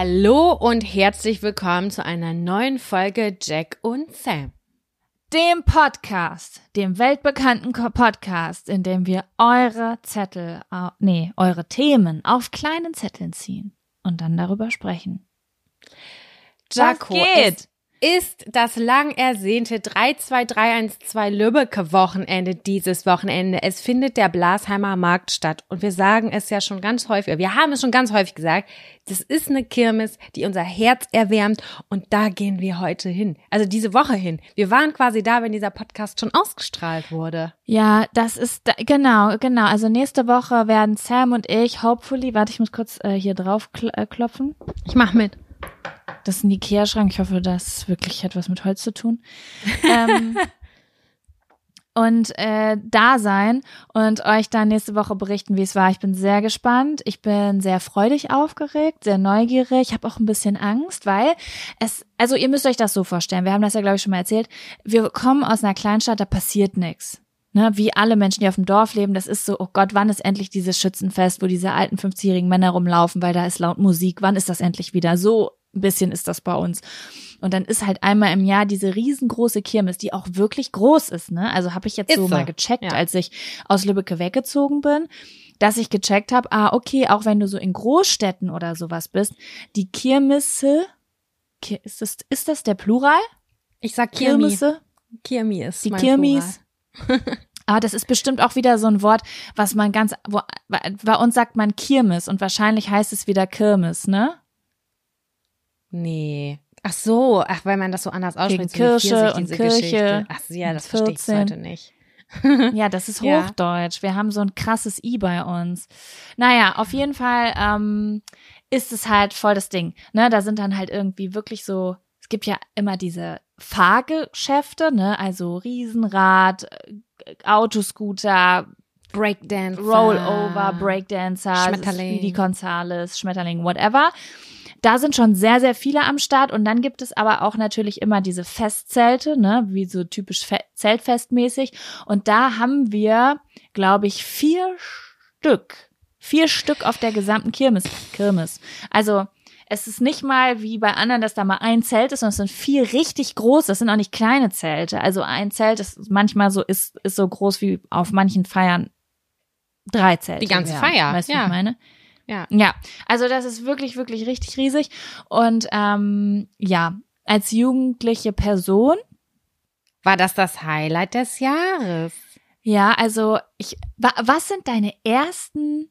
Hallo und herzlich willkommen zu einer neuen Folge Jack und Sam. Dem Podcast, dem weltbekannten Podcast, in dem wir eure Zettel, nee, eure Themen auf kleinen Zetteln ziehen und dann darüber sprechen. Jaco, Was geht? es ist das lang ersehnte 32312 Lübbecke Wochenende dieses Wochenende. Es findet der Blasheimer Markt statt und wir sagen es ja schon ganz häufig, wir haben es schon ganz häufig gesagt, das ist eine Kirmes, die unser Herz erwärmt und da gehen wir heute hin. Also diese Woche hin. Wir waren quasi da, wenn dieser Podcast schon ausgestrahlt wurde. Ja, das ist, da- genau, genau. Also nächste Woche werden Sam und ich, hopefully, warte, ich muss kurz äh, hier drauf kl äh, klopfen. Ich mach mit. Das ist ein Ikea-Schrank. Ich hoffe, das wirklich hat was mit Holz zu tun. ähm, und äh, da sein und euch dann nächste Woche berichten, wie es war. Ich bin sehr gespannt. Ich bin sehr freudig aufgeregt, sehr neugierig. Ich habe auch ein bisschen Angst, weil es, also ihr müsst euch das so vorstellen. Wir haben das ja, glaube ich, schon mal erzählt. Wir kommen aus einer Kleinstadt, da passiert nichts. Ne, wie alle Menschen, die auf dem Dorf leben, das ist so, oh Gott, wann ist endlich dieses Schützenfest, wo diese alten 50-jährigen Männer rumlaufen, weil da ist laut Musik, wann ist das endlich wieder? So ein bisschen ist das bei uns. Und dann ist halt einmal im Jahr diese riesengroße Kirmes, die auch wirklich groß ist, ne? Also habe ich jetzt so so, mal gecheckt, ja. als ich aus Lübbecke weggezogen bin, dass ich gecheckt habe, ah, okay, auch wenn du so in Großstädten oder sowas bist, die Kirmesse, Ki- ist das, ist das der Plural? Ich sag Kirmi. Kirmesse? Kirmi ist Die mein Kirmis. Aber das ist bestimmt auch wieder so ein Wort, was man ganz, wo, bei uns sagt man Kirmes und wahrscheinlich heißt es wieder Kirmes, ne? Nee. Ach so, ach, weil man das so anders ausspricht. Kirche und Kirche Geschichte. Ach so, ja, das verstehe ich 14. heute nicht. Ja, das ist Ja. Hochdeutsch. Wir haben so ein krasses I bei uns. Naja, auf jeden Fall ähm, ist es halt voll das Ding. Ne, da sind dann halt irgendwie wirklich so, es gibt ja immer diese Fahrgeschäfte, ne, also Riesenrad, äh, Autoscooter, Breakdance. Rollover, Breakdancer, Schmetterling. Speedy Gonzales, Schmetterling, whatever. Da sind schon sehr, sehr viele am Start und dann gibt es aber auch natürlich immer diese Festzelte, ne, wie so typisch Fe Zeltfestmäßig. Und da haben wir, glaube ich, vier Stück. Vier Stück auf der gesamten Kirmes. Kirmes. Also, es ist nicht mal wie bei anderen, dass da mal ein Zelt ist, sondern es sind vier richtig große. Das sind auch nicht kleine Zelte. Also ein Zelt ist manchmal so, ist, ist so groß wie auf manchen Feiern drei Zelte. Die ganze wären. Feier, Weißt du, ja. was ich meine? Ja. Ja, also das ist wirklich, wirklich richtig riesig. Und ähm, ja, als jugendliche Person, War das das Highlight des Jahres? ja, also ich, wa, was sind deine ersten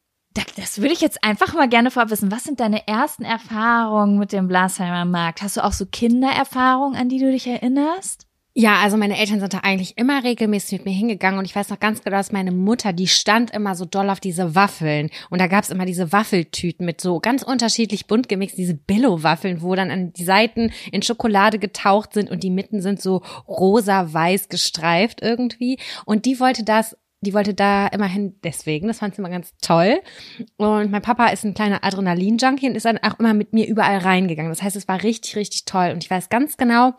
das würde ich jetzt einfach mal gerne vorwissen. Was sind deine ersten Erfahrungen mit dem Blasheimer Markt? Hast du auch so Kindererfahrungen, an die du dich erinnerst? Ja, also meine Eltern sind da eigentlich immer regelmäßig mit mir hingegangen und ich weiß noch ganz genau, dass meine Mutter, die stand immer so doll auf diese Waffeln und da gab's immer diese Waffeltüten mit so ganz unterschiedlich bunt gemixt, diese Billo-Waffeln, wo dann an die Seiten in Schokolade getaucht sind und die Mitten sind so rosa-weiß gestreift irgendwie und die wollte das die wollte da immerhin deswegen, das fand sie immer ganz toll. Und mein Papa ist ein kleiner Adrenalin-Junkie und ist dann auch immer mit mir überall reingegangen. Das heißt, es war richtig, richtig toll. Und ich weiß ganz genau,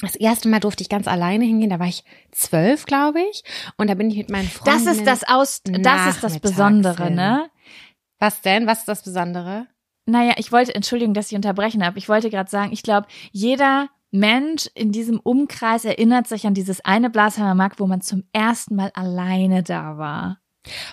das erste Mal durfte ich ganz alleine hingehen, da war ich zwölf, glaube ich. Und da bin ich mit meinen Freunden. Das ist das Aus, das ist das Besondere, ne? Was denn? Was ist das Besondere? Naja, ich wollte, Entschuldigung, dass ich unterbrechen habe. Ich wollte gerade sagen, ich glaube, jeder Mensch in diesem Umkreis erinnert sich an dieses eine Blasheimer Markt, wo man zum ersten Mal alleine da war.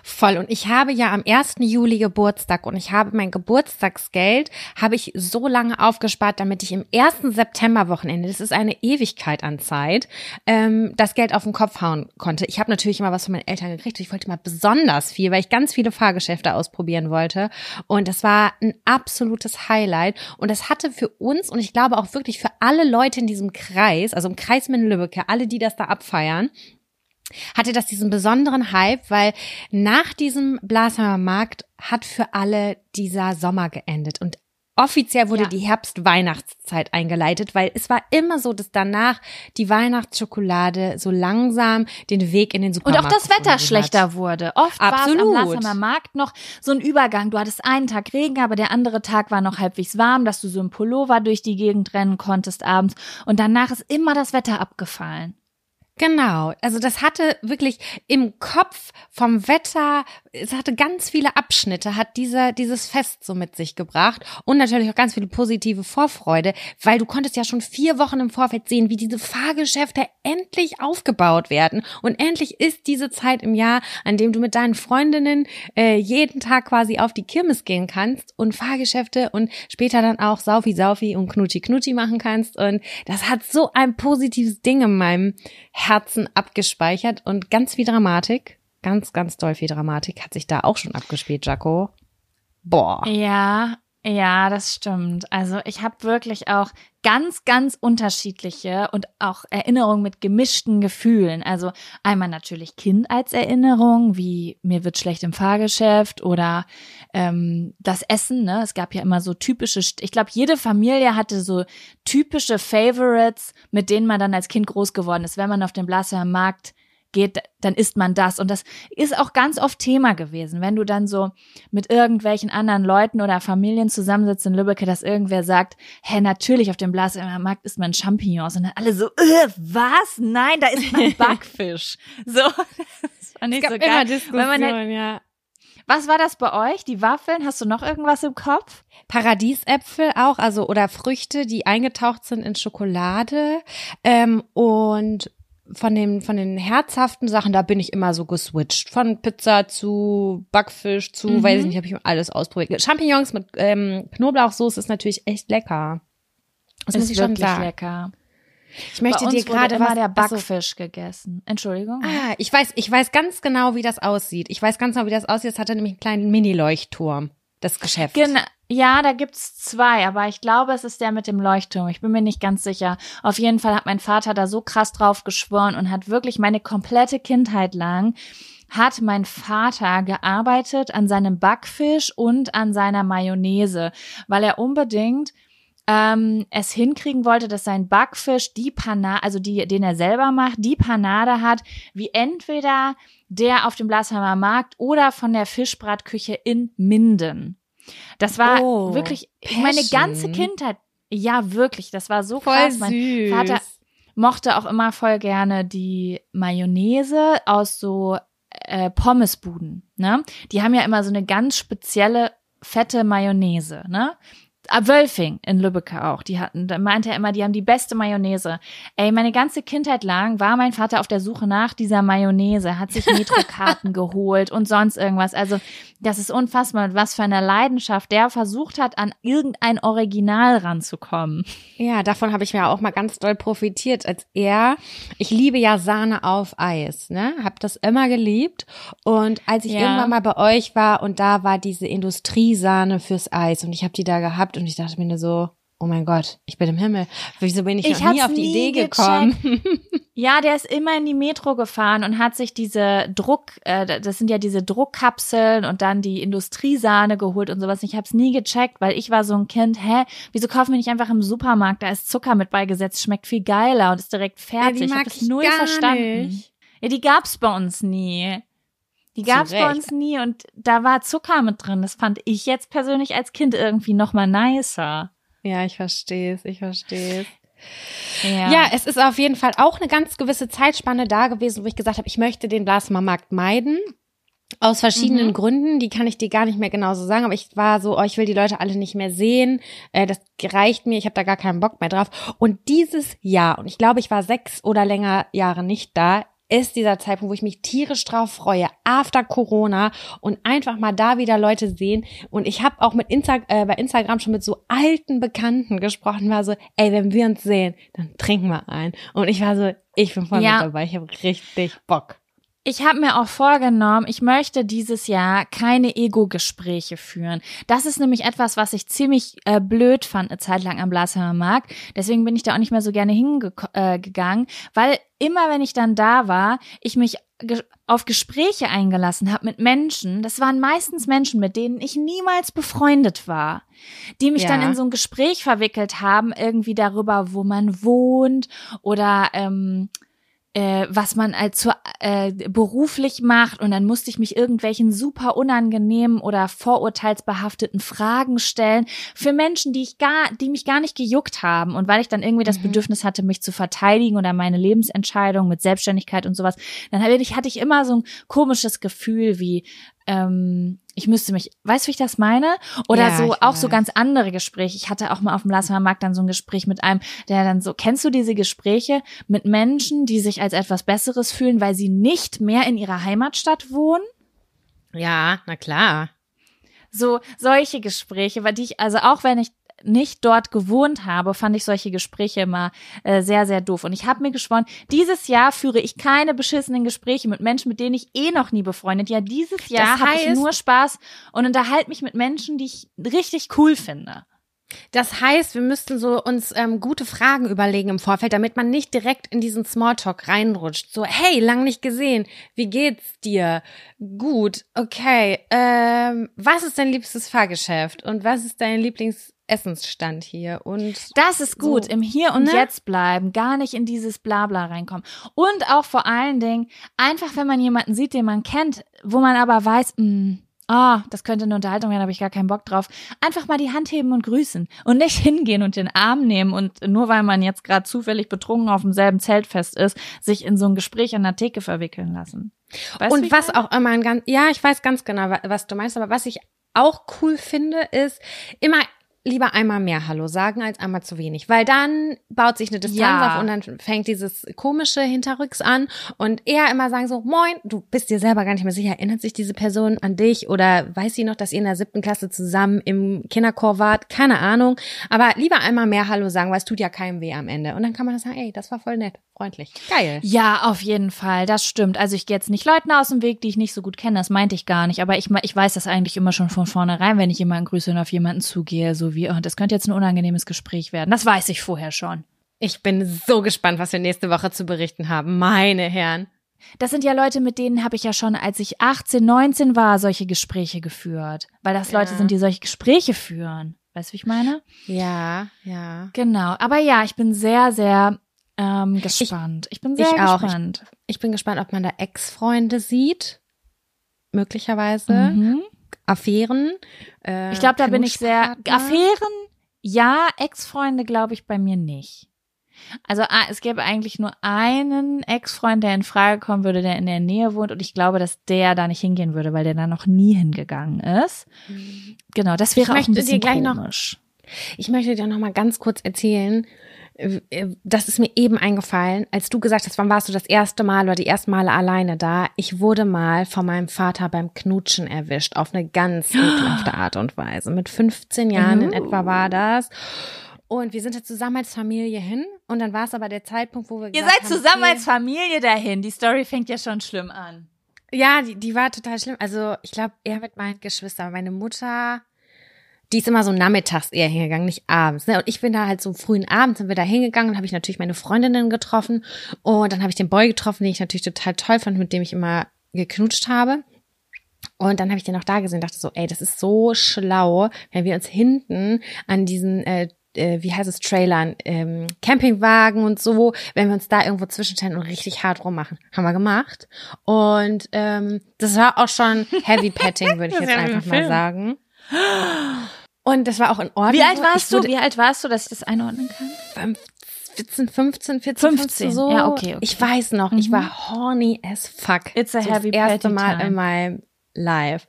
Voll. Und ich habe ja am 1. Juli Geburtstag und ich habe mein Geburtstagsgeld, habe ich so lange aufgespart, damit ich im 1. September Wochenende, das ist eine Ewigkeit an Zeit, ähm, das Geld auf den Kopf hauen konnte. Ich habe natürlich immer was von meinen Eltern gekriegt. Ich wollte mal besonders viel, weil ich ganz viele Fahrgeschäfte ausprobieren wollte. Und das war ein absolutes Highlight. Und das hatte für uns und ich glaube auch wirklich für alle Leute in diesem Kreis, also im Kreis Minden-Lübbecke, alle, die das da abfeiern, hatte das diesen besonderen Hype, weil nach diesem Blasheimer Markt hat für alle dieser Sommer geendet und offiziell wurde ja. die Herbst-Weihnachtszeit eingeleitet, weil es war immer so, dass danach die Weihnachtsschokolade so langsam den Weg in den Supermarkt Und auch das Wetter schlechter wurde. Oft war es am Blasheimer Markt noch so ein Übergang. Du hattest einen Tag Regen, aber der andere Tag war noch halbwegs warm, dass du so im Pullover durch die Gegend rennen konntest abends. Und danach ist immer das Wetter abgefallen. Genau, also das hatte wirklich im Kopf vom Wetter, es hatte ganz viele Abschnitte, hat dieser, dieses Fest so mit sich gebracht und natürlich auch ganz viele positive Vorfreude, weil du konntest ja schon vier Wochen im Vorfeld sehen, wie diese Fahrgeschäfte endlich aufgebaut werden. Und endlich ist diese Zeit im Jahr, an dem du mit deinen Freundinnen äh, jeden Tag quasi auf die Kirmes gehen kannst und Fahrgeschäfte und später dann auch Saufi Saufi und Knutschi Knutschi machen kannst. Und das hat so ein positives Ding in meinem Herzen abgespeichert und ganz viel Dramatik, ganz, ganz doll viel Dramatik hat sich da auch schon abgespielt, Jaco. Boah. Ja, ja, das stimmt. Also ich habe wirklich auch ganz, ganz unterschiedliche und auch Erinnerungen mit gemischten Gefühlen. Also einmal natürlich Kind als Erinnerung, wie mir wird schlecht im Fahrgeschäft oder ähm, das Essen. Ne? Es gab ja immer so typische, ich glaube, jede Familie hatte so typische Favorites, mit denen man dann als Kind groß geworden ist. Wenn man auf dem Blasser Markt geht, dann isst man das. Und das ist auch ganz oft Thema gewesen, wenn du dann so mit irgendwelchen anderen Leuten oder Familien zusammensitzt in Lübbecke, dass irgendwer sagt, hä, natürlich auf dem Blasemarkt isst man Champignons. Und dann alle so, äh, was? Nein, da isst man Backfisch. so, das ich es so geil. Immer halt, ja. Was war das bei euch? Die Waffeln? Hast du noch irgendwas im Kopf? Paradiesäpfel auch, also oder Früchte, die eingetaucht sind in Schokolade ähm, und von den, von den herzhaften Sachen, da bin ich immer so geswitcht. Von Pizza zu Backfisch zu, mhm. weiß ich nicht, habe ich alles ausprobiert. Champignons mit ähm, Knoblauchsoße ist natürlich echt lecker. Das ist muss ich schon sagen. lecker. Ich möchte dir gerade immer was, der Backfisch also, gegessen. Entschuldigung. Ah, ich weiß, ich weiß ganz genau, wie das aussieht. Ich weiß ganz genau, wie das aussieht. Es hatte nämlich einen kleinen Mini-Leuchtturm, das Geschäft. Genau, ja, da gibt's zwei, aber ich glaube, es ist der mit dem Leuchtturm. Ich bin mir nicht ganz sicher. Auf jeden Fall hat mein Vater da so krass drauf geschworen und hat wirklich meine komplette Kindheit lang hat mein Vater gearbeitet an seinem Backfisch und an seiner Mayonnaise, weil er unbedingt ähm, es hinkriegen wollte, dass sein Backfisch die Panade, also die, den er selber macht, die Panade hat, wie entweder der auf dem Blasheimer Markt oder von der Fischbratküche in Minden. Das war oh, wirklich Passion. meine ganze Kindheit. Ja, wirklich. Das war so voll krass. Mein süß. Vater mochte auch immer voll gerne die Mayonnaise aus so äh, Pommesbuden. Ne? Die haben ja immer so eine ganz spezielle fette Mayonnaise. Ne? Ah, Wölfing in Lübeck auch. Die hatten, da meinte er immer, die haben die beste Mayonnaise. Ey, meine ganze Kindheit lang war mein Vater auf der Suche nach dieser Mayonnaise, hat sich Metrokarten geholt und sonst irgendwas. Also, das ist unfassbar, was für eine Leidenschaft der versucht hat, an irgendein Original ranzukommen. Ja, davon habe ich mir auch mal ganz doll profitiert, als er, ich liebe ja Sahne auf Eis, ne? Hab das immer geliebt. Und als ich Ja. irgendwann mal bei euch war und da war diese Industriesahne fürs Eis und ich habe die da gehabt und ich dachte mir nur so, oh mein Gott, ich bin im Himmel. Wieso bin ich, Ich noch nie auf die nie Idee gecheckt. gekommen? Ja, der ist immer in die Metro gefahren und hat sich diese Druck, äh, das sind ja diese Druckkapseln und dann die Industriesahne geholt und sowas. Ich habe es nie gecheckt, weil ich war so ein Kind, hä, wieso kaufen wir nicht einfach im Supermarkt? Da ist Zucker mit beigesetzt, schmeckt viel geiler und ist direkt fertig. die ich mag habe das ich null verstanden. nicht. Ja, die gab's bei uns nie. Die gab's bei uns nie und da war Zucker mit drin. Das fand ich jetzt persönlich als Kind irgendwie noch mal nicer. Ja, ich verstehe es, ich verstehe es. Ja. Ja, es ist auf jeden Fall auch eine ganz gewisse Zeitspanne da gewesen, wo ich gesagt habe, ich möchte den Blasmarkt meiden. Aus verschiedenen Mhm. Gründen, die kann ich dir gar nicht mehr genau so sagen, aber ich war so, oh, ich will die Leute alle nicht mehr sehen, äh, das reicht mir, ich habe da gar keinen Bock mehr drauf. Und dieses Jahr, und ich glaube, ich war sechs oder länger Jahre nicht da, ist dieser Zeitpunkt, wo ich mich tierisch drauf freue, after Corona und einfach mal da wieder Leute sehen. Und ich habe auch mit Insta äh, bei Instagram schon mit so alten Bekannten gesprochen, war so, ey, wenn wir uns sehen, dann trinken wir ein. Und ich war so, ich bin voll Ja. mit dabei, ich habe richtig Bock. Ich habe mir auch vorgenommen, ich möchte dieses Jahr keine Ego-Gespräche führen. Das ist nämlich etwas, was ich ziemlich äh, blöd fand eine Zeit lang am Blasheimer Markt. Deswegen bin ich da auch nicht mehr so gerne hingegangen, äh, weil immer, wenn ich dann da war, ich mich auf Gespräche eingelassen habe mit Menschen. Das waren meistens Menschen, mit denen ich niemals befreundet war, die mich Ja. dann in so ein Gespräch verwickelt haben, irgendwie darüber, wo man wohnt oder ähm, äh, was man als zu, äh, beruflich macht und dann musste ich mich irgendwelchen super unangenehmen oder vorurteilsbehafteten Fragen stellen für Menschen, die ich gar, die mich gar nicht gejuckt haben und weil ich dann irgendwie das Mhm. Bedürfnis hatte, mich zu verteidigen oder meine Lebensentscheidung mit Selbstständigkeit und sowas, dann hatte ich, hatte ich immer so ein komisches Gefühl wie ähm, ich müsste mich, weißt du, wie ich das meine? Oder Ja, so, auch so weiß. ganz andere Gespräche. Ich hatte auch mal auf dem Lassheimer Markt dann so ein Gespräch mit einem, der dann so, kennst du diese Gespräche mit Menschen, die sich als etwas Besseres fühlen, weil sie nicht mehr in ihrer Heimatstadt wohnen? Ja, na klar. So, solche Gespräche, weil die ich, also auch wenn ich nicht dort gewohnt habe, fand ich solche Gespräche immer äh, sehr, sehr doof. Und ich habe mir geschworen, dieses Jahr führe ich keine beschissenen Gespräche mit Menschen, mit denen ich eh noch nie befreundet. Ja, dieses Jahr habe ich nur Spaß und unterhalte mich mit Menschen, die ich richtig cool finde. Das heißt, wir müssten so uns ähm, gute Fragen überlegen im Vorfeld, damit man nicht direkt in diesen Smalltalk reinrutscht. So, hey, lang nicht gesehen. Wie geht's dir? Gut, okay. Ähm, was ist dein liebstes Fahrgeschäft? Und was ist dein Lieblingsessensstand hier? Und Das ist gut, So, im Hier und ne? Jetzt bleiben, gar nicht in dieses Blabla reinkommen. Und auch vor allen Dingen, einfach wenn man jemanden sieht, den man kennt, wo man aber weiß, mh, ah, das könnte eine Unterhaltung werden, habe ich gar keinen Bock drauf. Einfach mal die Hand heben und grüßen und nicht hingehen und den Arm nehmen und nur weil man jetzt gerade zufällig betrunken auf demselben Zeltfest ist, sich in so ein Gespräch an der Theke verwickeln lassen. Weißt und was meine? auch immer ein ganz, ja, ich weiß ganz genau, wa- was du meinst, aber was ich auch cool finde, ist immer lieber einmal mehr Hallo sagen als einmal zu wenig, weil dann baut sich eine Distanz Ja. auf und dann fängt dieses komische Hinterrücks an und eher immer sagen so, moin, du bist dir selber gar nicht mehr sicher, erinnert sich diese Person an dich oder weiß sie noch, dass ihr in der siebten Klasse zusammen im Kinderchor wart, keine Ahnung, aber lieber einmal mehr Hallo sagen, weil es tut ja keinem weh am Ende und dann kann man das sagen, ey, das war voll nett, freundlich, geil. Ja, auf jeden Fall, das stimmt. Also ich gehe jetzt nicht Leuten aus dem Weg, die ich nicht so gut kenne, das meinte ich gar nicht. Aber ich, ich weiß das eigentlich immer schon von vornherein, wenn ich jemanden grüße und auf jemanden zugehe, so wie, oh, das könnte jetzt ein unangenehmes Gespräch werden. Das weiß ich vorher schon. Ich bin so gespannt, was wir nächste Woche zu berichten haben, meine Herren. Das sind ja Leute, mit denen habe ich ja schon, als ich 18, 19 war, solche Gespräche geführt. Weil das Leute Ja. sind, die solche Gespräche führen. Weißt du, wie ich meine? Ja, ja. Genau. Aber ja, ich bin sehr, sehr ähm, gespannt. Ich, bin sehr ich gespannt. Ich bin gespannt, ob man da Ex-Freunde sieht. Möglicherweise. Mhm. Affären. Äh, Ich glaube, da bin ich sehr. Affären, ja, Ex-Freunde glaube ich bei mir nicht. Also ah, es gäbe eigentlich nur einen Ex-Freund, der in Frage kommen würde, der in der Nähe wohnt und ich glaube, dass der da nicht hingehen würde, weil der da noch nie hingegangen ist. Genau, das wäre Ich auch ein möchte dir bisschen gleich noch- komisch. Ich möchte dir noch mal ganz kurz erzählen, äh, das ist mir eben eingefallen, als du gesagt hast, wann warst du das erste Mal oder die ersten Male alleine da? Ich wurde mal von meinem Vater beim Knutschen erwischt, auf eine ganz ekelhafte Art und Weise. Mit 15 Jahren in etwa war das. Und wir sind ja zusammen als Familie hin. Und dann war es aber der Zeitpunkt, wo wir. Ihr seid zusammen als Familie dahin. Die Story fängt ja schon schlimm an. Ja, die, die war total schlimm. Also ich glaube, er mit meinen Geschwistern. Meine Mutter die ist immer so nachmittags eher hingegangen, nicht abends. Ne? Und ich bin da halt so frühen Abend sind wir da hingegangen und habe ich natürlich meine Freundinnen getroffen und dann habe ich den Boy getroffen, den ich natürlich total toll fand, mit dem ich immer geknutscht habe. Und dann habe ich den auch da gesehen, dachte so, ey, das ist so schlau, wenn wir uns hinten an diesen äh, äh, wie heißt es, Trailern, ähm, Campingwagen und so, wenn wir uns da irgendwo zwischenstellen und richtig hart rummachen. Haben wir gemacht. Und ähm, das war auch schon Heavy Petting, würde ich jetzt einfach mal sagen. Und das war auch in Ordnung. Wie alt warst du? Wie alt warst du, dass ich das einordnen kann? 14, 15, 14, 15, 15 so. Ja, okay, okay. Ich weiß noch, mhm. ich war horny as fuck. It's a so heavy Das erste Mal time. in meinem Live.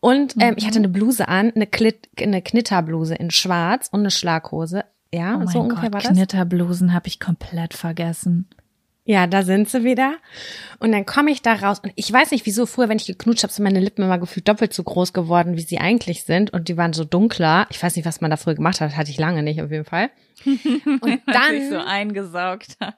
Und ähm, mhm. ich hatte eine Bluse an, eine, Klit, eine Knitterbluse in schwarz und eine Schlaghose. Ja, oh so ungefähr Gott, war das. Knitterblusen habe ich komplett vergessen. Ja, da sind sie wieder. Und dann komme ich da raus. Und ich weiß nicht, wieso früher, wenn ich geknutscht habe, sind meine Lippen immer gefühlt doppelt so groß geworden, wie sie eigentlich sind. Und die waren so dunkler. Ich weiß nicht, was man da früher gemacht hat. Hatte ich lange nicht, auf jeden Fall. Und dann. sich so eingesaugt hat.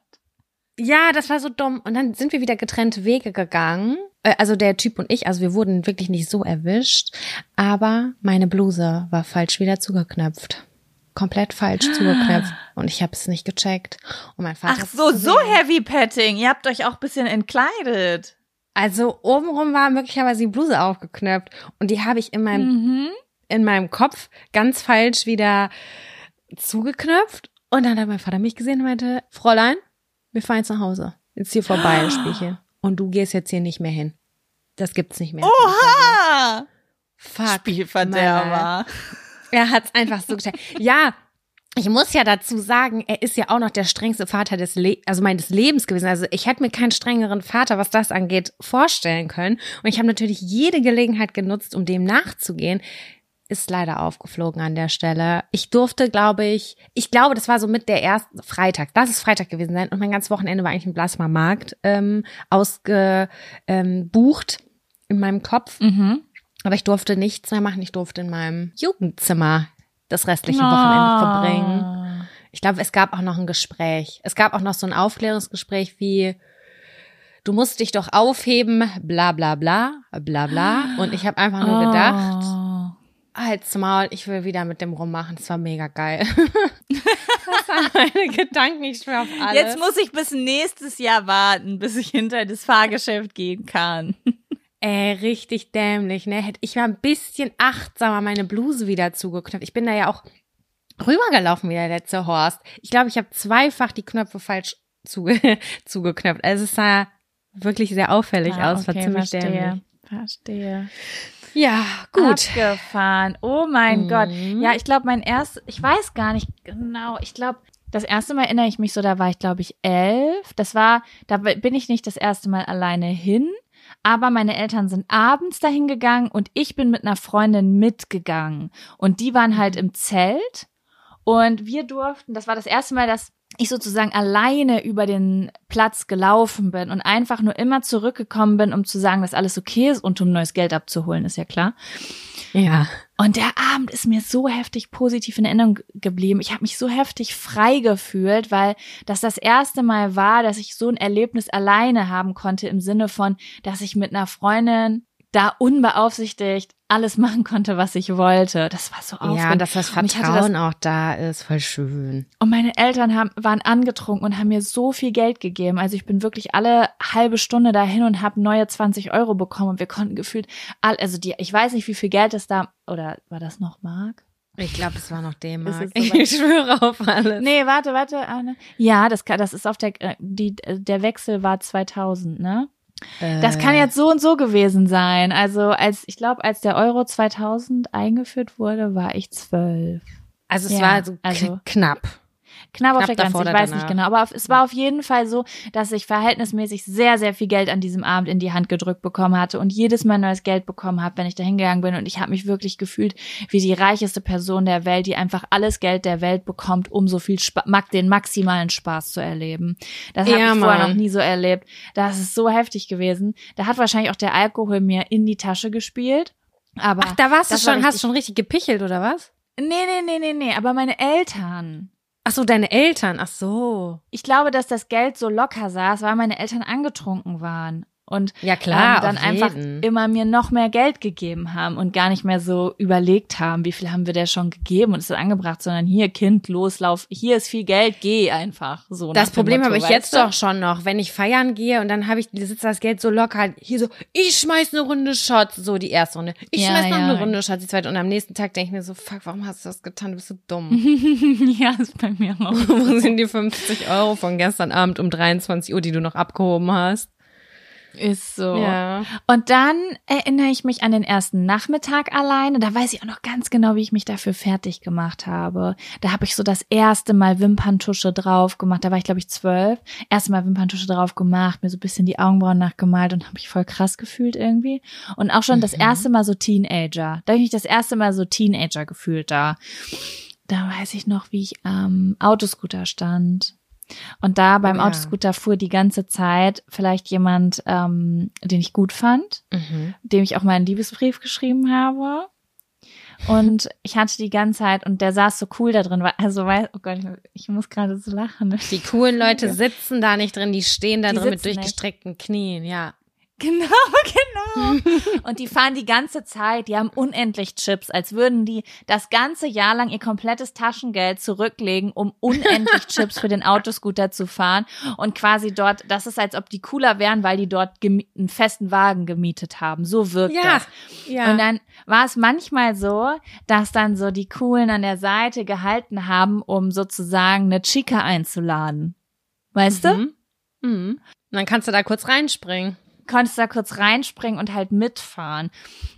Ja, das war so dumm. Und dann sind wir wieder getrennte Wege gegangen. Äh, also der Typ und ich, also wir wurden wirklich nicht so erwischt. Aber meine Bluse war falsch wieder zugeknöpft komplett falsch zugeknöpft und ich habe es nicht gecheckt. Und mein Vater Ach so, so Heavy Petting. Ihr habt euch auch bisschen entkleidet. Also obenrum war möglicherweise die Bluse aufgeknöpft und die habe ich in meinem mhm. in meinem Kopf ganz falsch wieder zugeknöpft und dann hat mein Vater mich gesehen und meinte, Fräulein, wir fahren jetzt nach Hause. Jetzt hier vorbei das Spielchen und du gehst jetzt hier nicht mehr hin. Das gibt's nicht mehr. Oha! Fuck. Spielverderber. Er hat's einfach so gestellt. Ja, ich muss ja dazu sagen, er ist ja auch noch der strengste Vater des Le also meines Lebens gewesen. Also ich hätte mir keinen strengeren Vater, was das angeht, vorstellen können. Und ich habe natürlich jede Gelegenheit genutzt, um dem nachzugehen. Ist leider aufgeflogen an der Stelle. Ich durfte, glaube ich, ich glaube, das war so mit der ersten Freitag. Das ist Freitag gewesen sein. Und mein ganzes Wochenende war eigentlich im Blasmer Markt ähm, ausgebucht ähm, in meinem Kopf. Mhm. Aber ich durfte nichts mehr machen. Ich durfte in meinem Jugendzimmer das restliche Wochenende verbringen. Ich glaube, es gab auch noch ein Gespräch. Es gab auch noch so ein Aufklärungsgespräch wie, du musst dich doch aufheben, bla bla bla, bla bla. Und ich habe einfach nur gedacht, Oh. halt's Maul, ich will wieder mit dem rummachen. Es war mega geil. das waren meine Gedanken, ich schwör auf alles. Jetzt muss ich bis nächstes Jahr warten, bis ich hinter das Fahrgeschäft gehen kann. Ey, richtig dämlich, ne? Hätte ich mal ein bisschen achtsamer meine Bluse wieder zugeknöpft. Ich bin da ja auch rübergelaufen wie der letzte Horst. Ich glaube, ich habe zweifach die Knöpfe falsch zuge zugeknöpft. Also es sah wirklich sehr auffällig Ah, aus, war okay, ziemlich verstehe. dämlich. Verstehe. Ja, gut. Abgefahren. Oh mein Mhm. Gott. Ja, ich glaube, mein erstes, ich weiß gar nicht genau. Ich glaube, das erste Mal erinnere ich mich so, da war ich, glaube ich, elf. Das war, da bin ich nicht das erste Mal alleine hin. Aber meine Eltern sind abends dahin gegangen und ich bin mit einer Freundin mitgegangen. Und die waren halt im Zelt. Und wir durften, das war das erste Mal, dass ich sozusagen alleine über den Platz gelaufen bin und einfach nur immer zurückgekommen bin, um zu sagen, dass alles okay ist und um neues Geld abzuholen, ist ja klar. Ja. Und der Abend ist mir so heftig positiv in Erinnerung geblieben. Ich habe mich so heftig frei gefühlt, weil das das erste Mal war, dass ich so ein Erlebnis alleine haben konnte im Sinne von, dass ich mit einer Freundin da unbeaufsichtigt alles machen konnte, was ich wollte. Das war so aufregend. Ja, dass das Vertrauen auch da ist, voll schön. und meine Eltern haben, waren angetrunken und haben mir so viel Geld gegeben. Also ich bin wirklich alle halbe Stunde dahin und habe neue 20 Euro bekommen und wir konnten gefühlt, all, also die, ich weiß nicht, wie viel Geld es da, oder war das noch Mark? Ich glaube, es war noch D-Mark. Ich schwöre auf alles. Nee, warte, warte. Anne. Ja, das, das ist auf der, äh, die, der Wechsel war 2000, ne? Das kann Äh, jetzt so und so gewesen sein. Also als, ich glaube, als der Euro 2000 eingeführt wurde, war ich zwölf. Also es Ja, war so also- k- knapp. Knapp auf der Grenze, ich weiß nicht genau. Aber auf, es war auf jeden Fall so, dass ich verhältnismäßig sehr, sehr viel Geld an diesem Abend in die Hand gedrückt bekommen hatte und jedes Mal neues Geld bekommen habe, wenn ich da hingegangen bin. Und ich habe mich wirklich gefühlt wie die reicheste Person der Welt, die einfach alles Geld der Welt bekommt, um so viel mag- den maximalen Spaß zu erleben. Das habe Ja, ich vorher Mann. noch nie so erlebt. Das ist so heftig gewesen. Da hat wahrscheinlich auch der Alkohol mir in die Tasche gespielt. Aber Ach, da warst du das war schon, hast richtig- schon richtig gepichelt, oder was? Nee, nee, nee, nee, nee, aber meine Eltern. Ach so, deine Eltern, ach so. Ich glaube, dass das Geld so locker saß, weil meine Eltern angetrunken waren und Ja, klar, ähm, dann einfach jeden. immer mir noch mehr Geld gegeben haben und gar nicht mehr so überlegt haben, wie viel haben wir der schon gegeben und es ist angebracht, sondern hier Kind loslauf, hier ist viel Geld, geh einfach so. Das Problem habe ich jetzt doch schon noch, wenn ich feiern gehe und dann habe ich, sitzt das Geld so locker, hier so, ich schmeiß eine Runde Shots, so die erste Runde, ich Ja, schmeiß noch ja. eine Runde Shots, die zweite und am nächsten Tag denke ich mir so, fuck, warum hast du das getan, du bist so dumm. ja, ist bei mir auch. Wo sind die 50 Euro von gestern Abend um 23 Uhr, die du noch abgehoben hast? Ist so. Ja. Und dann erinnere ich mich an den ersten Nachmittag alleine. Da weiß ich auch noch ganz genau, wie ich mich dafür fertig gemacht habe. Da habe ich so das erste Mal Wimperntusche drauf gemacht. Da war ich, glaube ich, zwölf. Erste Mal Wimperntusche drauf gemacht, mir so ein bisschen die Augenbrauen nachgemalt und habe mich voll krass gefühlt irgendwie. Und auch schon das erste Mal so Teenager. Da habe ich mich das erste Mal so Teenager gefühlt da. Da weiß ich noch, wie ich am Autoscooter stand. Und da beim ja. Autoscooter fuhr die ganze Zeit vielleicht jemand, ähm, den ich gut fand, Mhm. dem ich auch mal einen Liebesbrief geschrieben habe. Und ich hatte die ganze Zeit, und der saß so cool da drin, weil- also weiß, oh Gott, ich, muss gerade so lachen. Die coolen Leute sitzen da nicht drin, die stehen da Die drin mit sitzen nicht. durchgestreckten Knien, ja. Genau, genau. Und die fahren die ganze Zeit, die haben unendlich Chips, als würden die das ganze Jahr lang ihr komplettes Taschengeld zurücklegen, um unendlich Chips für den Autoscooter zu fahren. Und quasi dort, das ist, als ob die cooler wären, weil die dort einen festen Wagen gemietet haben. So wirkt Ja, das. ja. Und dann war es manchmal so, dass dann so die Coolen an der Seite gehalten haben, um sozusagen eine Chica einzuladen. Weißt du? Mhm. Mhm. Und dann kannst du da kurz reinspringen. Konntest da kurz reinspringen und halt mitfahren.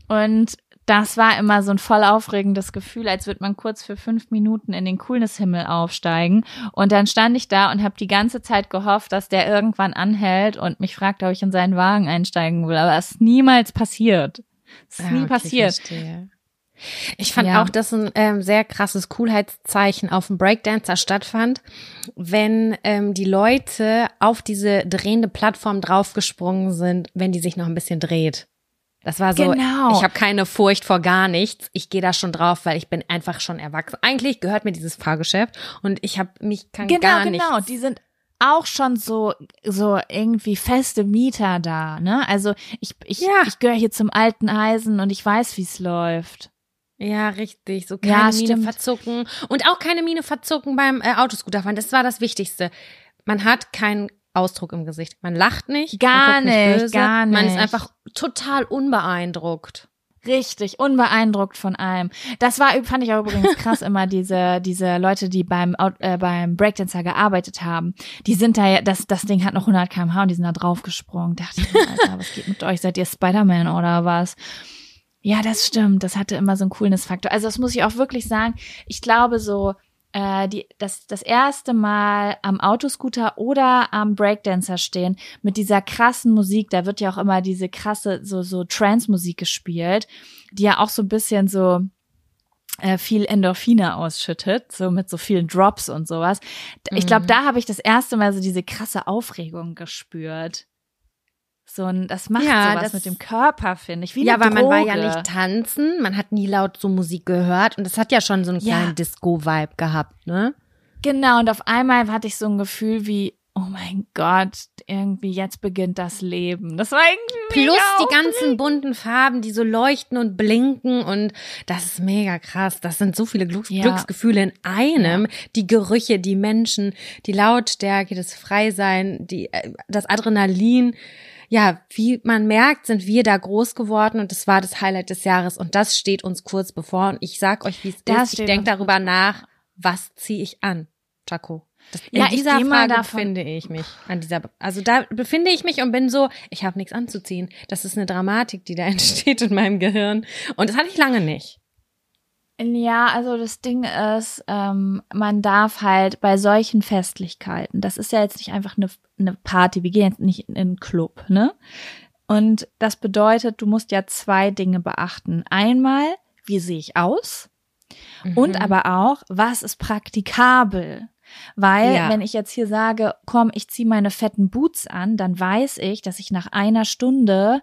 Und das war immer so ein voll aufregendes Gefühl, als würde man kurz für fünf Minuten in den Coolness-Himmel aufsteigen. Und dann stand ich da und habe die ganze Zeit gehofft, dass der irgendwann anhält und mich fragt, ob ich in seinen Wagen einsteigen will. Aber es ist niemals passiert. Es ist Ah, nie okay, passiert. verstehe. Ich fand Ja. auch, dass ein ähm, sehr krasses Coolheitszeichen auf dem Breakdancer stattfand, wenn ähm, die Leute auf diese drehende Plattform draufgesprungen sind, wenn die sich noch ein bisschen dreht. Das war so, Genau. ich habe keine Furcht vor gar nichts. Ich gehe da schon drauf, weil ich bin einfach schon erwachsen. Eigentlich gehört mir dieses Fahrgeschäft und ich habe mich kann Genau, gar genau. nichts. Die sind auch schon so so irgendwie feste Mieter da, ne? Also ich ich Ja. ich gehöre hier zum alten Eisen und ich weiß, wie es läuft. Ja, richtig. So Ja, keine Miene stimmt. verzucken. Und auch keine Miene verzucken beim äh, Autoscooterfahren. Das war das Wichtigste. Man hat keinen Ausdruck im Gesicht. Man lacht nicht. Gar nicht, böse, gar Man ist nicht. einfach total unbeeindruckt. Richtig, unbeeindruckt von allem. Das war, fand ich auch übrigens krass immer, diese, diese Leute, die beim, äh, beim Breakdancer gearbeitet haben. Die sind da ja, das, das Ding hat noch 100 kmh und die sind da draufgesprungen. Dachte ich mir, Alter, was geht mit euch? Seid ihr Spider-Man oder was? Ja, das stimmt. Das hatte immer so einen Coolness-Faktor. Also das muss ich auch wirklich sagen. Ich glaube so, äh, die, das, das erste Mal am Autoscooter oder am Breakdancer stehen mit dieser krassen Musik, da wird ja auch immer diese krasse, so, so Trance-Musik gespielt, die ja auch so ein bisschen so äh, viel Endorphine ausschüttet, so mit so vielen Drops und sowas. Ich glaube, Mhm. da habe ich das erste Mal so diese krasse Aufregung gespürt. So ein, das macht Ja, sowas das- mit dem Körper, finde ich. Wie ja, weil man war ja nicht tanzen. Man hat nie laut so Musik gehört. Und das hat ja schon so einen Ja. kleinen Disco-Vibe gehabt, ne? Genau, und auf einmal hatte ich so ein Gefühl wie, oh mein Gott, irgendwie jetzt beginnt das Leben. Das war irgendwie Plus die ganzen bunten Farben, die so leuchten und blinken und das ist mega krass. Das sind so viele Glücks Ja. Glücksgefühle in einem. Die Gerüche, die Menschen, die Lautstärke, das Freisein, die, äh, das Adrenalin. Ja, wie man merkt, sind wir da groß geworden und das war das Highlight des Jahres und das steht uns kurz bevor und ich sag euch, wie es ist. Ich denke darüber nach, was ziehe ich an, Chaco? Das, in Ja, ich dieser Frage davon- befinde ich mich. An dieser, also da befinde ich mich und bin so, ich habe nichts anzuziehen. Das ist eine Dramatik, die da entsteht in meinem Gehirn. Und das hatte ich lange nicht. Ja, also das Ding ist, ähm, man darf halt bei solchen Festlichkeiten, das ist ja jetzt nicht einfach eine, eine Party, wir gehen jetzt nicht in einen Club, ne? Und das bedeutet, du musst ja zwei Dinge beachten. Einmal, wie sehe ich aus? Mhm. Und aber auch, was ist praktikabel? Weil, ja. wenn ich jetzt hier sage, komm, ich ziehe meine fetten Boots an, dann weiß ich, dass ich nach einer Stunde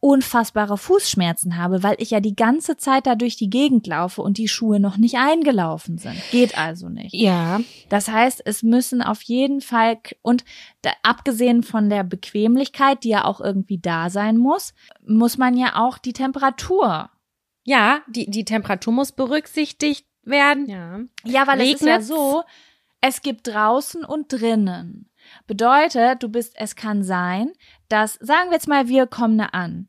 unfassbare Fußschmerzen habe, weil ich ja die ganze Zeit da durch die Gegend laufe und die Schuhe noch nicht eingelaufen sind. Geht also nicht. Ja. Das heißt, es müssen auf jeden Fall und da, abgesehen von der Bequemlichkeit, die ja auch irgendwie da sein muss, muss man ja auch die Temperatur. Ja, die die Temperatur muss berücksichtigt werden. Ja. Ja, weil Regnet's? es ist ja so, es gibt draußen und drinnen. Bedeutet, du bist, es kann sein, dass, sagen wir jetzt mal, wir kommen da an.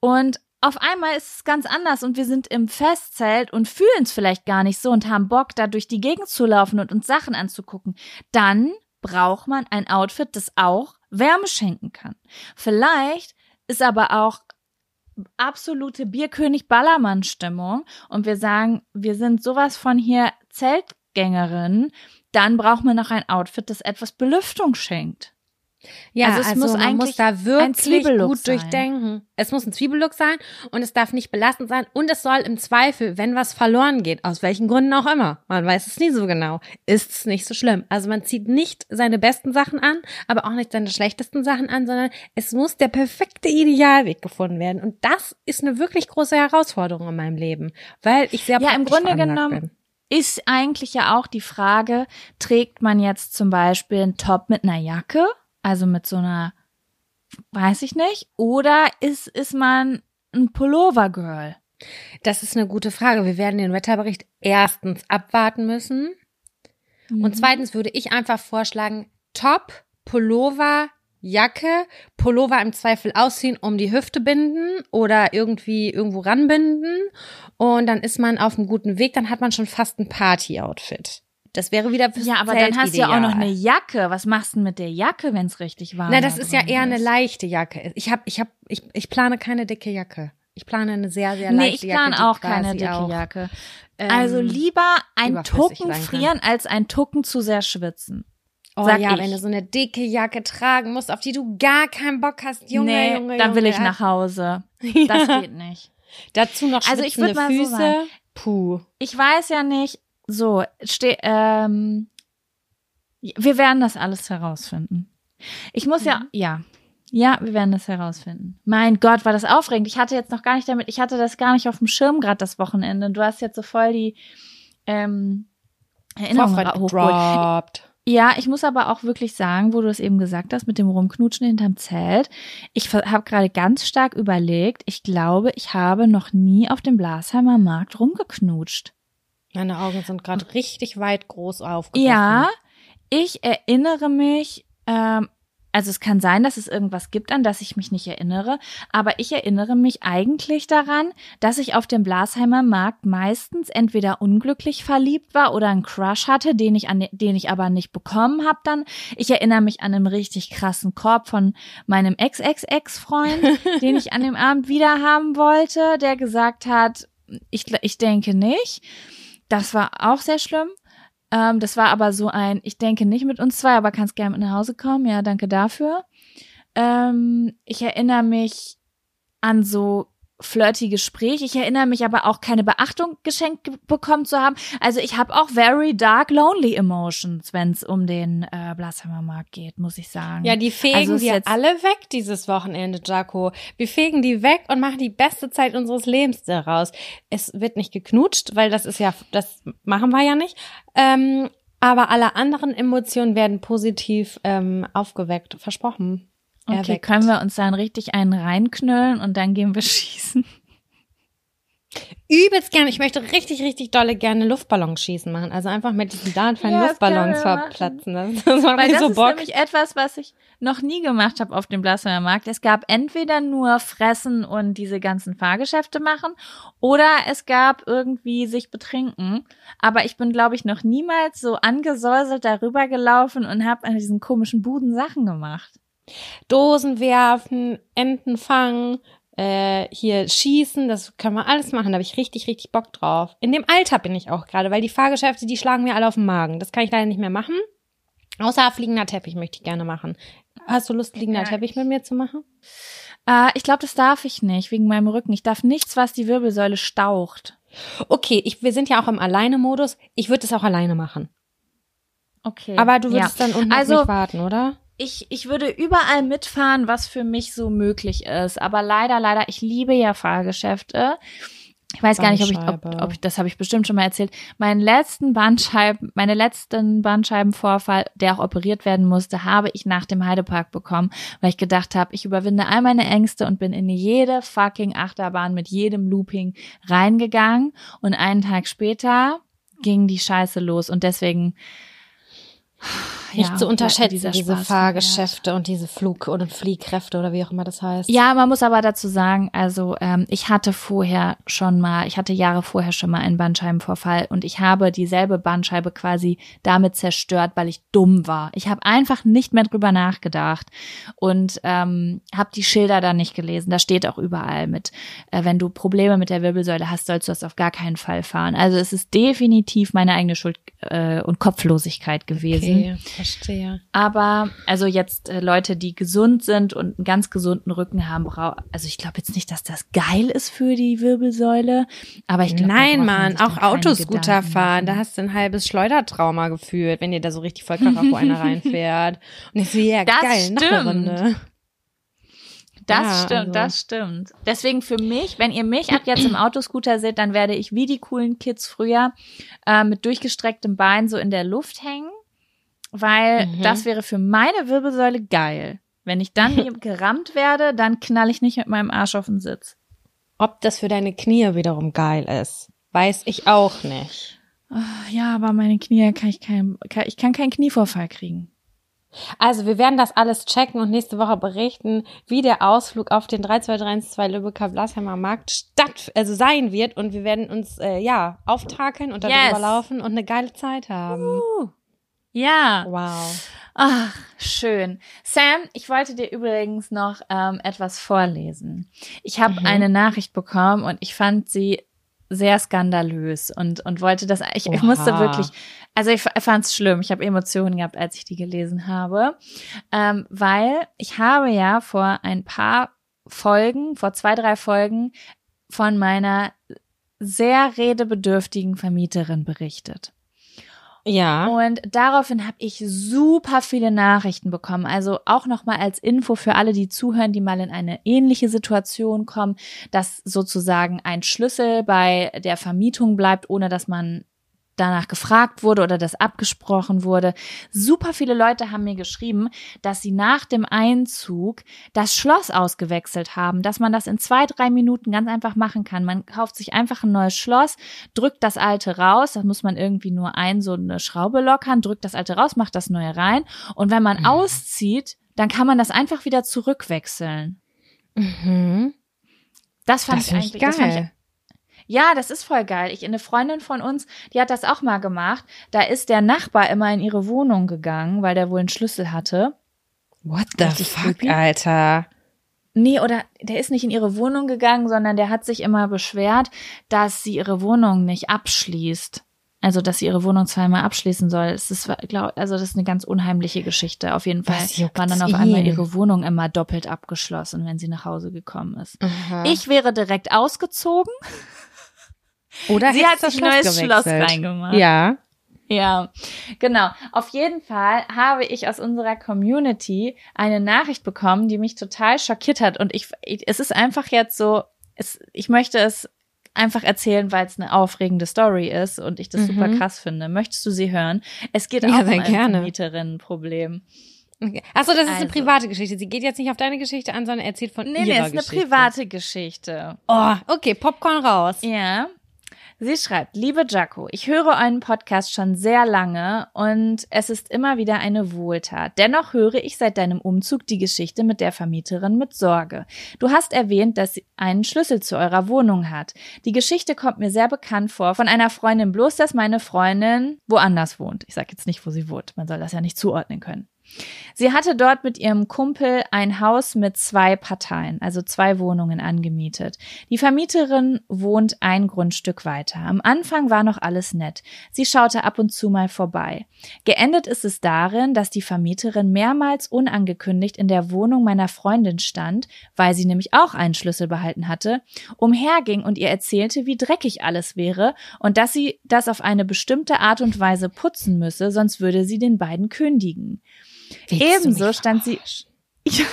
Und auf einmal ist es ganz anders und wir sind im Festzelt und fühlen es vielleicht gar nicht so und haben Bock, da durch die Gegend zu laufen und uns Sachen anzugucken. Dann braucht man ein Outfit, das auch Wärme schenken kann. Vielleicht ist aber auch absolute Bierkönig Ballermann Stimmung und wir sagen, wir sind sowas von hier Zeltgängerin, dann braucht man noch ein Outfit, das etwas Belüftung schenkt. Ja, also, es also muss man eigentlich muss da wirklich gut sein. durchdenken. Es muss ein Zwiebellook sein und es darf nicht belastend sein und es soll im Zweifel, wenn was verloren geht, aus welchen Gründen auch immer, man weiß es nie so genau, ist es nicht so schlimm. Also man zieht nicht seine besten Sachen an, aber auch nicht seine schlechtesten Sachen an, sondern es muss der perfekte Idealweg gefunden werden und das ist eine wirklich große Herausforderung in meinem Leben, weil ich sehr ja im Grunde genommen bin ist eigentlich ja auch die Frage, trägt man jetzt zum Beispiel einen Top mit einer Jacke, also mit so einer, weiß ich nicht, oder ist, ist man ein Pullover-Girl? Das ist eine gute Frage. Wir werden den Wetterbericht erstens abwarten müssen. Mhm. Und zweitens würde ich einfach vorschlagen, Top, Pullover, Jacke, Pullover im Zweifel ausziehen, um die Hüfte binden oder irgendwie irgendwo ranbinden. Und dann ist man auf einem guten Weg, dann hat man schon fast ein Party-Outfit. Das wäre wieder fürs Ja, aber Zelt dann hast ideal. du ja auch noch eine Jacke. Was machst du denn mit der Jacke, wenn es richtig warm ist? Na, das ist ja eher ist. eine leichte Jacke. Ich habe, ich habe, ich, ich plane keine dicke Jacke. Ich plane eine sehr, sehr leichte Jacke. Nee, ich plane Jacke, auch keine dicke auch, Jacke. Ähm, also lieber ein Tucken frieren, als ein Tucken zu sehr schwitzen. Oh Sag ja, ich. wenn du so eine dicke Jacke tragen musst, auf die du gar keinen Bock hast, Junge, nee, Junge, dann will ich nach Hause. Das geht nicht. Dazu noch also ich würde mal Füße. So sagen, Puh. Ich weiß ja nicht, so, ste ähm, wir werden das alles herausfinden. Ich muss mhm. ja, ja, ja, wir werden das herausfinden. Mein Gott, war das aufregend. Ich hatte jetzt noch gar nicht damit, ich hatte das gar nicht auf dem Schirm gerade das Wochenende. Du hast jetzt so voll die ähm, Erinnerung hochgeholt. Ja, ich muss aber auch wirklich sagen, wo du es eben gesagt hast, mit dem Rumknutschen hinterm Zelt. Ich habe gerade ganz stark überlegt, ich glaube, ich habe noch nie auf dem Blasheimer Markt rumgeknutscht. Meine Augen sind gerade richtig weit groß aufgegangen. Ja, ich erinnere mich, ähm, also es kann sein, dass es irgendwas gibt, an das ich mich nicht erinnere, aber ich erinnere mich eigentlich daran, dass ich auf dem Blasheimer Markt meistens entweder unglücklich verliebt war oder einen Crush hatte, den ich an den ich aber nicht bekommen habe dann. Ich erinnere mich an einen richtig krassen Korb von meinem Ex-Ex-Ex-Freund, den ich an dem Abend wieder haben wollte, der gesagt hat, ich, ich denke nicht. Das war auch sehr schlimm. Ähm, das war aber so ein, ich denke nicht mit uns zwei, aber kannst gerne mit nach Hause kommen. Ja, danke dafür. Ähm, ich erinnere mich an so flirty Gespräch. Ich erinnere mich aber auch keine Beachtung geschenkt bekommen zu haben. Also ich habe auch very dark lonely emotions, wenn es um den äh, Blasheimer Markt geht, muss ich sagen. Ja, die fegen also wir alle weg dieses Wochenende, Jaco. Wir fegen die weg und machen die beste Zeit unseres Lebens daraus. Es wird nicht geknutscht, weil das ist ja, das machen wir ja nicht. Ähm, aber alle anderen Emotionen werden positiv ähm, aufgeweckt, versprochen. Okay, erweckt. können wir uns dann richtig einen reinknüllen und dann gehen wir schießen? Übelst gerne. Ich möchte richtig, richtig dolle gerne Luftballons schießen machen. Also einfach mit diesen dartfeinen ja, Luftballons verplatzen. Das, das macht Weil das so ist Bock. nämlich etwas, was ich noch nie gemacht habe auf dem Blasphemia Markt. Es gab entweder nur Fressen und diese ganzen Fahrgeschäfte machen oder es gab irgendwie sich betrinken. Aber ich bin, glaube ich, noch niemals so angesäuselt darüber gelaufen und habe an diesen komischen Buden Sachen gemacht. Dosen werfen, Enten fangen, äh, hier schießen, das können wir alles machen. Da habe ich richtig, richtig Bock drauf. In dem Alter bin ich auch gerade, weil die Fahrgeschäfte, die schlagen mir alle auf den Magen. Das kann ich leider nicht mehr machen. Außer fliegender Teppich möchte ich gerne machen. Hast du Lust, fliegender ja. Teppich mit mir zu machen? Äh, ich glaube, das darf ich nicht, wegen meinem Rücken. Ich darf nichts, was die Wirbelsäule staucht. Okay, ich, wir sind ja auch im Alleine-Modus. Ich würde es auch alleine machen. Okay. Aber du würdest ja. dann unten also, nicht warten, oder? Ich, ich würde überall mitfahren, was für mich so möglich ist. Aber leider, leider, ich liebe ja Fahrgeschäfte. Ich weiß gar nicht, ob ich, ob, ob ich, das habe ich bestimmt schon mal erzählt. Meinen letzten Bandscheiben, meine letzten Bandscheibenvorfall, der auch operiert werden musste, habe ich nach dem Heidepark bekommen, weil ich gedacht habe, ich überwinde all meine Ängste und bin in jede fucking Achterbahn mit jedem Looping reingegangen und einen Tag später ging die Scheiße los und deswegen nicht ja, zu unterschätzen, diese Spaß Fahrgeschäfte und diese Flug- und Fliehkräfte oder wie auch immer das heißt. Ja, man muss aber dazu sagen, also ähm, ich hatte vorher schon mal, ich hatte Jahre vorher schon mal einen Bandscheibenvorfall und ich habe dieselbe Bandscheibe quasi damit zerstört, weil ich dumm war. Ich habe einfach nicht mehr drüber nachgedacht und ähm, habe die Schilder da nicht gelesen. Da steht auch überall mit, äh, wenn du Probleme mit der Wirbelsäule hast, sollst du das auf gar keinen Fall fahren. Also es ist definitiv meine eigene Schuld äh, und Kopflosigkeit gewesen. Okay Verstehe. Aber also jetzt äh, Leute, die gesund sind und einen ganz gesunden Rücken haben, also ich glaube jetzt nicht, dass das geil ist für die Wirbelsäule, aber ich glaube Nein, Mann, auch Autoscooter fahren, da hast du ein halbes Schleudertrauma gefühlt, wenn dir da so richtig voll Karacho einer reinfährt. Und ich so, ja, das geil, stimmt. noch Runde. Das ja, stimmt, also. das stimmt. Deswegen für mich, wenn ihr mich ab jetzt im Autoscooter seht, dann werde ich wie die coolen Kids früher äh, mit durchgestrecktem Bein so in der Luft hängen weil mhm. das wäre für meine Wirbelsäule geil. Wenn ich dann gerammt werde, dann knall ich nicht mit meinem Arsch auf den Sitz. Ob das für deine Knie wiederum geil ist, weiß ich auch nicht. Ah, ja, aber meine Knie kann ich kein, kann, ich kann keinen Knievorfall kriegen. Also wir werden das alles checken und nächste Woche berichten, wie der Ausflug auf den 3232 Lübecker Blasheimer Markt statt, also sein wird und wir werden uns äh, ja auftakeln und darüber yes. laufen und eine geile Zeit haben. Uh. Ja. Wow. Ach, schön. Sam, ich wollte dir übrigens noch ähm, etwas vorlesen. Ich habe mhm. eine Nachricht bekommen und ich fand sie sehr skandalös und und wollte das ich, ich musste wirklich also ich fand es schlimm ich habe Emotionen gehabt als ich die gelesen habe ähm, weil ich habe ja vor ein paar Folgen vor zwei drei Folgen von meiner sehr redebedürftigen Vermieterin berichtet ja. Und daraufhin habe ich super viele Nachrichten bekommen. Also auch nochmal als Info für alle, die zuhören, die mal in eine ähnliche Situation kommen, dass sozusagen ein Schlüssel bei der Vermietung bleibt, ohne dass man danach gefragt wurde oder das abgesprochen wurde. Super viele Leute haben mir geschrieben, dass sie nach dem Einzug das Schloss ausgewechselt haben, dass man das in zwei, drei Minuten ganz einfach machen kann. Man kauft sich einfach ein neues Schloss, drückt das alte raus, da muss man irgendwie nur ein, so eine Schraube lockern, drückt das alte raus, macht das neue rein und wenn man mhm. auszieht, dann kann man das einfach wieder zurückwechseln. Mhm. Das fand das ich eigentlich geil. Ja, das ist voll geil. Ich, eine Freundin von uns, die hat das auch mal gemacht. Da ist der Nachbar immer in ihre Wohnung gegangen, weil der wohl einen Schlüssel hatte. What the fuck, creepy. Alter? Nee, oder der ist nicht in ihre Wohnung gegangen, sondern der hat sich immer beschwert, dass sie ihre Wohnung nicht abschließt. Also, dass sie ihre Wohnung zweimal abschließen soll. Es ist, glaub, also, das ist eine ganz unheimliche Geschichte. Auf jeden Fall war dann auf ihn? einmal ihre Wohnung immer doppelt abgeschlossen, wenn sie nach Hause gekommen ist. Aha. Ich wäre direkt ausgezogen. Oder sie hat sich ein neues. Schloss reingemacht. Ja. Ja, genau. Auf jeden Fall habe ich aus unserer Community eine Nachricht bekommen, die mich total schockiert hat. Und ich, es ist einfach jetzt so, es, ich möchte es einfach erzählen, weil es eine aufregende Story ist und ich das mhm. super krass finde. Möchtest du sie hören? Es geht ja, auch um ein Vermieterinnenproblem. Okay. Achso, das ist also. eine private Geschichte. Sie geht jetzt nicht auf deine Geschichte an, sondern erzählt von nee, ihrer Geschichte. Nee, es ist eine private Geschichte. Oh, okay, Popcorn raus. Ja. Sie schreibt, liebe Jaco, ich höre euren Podcast schon sehr lange und es ist immer wieder eine Wohltat. Dennoch höre ich seit deinem Umzug die Geschichte mit der Vermieterin mit Sorge. Du hast erwähnt, dass sie einen Schlüssel zu eurer Wohnung hat. Die Geschichte kommt mir sehr bekannt vor von einer Freundin, bloß dass meine Freundin woanders wohnt. Ich sage jetzt nicht, wo sie wohnt. Man soll das ja nicht zuordnen können. Sie hatte dort mit ihrem Kumpel ein Haus mit zwei Parteien, also zwei Wohnungen angemietet. Die Vermieterin wohnt ein Grundstück weiter. Am Anfang war noch alles nett. Sie schaute ab und zu mal vorbei. Geendet ist es darin, dass die Vermieterin mehrmals unangekündigt in der Wohnung meiner Freundin stand, weil sie nämlich auch einen Schlüssel behalten hatte, umherging und ihr erzählte, wie dreckig alles wäre und dass sie das auf eine bestimmte Art und Weise putzen müsse, sonst würde sie den beiden kündigen. Ebenso stand sie. Ja,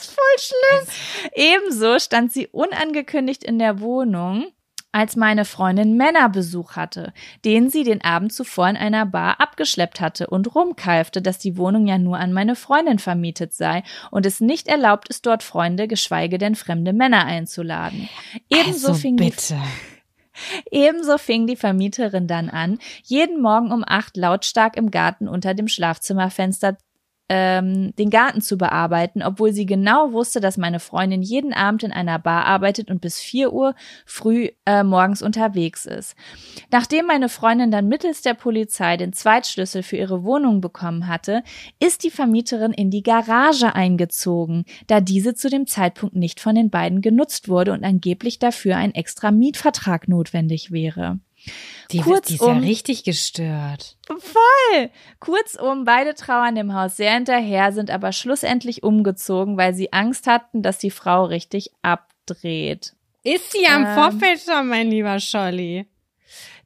voll schlimm. Ebenso stand sie unangekündigt in der Wohnung, als meine Freundin Männerbesuch hatte, den sie den Abend zuvor in einer Bar abgeschleppt hatte und rumkeifte, dass die Wohnung ja nur an meine Freundin vermietet sei und es nicht erlaubt ist, dort Freunde, geschweige denn fremde Männer einzuladen. Ebenso also fing bitte. die Ebenso fing die Vermieterin dann an, jeden Morgen um acht lautstark im Garten unter dem Schlafzimmerfenster ähm, den Garten zu bearbeiten, obwohl sie genau wusste, dass meine Freundin jeden Abend in einer Bar arbeitet und bis vier Uhr früh äh, morgens unterwegs ist. Nachdem meine Freundin dann mittels der Polizei den Zweitschlüssel für ihre Wohnung bekommen hatte, ist die Vermieterin in die Garage eingezogen, da diese zu dem Zeitpunkt nicht von den beiden genutzt wurde und angeblich dafür ein extra Mietvertrag notwendig wäre. Die, Kurzum- die ist ja richtig gestört. Voll! Kurzum, beide trauern dem Haus sehr hinterher, sind aber schlussendlich umgezogen, weil sie Angst hatten, dass die Frau richtig abdreht. Ist sie am Ähm. Vorfeld schon, mein lieber Scholli?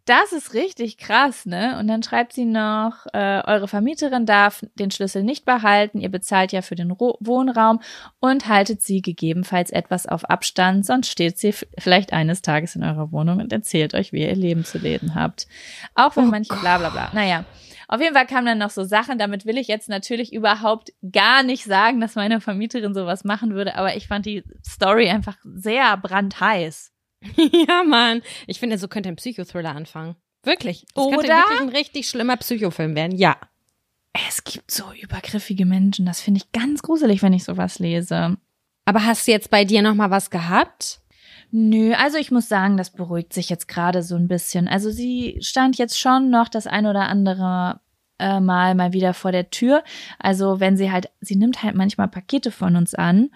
Das ist richtig krass, ne? Und dann schreibt sie noch, äh, eure Vermieterin darf den Schlüssel nicht behalten, ihr bezahlt ja für den Ro Wohnraum und haltet sie gegebenenfalls etwas auf Abstand, sonst steht sie vielleicht eines Tages in eurer Wohnung und erzählt euch, wie ihr Leben zu leben habt. Auch wenn Oh manche bla bla bla. Naja. Auf jeden Fall kamen dann noch so Sachen, damit will ich jetzt natürlich überhaupt gar nicht sagen, dass meine Vermieterin sowas machen würde, aber ich fand die Story einfach sehr brandheiß. ja, Mann. Ich finde, so könnte ein Psychothriller anfangen. Wirklich. Das könnte Oder? wirklich ein richtig schlimmer Psychofilm werden. Ja. Es gibt so übergriffige Menschen, das finde ich ganz gruselig, wenn ich sowas lese. Aber hast du jetzt bei dir noch mal was gehabt? Nö, also ich muss sagen, das beruhigt sich jetzt gerade so ein bisschen. Also sie stand jetzt schon noch das ein oder andere äh, Mal mal wieder vor der Tür. Also wenn sie halt, sie nimmt halt manchmal Pakete von uns an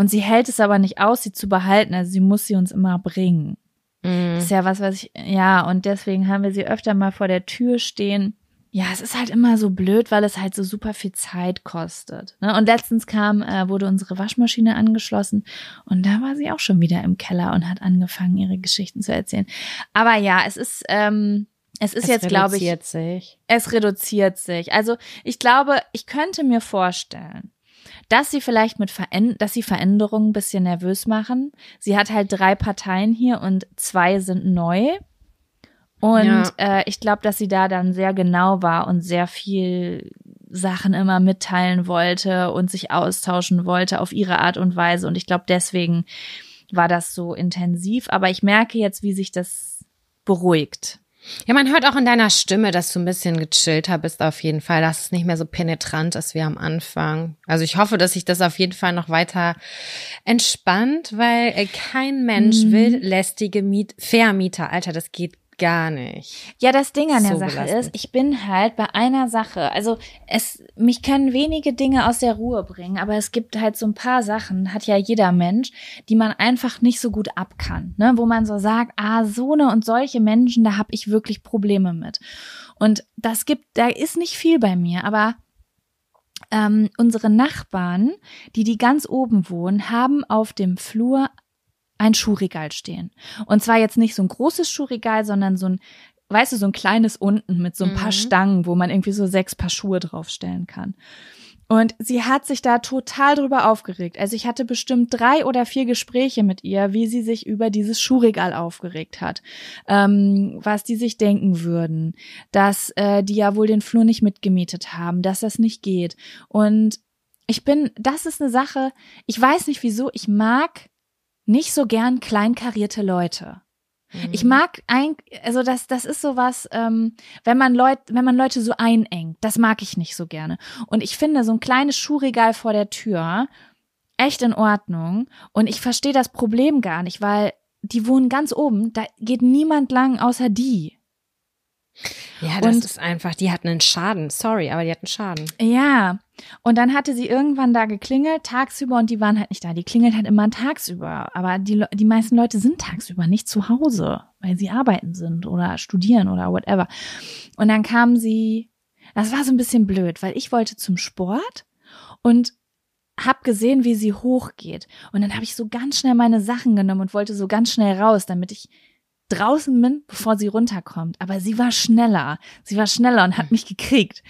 und sie hält es aber nicht aus, sie zu behalten. Also sie muss sie uns immer bringen. Mhm. Das ist ja was, was ich, ja, und deswegen haben wir sie öfter mal vor der Tür stehen. Ja, es ist halt immer so blöd, weil es halt so super viel Zeit kostet. Ne? Und letztens kam, äh, wurde unsere Waschmaschine angeschlossen und da war sie auch schon wieder im Keller und hat angefangen, ihre Geschichten zu erzählen. Aber ja, es ist, ähm, es ist Es jetzt, glaube ich, reduziert sich. es reduziert sich. Also ich glaube, ich könnte mir vorstellen, dass sie vielleicht mit Veränd dass sie Veränderungen ein bisschen nervös machen. Sie hat halt drei Parteien hier und zwei sind neu. Und Ja. äh, ich glaube, dass sie da dann sehr genau war und sehr viel Sachen immer mitteilen wollte und sich austauschen wollte auf ihre Art und Weise. Und ich glaube, deswegen war das so intensiv. Aber ich merke jetzt, wie sich das beruhigt. Ja, man hört auch in deiner Stimme, dass du ein bisschen gechillter bist auf jeden Fall, dass es nicht mehr so penetrant ist wie am Anfang. Also ich hoffe, dass sich das auf jeden Fall noch weiter entspannt, weil äh, kein Mensch Mhm. will lästige Miet Vermieter. Alter, das geht gar nicht. Ja, das Ding an der So Sache belastend. ist, ich bin halt bei einer Sache. Also es, mich können wenige Dinge aus der Ruhe bringen, aber es gibt halt so ein paar Sachen, hat ja jeder Mensch, die man einfach nicht so gut ab kann, ne? Wo man so sagt, ah, so ne und solche Menschen, da habe ich wirklich Probleme mit. Und das gibt, da ist nicht viel bei mir, aber ähm, unsere Nachbarn, die die ganz oben wohnen, haben auf dem Flur ein Schuhregal stehen. Und zwar jetzt nicht so ein großes Schuhregal, sondern so ein, weißt du, so ein kleines unten mit so ein paar Mhm. Stangen, wo man irgendwie so sechs Paar Schuhe draufstellen kann. Und sie hat sich da total drüber aufgeregt. Also ich hatte bestimmt drei oder vier Gespräche mit ihr, wie sie sich über dieses Schuhregal aufgeregt hat, ähm, was die sich denken würden, dass äh, die ja wohl den Flur nicht mitgemietet haben, dass das nicht geht. Und ich bin, das ist eine Sache, ich weiß nicht wieso, ich mag nicht so gern kleinkarierte Leute. Ich mag ein, also das, das ist sowas, ähm, wenn man Leute, wenn man Leute so einengt, das mag ich nicht so gerne. Und ich finde so ein kleines Schuhregal vor der Tür echt in Ordnung. Und ich verstehe das Problem gar nicht, weil die wohnen ganz oben, da geht niemand lang außer die. Ja, das Und- ist einfach, die hat einen Schaden. Sorry, aber die hat einen Schaden. Ja, Und dann hatte sie irgendwann da geklingelt, tagsüber, und die waren halt nicht da. Die klingelt halt immer tagsüber. Aber die, die meisten Leute sind tagsüber nicht zu Hause, weil sie arbeiten sind oder studieren oder whatever. Und dann kam sie, das war so ein bisschen blöd, weil ich wollte zum Sport und hab gesehen, wie sie hochgeht. Und dann habe ich so ganz schnell meine Sachen genommen und wollte so ganz schnell raus, damit ich draußen bin, bevor sie runterkommt. Aber sie war schneller. Sie war schneller und hat mich gekriegt.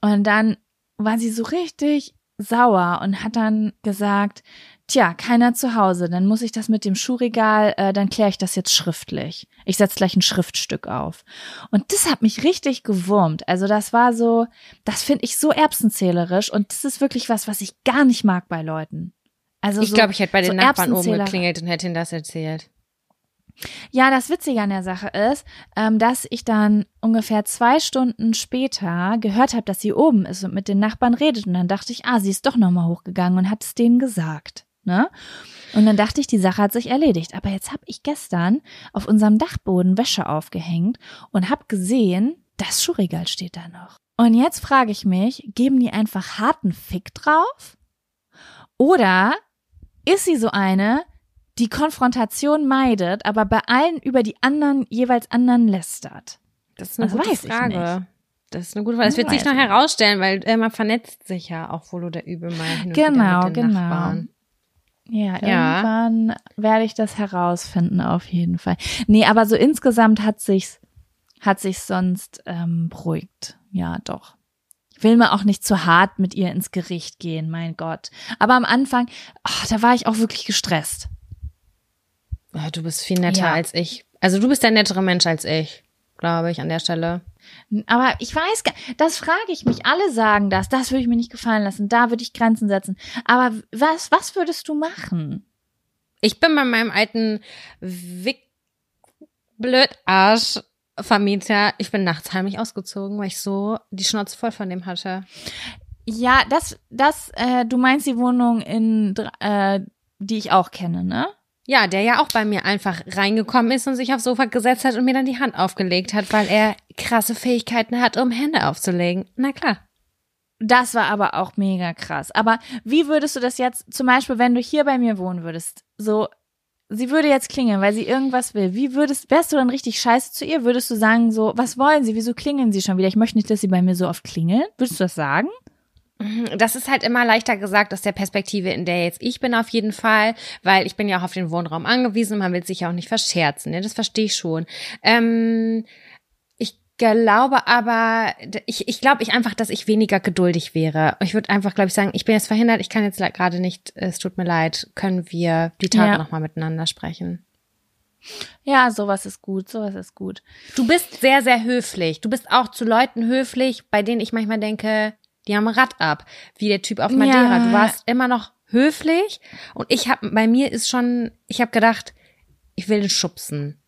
Und dann war sie so richtig sauer und hat dann gesagt, tja, keiner zu Hause, dann muss ich das mit dem Schuhregal, äh, dann kläre ich das jetzt schriftlich. Ich setze gleich ein Schriftstück auf. Und das hat mich richtig gewurmt. Also das war so, das finde ich so erbsenzählerisch und das ist wirklich was, was ich gar nicht mag bei Leuten. Also ich so, glaube, ich hätte bei den so Nachbarn oben geklingelt und hätte ihnen das erzählt. Ja, das Witzige an der Sache ist, ähm, dass ich dann ungefähr zwei Stunden später gehört habe, dass sie oben ist und mit den Nachbarn redet. Und dann dachte ich, ah, sie ist doch nochmal hochgegangen und hat es denen gesagt. Ne? Und dann dachte ich, die Sache hat sich erledigt. Aber jetzt habe ich gestern auf unserem Dachboden Wäsche aufgehängt und habe gesehen, das Schuhregal steht da noch. Und jetzt frage ich mich, geben die einfach harten Fick drauf? Oder ist sie so eine, die Konfrontation meidet, aber bei allen über die anderen jeweils anderen lästert. Das ist eine Das gute weiß ich Frage. Das ist eine gute Frage. Das Das wird sich noch herausstellen, weil äh, man vernetzt sich ja auch wohl oder übel mal hin und Genau, mit den genau. Nachbarn. Ja, Ja. irgendwann werde ich das herausfinden, auf jeden Fall. Nee, aber so insgesamt hat sich's, hat sich's sonst ähm, beruhigt. Ja, doch. Ich will mir auch nicht zu hart mit ihr ins Gericht gehen, mein Gott. Aber am Anfang, ach, da war ich auch wirklich gestresst. Ja, du bist viel netter Ja. als ich. Also du bist der nettere Mensch als ich, glaube ich, an der Stelle. Aber ich weiß, gar- das frage ich mich. Alle sagen das. Das würde ich mir nicht gefallen lassen. Da würde ich Grenzen setzen. Aber was, was würdest du machen? Ich bin bei meinem alten Wick Blödarsch Vermieter, ich bin nachts heimlich ausgezogen, weil ich so die Schnauze voll von dem hatte. Ja, das, das, äh, du meinst die Wohnung in, äh, die ich auch kenne, ne? Ja, der ja auch bei mir einfach reingekommen ist und sich aufs Sofa gesetzt hat und mir dann die Hand aufgelegt hat, weil er krasse Fähigkeiten hat, um Hände aufzulegen. Na klar. Das war aber auch mega krass. Aber wie würdest du das jetzt, zum Beispiel, wenn du hier bei mir wohnen würdest, so, sie würde jetzt klingeln, weil sie irgendwas will. Wie würdest, wärst du dann richtig scheiße zu ihr? Würdest du sagen so, was wollen sie? Wieso klingeln sie schon wieder? Ich möchte nicht, dass sie bei mir so oft klingeln. Würdest du das sagen? Das ist halt immer leichter gesagt aus der Perspektive, in der jetzt ich bin auf jeden Fall, weil ich bin ja auch auf den Wohnraum angewiesen und man will sich ja auch nicht verscherzen. Ne? Das verstehe ich schon. Ähm, ich glaube aber, ich, ich glaube ich einfach, dass ich weniger geduldig wäre. Ich würde einfach, glaube ich, sagen, ich bin jetzt verhindert, ich kann jetzt gerade nicht, es tut mir leid, können wir die Tage Ja. nochmal miteinander sprechen. Ja, sowas ist gut, sowas ist gut. Du bist sehr, sehr höflich. Du bist auch zu Leuten höflich, bei denen ich manchmal denke, die haben Rad ab, wie der Typ auf Madeira. Ja. Du warst immer noch höflich und ich habe, bei mir ist schon, ich habe gedacht, ich will den schubsen.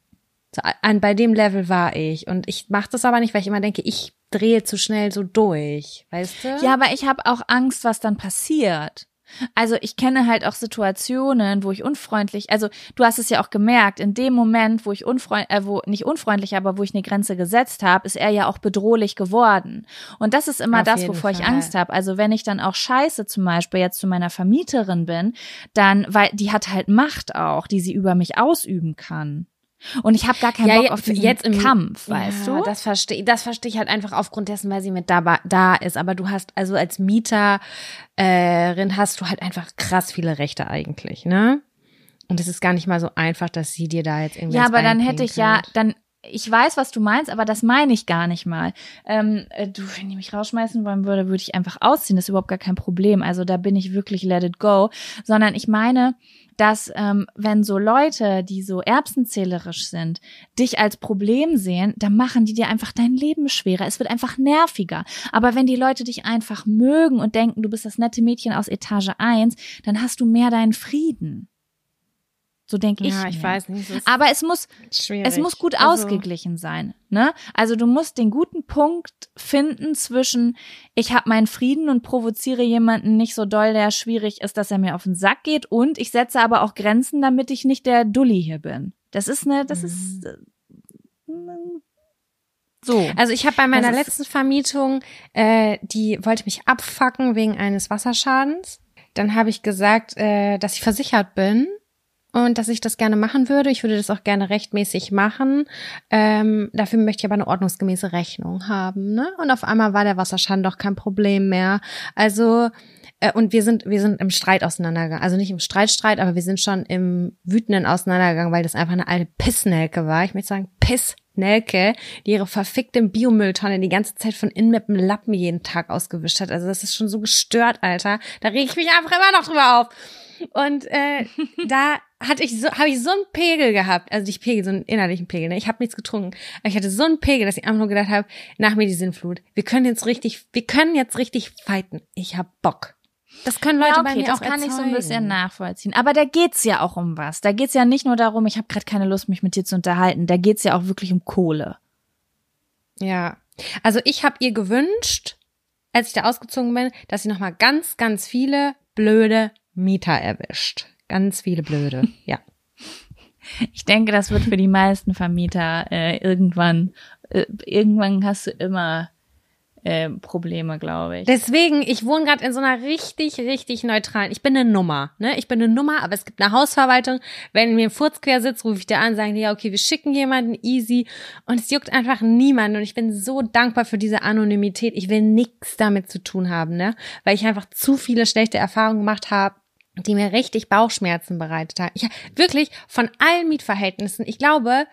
So, an, bei dem Level war ich und ich mache das aber nicht, weil ich immer denke, ich drehe zu schnell so durch, weißt du? Ja, aber ich habe auch Angst, was dann passiert. Also ich kenne halt auch Situationen, wo ich unfreundlich, also du hast es ja auch gemerkt, in dem Moment, wo ich unfreundlich, äh, wo nicht unfreundlich, aber wo ich eine Grenze gesetzt habe, ist er ja auch bedrohlich geworden. Und das ist immer Auf das, wovor ich Fall. Angst habe. Also wenn ich dann auch scheiße zum Beispiel jetzt zu meiner Vermieterin bin, dann, weil die hat halt Macht auch, die sie über mich ausüben kann. Und ich habe gar keinen Ja, Bock auf diesen jetzt im- Kampf, weißt ja, du? Das verstehe das verstehe ich halt einfach aufgrund dessen, weil sie mit da, da ist. Aber du hast also als Mieterin hast du halt einfach krass viele Rechte eigentlich, ne? Und es ist gar nicht mal so einfach, dass sie dir da jetzt irgendwie Ja, aber dann hätte ich ja, dann, ich weiß, was du meinst, aber das meine ich gar nicht mal. Ähm, äh, du, wenn die mich rausschmeißen wollen würde, würde ich einfach ausziehen. Das ist überhaupt gar kein Problem. Also da bin ich wirklich let it go. Sondern ich meine, dass ähm, wenn so Leute, die so erbsenzählerisch sind, dich als Problem sehen, dann machen die dir einfach dein Leben schwerer. Es wird einfach nerviger. Aber wenn die Leute dich einfach mögen und denken, du bist das nette Mädchen aus Etage 1, dann hast du mehr deinen Frieden. So denke ich. Ja, ich mir. weiß nicht. Aber es muss, schwierig. es muss gut Also, ausgeglichen sein, ne? Also du musst den guten Punkt finden zwischen ich habe meinen Frieden und provoziere jemanden nicht so doll, der schwierig ist, dass er mir auf den Sack geht und ich setze aber auch Grenzen, damit ich nicht der Dulli hier bin. Das ist eine, das Mhm. ist äh, So. Also ich habe bei meiner ist- letzten Vermietung, äh, die wollte mich abfacken wegen eines Wasserschadens. Dann habe ich gesagt, äh, dass ich versichert bin und dass ich das gerne machen würde. Ich würde das auch gerne rechtmäßig machen. Ähm, dafür möchte ich aber eine ordnungsgemäße Rechnung haben. Ne? Und auf einmal war der Wasserschaden doch kein Problem mehr. Also äh, und wir sind wir sind im Streit auseinandergegangen. Also nicht im Streitstreit, aber wir sind schon im wütenden auseinandergegangen, weil das einfach eine alte Pissnelke war. Ich möchte sagen Pissnelke, die ihre verfickte Biomülltonne die ganze Zeit von innen mit dem Lappen jeden Tag ausgewischt hat. Also das ist schon so gestört, Alter. Da reg ich mich einfach immer noch drüber auf. Und äh, da hatte ich so, habe ich so einen Pegel gehabt, also nicht Pegel, so einen innerlichen Pegel. Ne? Ich habe nichts getrunken, aber ich hatte so einen Pegel, dass ich einfach nur gedacht habe, nach mir die Sinnflut. Wir können jetzt richtig, wir können jetzt richtig fighten. Ich hab Bock. Das können Leute Ja, bei okay, mir das auch kann ich so ein erzeugen. bisschen nachvollziehen. Aber da geht's ja auch um was. Da geht's ja nicht nur darum, ich habe gerade keine Lust, mich mit dir zu unterhalten. Da geht's ja auch wirklich um Kohle. Ja. Also ich habe ihr gewünscht, als ich da ausgezogen bin, dass sie noch mal ganz, ganz viele blöde Mieter erwischt. Ganz viele blöde. Ja. Ich denke, das wird für die meisten Vermieter äh, irgendwann, äh, irgendwann hast du immer äh, Probleme, glaube ich. Deswegen, ich wohne gerade in so einer richtig, richtig neutralen. Ich bin eine Nummer, ne? Ich bin eine Nummer, aber es gibt eine Hausverwaltung. Wenn mir ein Furz quer sitzt, rufe ich da an, sagen die, ja, okay, wir schicken jemanden, easy. Und es juckt einfach niemanden. Und ich bin so dankbar für diese Anonymität. Ich will nichts damit zu tun haben, ne? Weil ich einfach zu viele schlechte Erfahrungen gemacht habe die mir richtig Bauchschmerzen bereitet haben. Ich, wirklich, von allen Mietverhältnissen, ich glaube,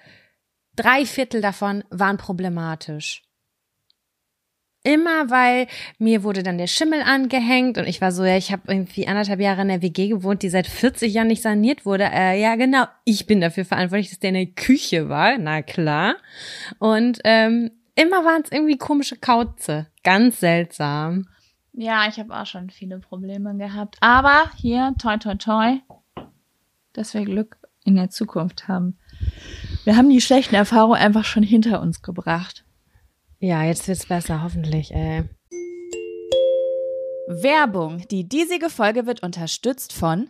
drei Viertel davon waren problematisch. Immer weil mir wurde dann der Schimmel angehängt und ich war so, ja, ich habe irgendwie anderthalb Jahre in der WG gewohnt, die seit 40 Jahren nicht saniert wurde. Äh, ja, genau, ich bin dafür verantwortlich, dass der in der Küche war, na klar. Und ähm, immer waren es irgendwie komische Kauze. Ganz seltsam. Ja, ich habe auch schon viele Probleme gehabt. Aber hier, toi, toi, toi, dass wir Glück in der Zukunft haben. Wir haben die schlechten Erfahrungen einfach schon hinter uns gebracht. Ja, jetzt wird's besser, hoffentlich, ey. Werbung. Die diesige Folge wird unterstützt von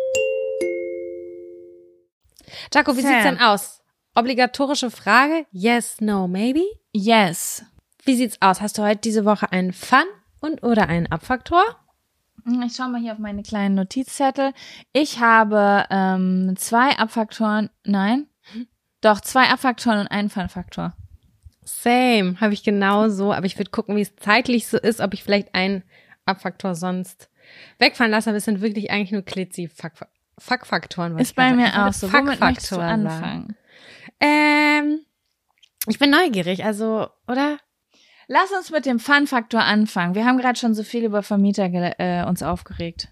Jaco, wie Sam. sieht's denn aus? Obligatorische Frage? Yes, no, maybe? Yes. Wie sieht's aus? Hast du heute diese Woche einen Fun und oder einen Abfaktor? Ich schaue mal hier auf meine kleinen Notizzettel. Ich habe ähm, zwei Abfaktoren, nein, doch zwei Abfaktoren und einen Fun-Faktor. Same, habe ich genauso, aber ich würde gucken, wie es zeitlich so ist, ob ich vielleicht einen Abfaktor sonst wegfahren lasse, aber es sind wirklich eigentlich nur Klitzi-Fuck-Faktoren. Ist bei mir auch so. Womit möchtest du Fuck-Faktoren anfangen? Ähm, ich bin neugierig, also, oder? Lass uns mit dem Fun-Faktor anfangen. Wir haben gerade schon so viel über Vermieter äh, uns aufgeregt.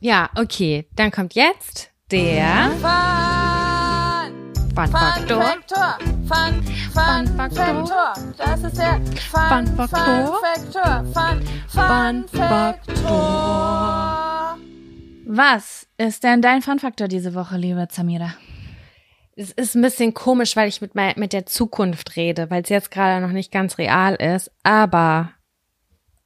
Ja, okay, dann kommt jetzt der Fun-Faktor. Fun, Fun, Faktor. Das ist der Fun, Fun Faktor. Faktor. Fun, Fun Fun Faktor. Was ist denn dein Fun-Faktor diese Woche, liebe Zamira? Es ist ein bisschen komisch, weil ich mit, mein, mit der Zukunft rede, weil es jetzt gerade noch nicht ganz real ist. Aber,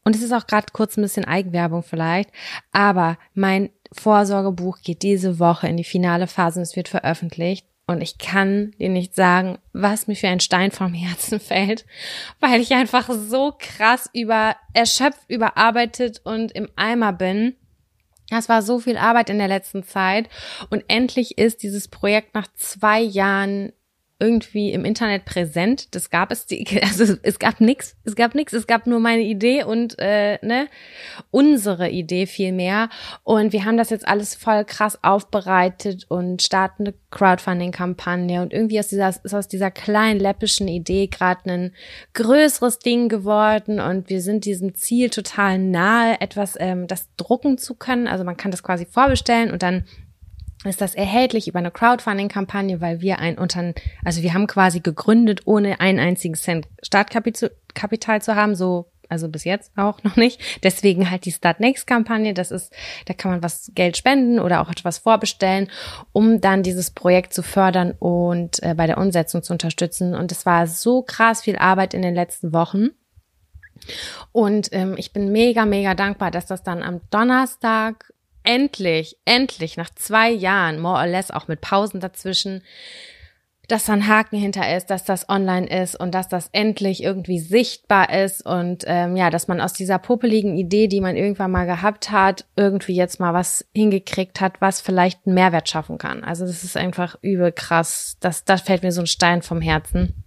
und es ist auch gerade kurz ein bisschen Eigenwerbung vielleicht, aber mein Vorsorgebuch geht diese Woche in die finale Phase und es wird veröffentlicht. Und ich kann dir nicht sagen, was mir für ein Stein vom Herzen fällt, weil ich einfach so krass über, erschöpft, überarbeitet und im Eimer bin. Das war so viel Arbeit in der letzten Zeit. Und endlich ist dieses Projekt nach zwei Jahren irgendwie im Internet präsent. Das gab es, die, also es gab nix, es gab nix, es gab nur meine Idee und äh, ne unsere Idee viel mehr. Und wir haben das jetzt alles voll krass aufbereitet und starten eine Crowdfunding-Kampagne und irgendwie aus dieser ist aus dieser kleinen läppischen Idee gerade ein größeres Ding geworden und wir sind diesem Ziel total nahe, etwas ähm, das drucken zu können. Also man kann das quasi vorbestellen und dann ist das erhältlich über eine Crowdfunding-Kampagne, weil wir ein Unternehmen, also wir haben quasi gegründet, ohne einen einzigen Cent Startkapital zu haben, so also bis jetzt auch noch nicht. Deswegen halt die Start Next Kampagne. Das ist, da kann man was Geld spenden oder auch etwas vorbestellen, um dann dieses Projekt zu fördern und äh, bei der Umsetzung zu unterstützen. Und es war so krass viel Arbeit in den letzten Wochen. Und ähm, ich bin mega, mega dankbar, dass das dann am Donnerstag endlich, endlich nach zwei Jahren, more or less auch mit Pausen dazwischen, dass da ein Haken hinter ist, dass das online ist und dass das endlich irgendwie sichtbar ist und ähm, ja, dass man aus dieser popeligen Idee, die man irgendwann mal gehabt hat, irgendwie jetzt mal was hingekriegt hat, was vielleicht einen Mehrwert schaffen kann. Also das ist einfach übel krass. Das, das fällt mir so ein Stein vom Herzen,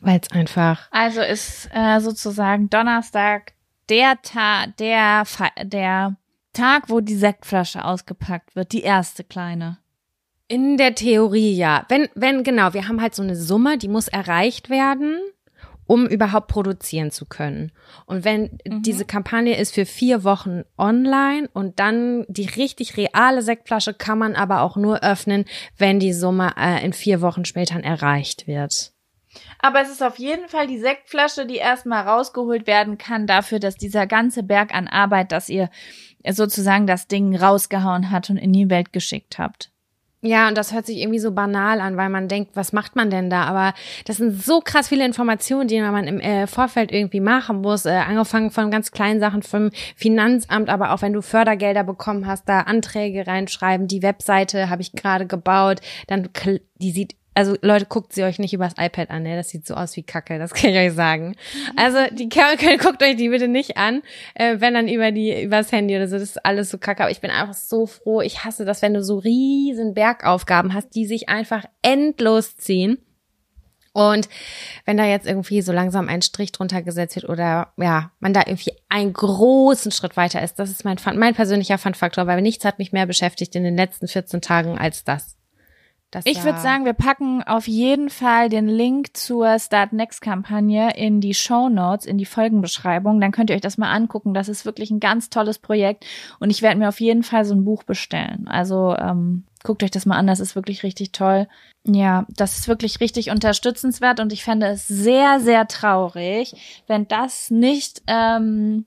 weil es einfach. Also ist äh, sozusagen Donnerstag der Tag, der der Tag, wo die Sektflasche ausgepackt wird, die erste kleine. In der Theorie ja. Wenn, wenn, genau, wir haben halt so eine Summe, die muss erreicht werden, um überhaupt produzieren zu können. Und wenn mhm. diese Kampagne ist für vier Wochen online und dann die richtig reale Sektflasche kann man aber auch nur öffnen, wenn die Summe äh, in vier Wochen später erreicht wird. Aber es ist auf jeden Fall die Sektflasche, die erstmal rausgeholt werden kann dafür, dass dieser ganze Berg an Arbeit, dass ihr sozusagen das Ding rausgehauen hat und in die Welt geschickt habt. Ja, und das hört sich irgendwie so banal an, weil man denkt, was macht man denn da? Aber das sind so krass viele Informationen, die man im äh, Vorfeld irgendwie machen muss. Äh, angefangen von ganz kleinen Sachen vom Finanzamt, aber auch wenn du Fördergelder bekommen hast, da Anträge reinschreiben. Die Webseite habe ich gerade gebaut. Dann die sieht also Leute, guckt sie euch nicht übers iPad an, ne? Das sieht so aus wie Kacke, das kann ich euch sagen. Also die guckt euch die bitte nicht an, äh, wenn dann über die übers Handy oder so. Das ist alles so Kacke. Aber ich bin einfach so froh. Ich hasse das, wenn du so riesen Bergaufgaben hast, die sich einfach endlos ziehen. Und wenn da jetzt irgendwie so langsam ein Strich drunter gesetzt wird oder ja, man da irgendwie einen großen Schritt weiter ist, das ist mein, mein persönlicher Fun-Faktor, weil nichts hat mich mehr beschäftigt in den letzten 14 Tagen als das. Ich würde sagen, wir packen auf jeden Fall den Link zur Start Next Kampagne in die Show Notes, in die Folgenbeschreibung. Dann könnt ihr euch das mal angucken. Das ist wirklich ein ganz tolles Projekt und ich werde mir auf jeden Fall so ein Buch bestellen. Also ähm, guckt euch das mal an. Das ist wirklich richtig toll. Ja, das ist wirklich richtig unterstützenswert und ich fände es sehr, sehr traurig, wenn das nicht ähm,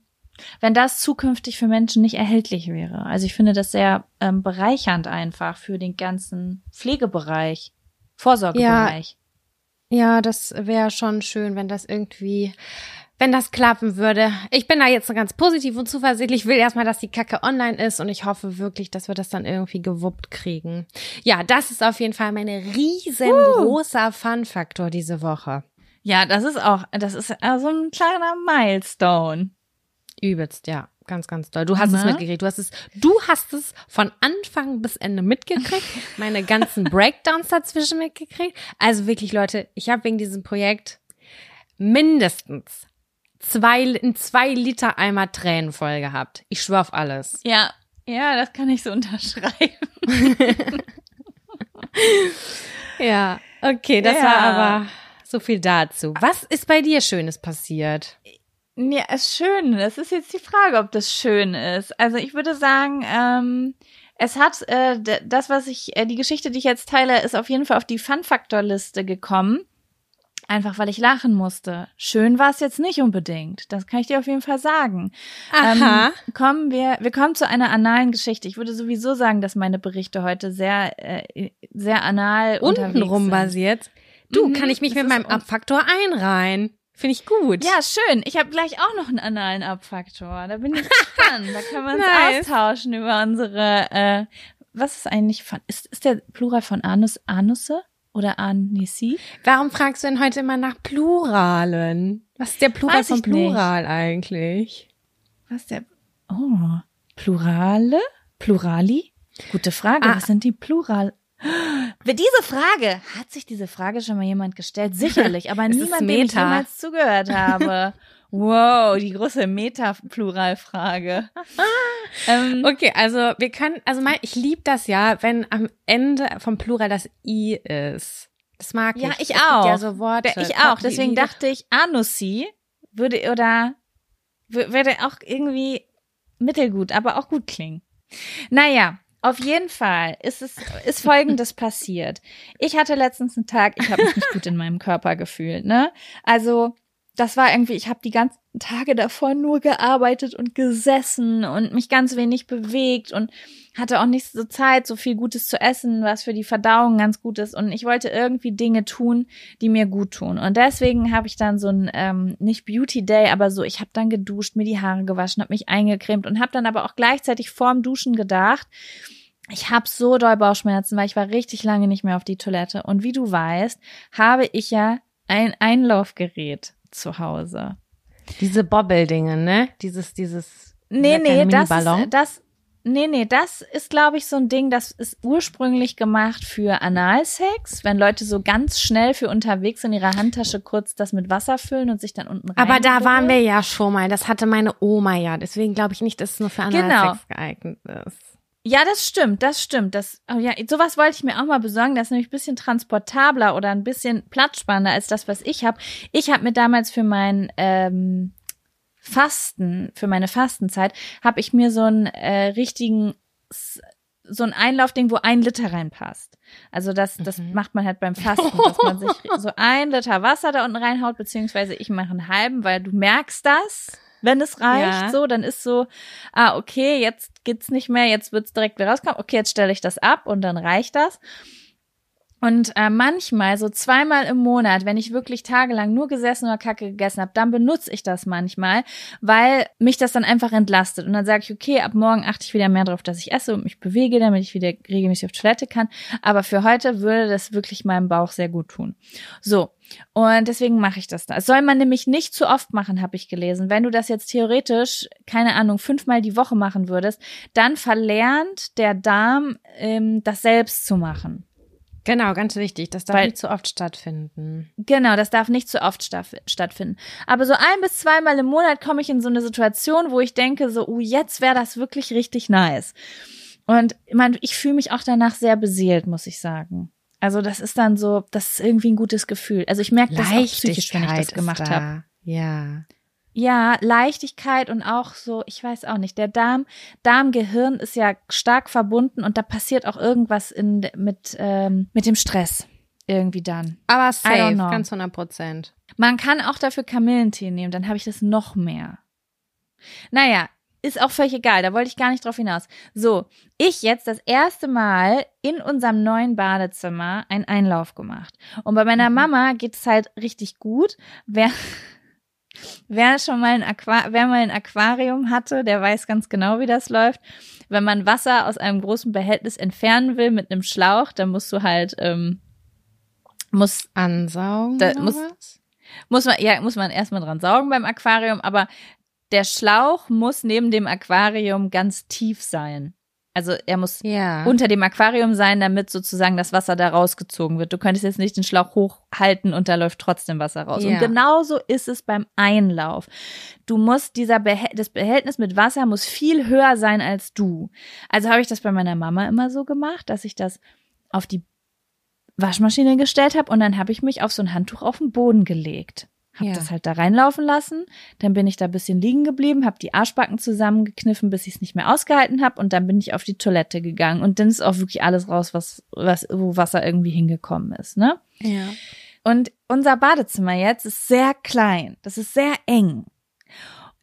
wenn das zukünftig für Menschen nicht erhältlich wäre. Also ich finde das sehr ähm, bereichernd einfach für den ganzen Pflegebereich, Vorsorgebereich. Ja, ja das wäre schon schön, wenn das irgendwie wenn das klappen würde. Ich bin da jetzt ganz positiv und zuversichtlich. Ich will erstmal, dass die Kacke online ist und ich hoffe wirklich, dass wir das dann irgendwie gewuppt kriegen. Ja, das ist auf jeden Fall mein riesengroßer uh. Fun-Faktor diese Woche. Ja, das ist auch, das ist so ein kleiner Milestone. Übelst, ja. Ganz, ganz toll. Du hast Na? es mitgekriegt. Du hast es, du hast es von Anfang bis Ende mitgekriegt. Meine ganzen Breakdowns dazwischen mitgekriegt. Also wirklich, Leute, ich habe wegen diesem Projekt mindestens zwei, in zwei Liter Eimer Tränen voll gehabt. Ich schwör auf alles. Ja, ja, das kann ich so unterschreiben. ja, okay, das ja. war aber so viel dazu. Was ist bei dir Schönes passiert? Ja, ist schön. Das ist jetzt die Frage, ob das schön ist. Also ich würde sagen, ähm, es hat äh, das, was ich, äh, die Geschichte, die ich jetzt teile, ist auf jeden Fall auf die Fun-Faktor-Liste gekommen. Einfach weil ich lachen musste. Schön war es jetzt nicht unbedingt. Das kann ich dir auf jeden Fall sagen. Aha. Ähm, kommen wir, wir kommen zu einer analen Geschichte. Ich würde sowieso sagen, dass meine Berichte heute sehr, äh, sehr anal unterwegs Untenrum sind. basiert. Du, Mhm, kann ich mich mit meinem Abfaktor einreihen? Finde ich gut. Ja, schön. Ich habe gleich auch noch einen analen Abfaktor. Da bin ich gespannt. Da können wir uns Nice. austauschen über unsere. Äh, was ist eigentlich von? Ist, ist der Plural von Anus Anusse oder Anisi? Warum fragst du denn heute immer nach Pluralen? Was ist der Plural Weiß von ich nicht. Plural eigentlich? Was der? Oh, Plurale? Plurali? Gute Frage. Ah. Was sind die Plural? Diese Frage, hat sich diese Frage schon mal jemand gestellt? Sicherlich, aber niemand, dem ich jemals zugehört habe. Wow, die große Meta-Pluralfrage. ähm, Okay, also wir können, also mein, ich liebe das ja, wenn am Ende vom Plural das I ist. Das mag ich. Ja, ich auch. Ja, so Worte. ich auch. Deswegen dachte ich, Anussi würde oder würde auch irgendwie mittelgut, aber auch gut klingen. Naja, auf jeden Fall ist es ist Folgendes passiert. Ich hatte letztens einen Tag, ich habe mich nicht gut in meinem Körper gefühlt. Ne, also das war irgendwie, ich habe die ganzen Tage davor nur gearbeitet und gesessen und mich ganz wenig bewegt und hatte auch nicht so Zeit, so viel Gutes zu essen, was für die Verdauung ganz gut ist. Und ich wollte irgendwie Dinge tun, die mir gut tun. Und deswegen habe ich dann so ein, ähm, nicht Beauty Day, aber so, ich habe dann geduscht, mir die Haare gewaschen, habe mich eingecremt und habe dann aber auch gleichzeitig vorm Duschen gedacht, ich habe so doll Bauchschmerzen, weil ich war richtig lange nicht mehr auf die Toilette. Und wie du weißt, habe ich ja ein Einlaufgerät zu Hause. Diese Bobbel-Dinge, ne? Dieses, dieses. Nee, nee, das ist, das, nee, nee, das ist, glaube ich, so ein Ding, das ist ursprünglich gemacht für Analsex, wenn Leute so ganz schnell für unterwegs in ihrer Handtasche kurz das mit Wasser füllen und sich dann unten rein. Aber da waren wir ja schon mal. Das hatte meine Oma ja. Deswegen glaube ich nicht, dass es nur für Genau. Analsex geeignet ist. Ja, das stimmt, das stimmt. Das, oh ja, sowas wollte ich mir auch mal besorgen. Das ist nämlich ein bisschen transportabler oder ein bisschen platzspannender als das, was ich habe. Ich habe mir damals für mein ähm, Fasten, für meine Fastenzeit, habe ich mir so einen äh, richtigen, so ein Einlaufding, wo ein Liter reinpasst. Also das, das Mhm. macht man halt beim Fasten, dass man sich so ein Liter Wasser da unten reinhaut, beziehungsweise ich mache einen halben, weil du merkst das, wenn es reicht, Ja. so, dann ist so, ah, okay, jetzt geht's nicht mehr, jetzt wird's direkt wieder rauskommen, okay, jetzt stelle ich das ab und dann reicht das. Und äh, manchmal, so zweimal im Monat, wenn ich wirklich tagelang nur gesessen oder Kacke gegessen habe, dann benutze ich das manchmal, weil mich das dann einfach entlastet. Und dann sage ich, okay, ab morgen achte ich wieder mehr darauf, dass ich esse und mich bewege, damit ich wieder regelmäßig auf Toilette kann. Aber für heute würde das wirklich meinem Bauch sehr gut tun. So, und deswegen mache ich das da. Das soll man nämlich nicht zu oft machen, habe ich gelesen. Wenn du das jetzt theoretisch, keine Ahnung, fünfmal die Woche machen würdest, dann verlernt der Darm, ähm, das selbst zu machen. Genau, ganz wichtig. Das darf Weil- nicht zu oft stattfinden. Genau, das darf nicht zu oft stattfinden. Aber so ein bis zweimal im Monat komme ich in so eine Situation, wo ich denke, so, uh, jetzt wäre das wirklich richtig nice. Und man, ich fühle mich auch danach sehr beseelt, muss ich sagen. Also das ist dann so, das ist irgendwie ein gutes Gefühl. Also ich merke das auch psychisch, wenn ich das gemacht da. habe. Ja. Ja, Leichtigkeit und auch so, ich weiß auch nicht, der Darm, Darm-Gehirn ist ja stark verbunden und da passiert auch irgendwas in, mit, ähm, mit dem Stress irgendwie dann. Aber safe, ganz 100 Prozent. Man kann auch dafür Kamillentee nehmen, dann habe ich das noch mehr. Naja, ist auch völlig egal, da wollte ich gar nicht drauf hinaus. So, ich jetzt das erste Mal in unserem neuen Badezimmer einen Einlauf gemacht. Und bei meiner Mhm. Mama geht es halt richtig gut. Wer, wer schon mal ein, Aqua wer mal ein Aquarium hatte, der weiß ganz genau, wie das läuft. Wenn man Wasser aus einem großen Behältnis entfernen will mit einem Schlauch, dann musst du halt, ähm, muss Ansaugen. Da muss- muss man, ja, muss man erstmal dran saugen beim Aquarium, aber der Schlauch muss neben dem Aquarium ganz tief sein. Also er muss Ja. unter dem Aquarium sein, damit sozusagen das Wasser da rausgezogen wird. Du könntest jetzt nicht den Schlauch hochhalten und da läuft trotzdem Wasser raus. Ja. Und genauso ist es beim Einlauf. Du musst dieser Behält das Behältnis mit Wasser muss viel höher sein als du. Also habe ich das bei meiner Mama immer so gemacht, dass ich das auf die Waschmaschine gestellt habe und dann habe ich mich auf so ein Handtuch auf den Boden gelegt. Hab Ja. das halt da reinlaufen lassen, dann bin ich da ein bisschen liegen geblieben, habe die Arschbacken zusammengekniffen, bis ich es nicht mehr ausgehalten habe und dann bin ich auf die Toilette gegangen und dann ist auch wirklich alles raus, was, was wo Wasser irgendwie hingekommen ist, ne? ja. Und unser Badezimmer jetzt ist sehr klein. Das ist sehr eng.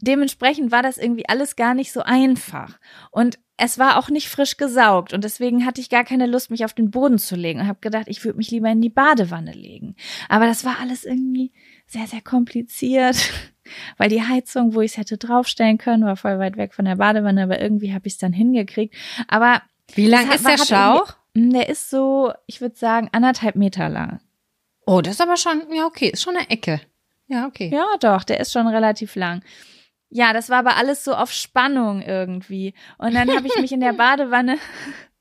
Dementsprechend war das irgendwie alles gar nicht so einfach. Und es war auch nicht frisch gesaugt und deswegen hatte ich gar keine Lust, mich auf den Boden zu legen und habe gedacht, ich würde mich lieber in die Badewanne legen. Aber das war alles irgendwie sehr, sehr kompliziert, weil die Heizung, wo ich es hätte draufstellen können, war voll weit weg von der Badewanne, aber irgendwie habe ich es dann hingekriegt. Aber Wie lang es ist der hat Schlauch? irgendwie- Der ist so, ich würde sagen, anderthalb Meter lang. Oh, das ist aber schon, ja, okay, ist schon eine Ecke. Ja, okay. Ja, doch, der ist schon relativ lang. Ja, das war aber alles so auf Spannung irgendwie. Und dann habe ich mich in der Badewanne,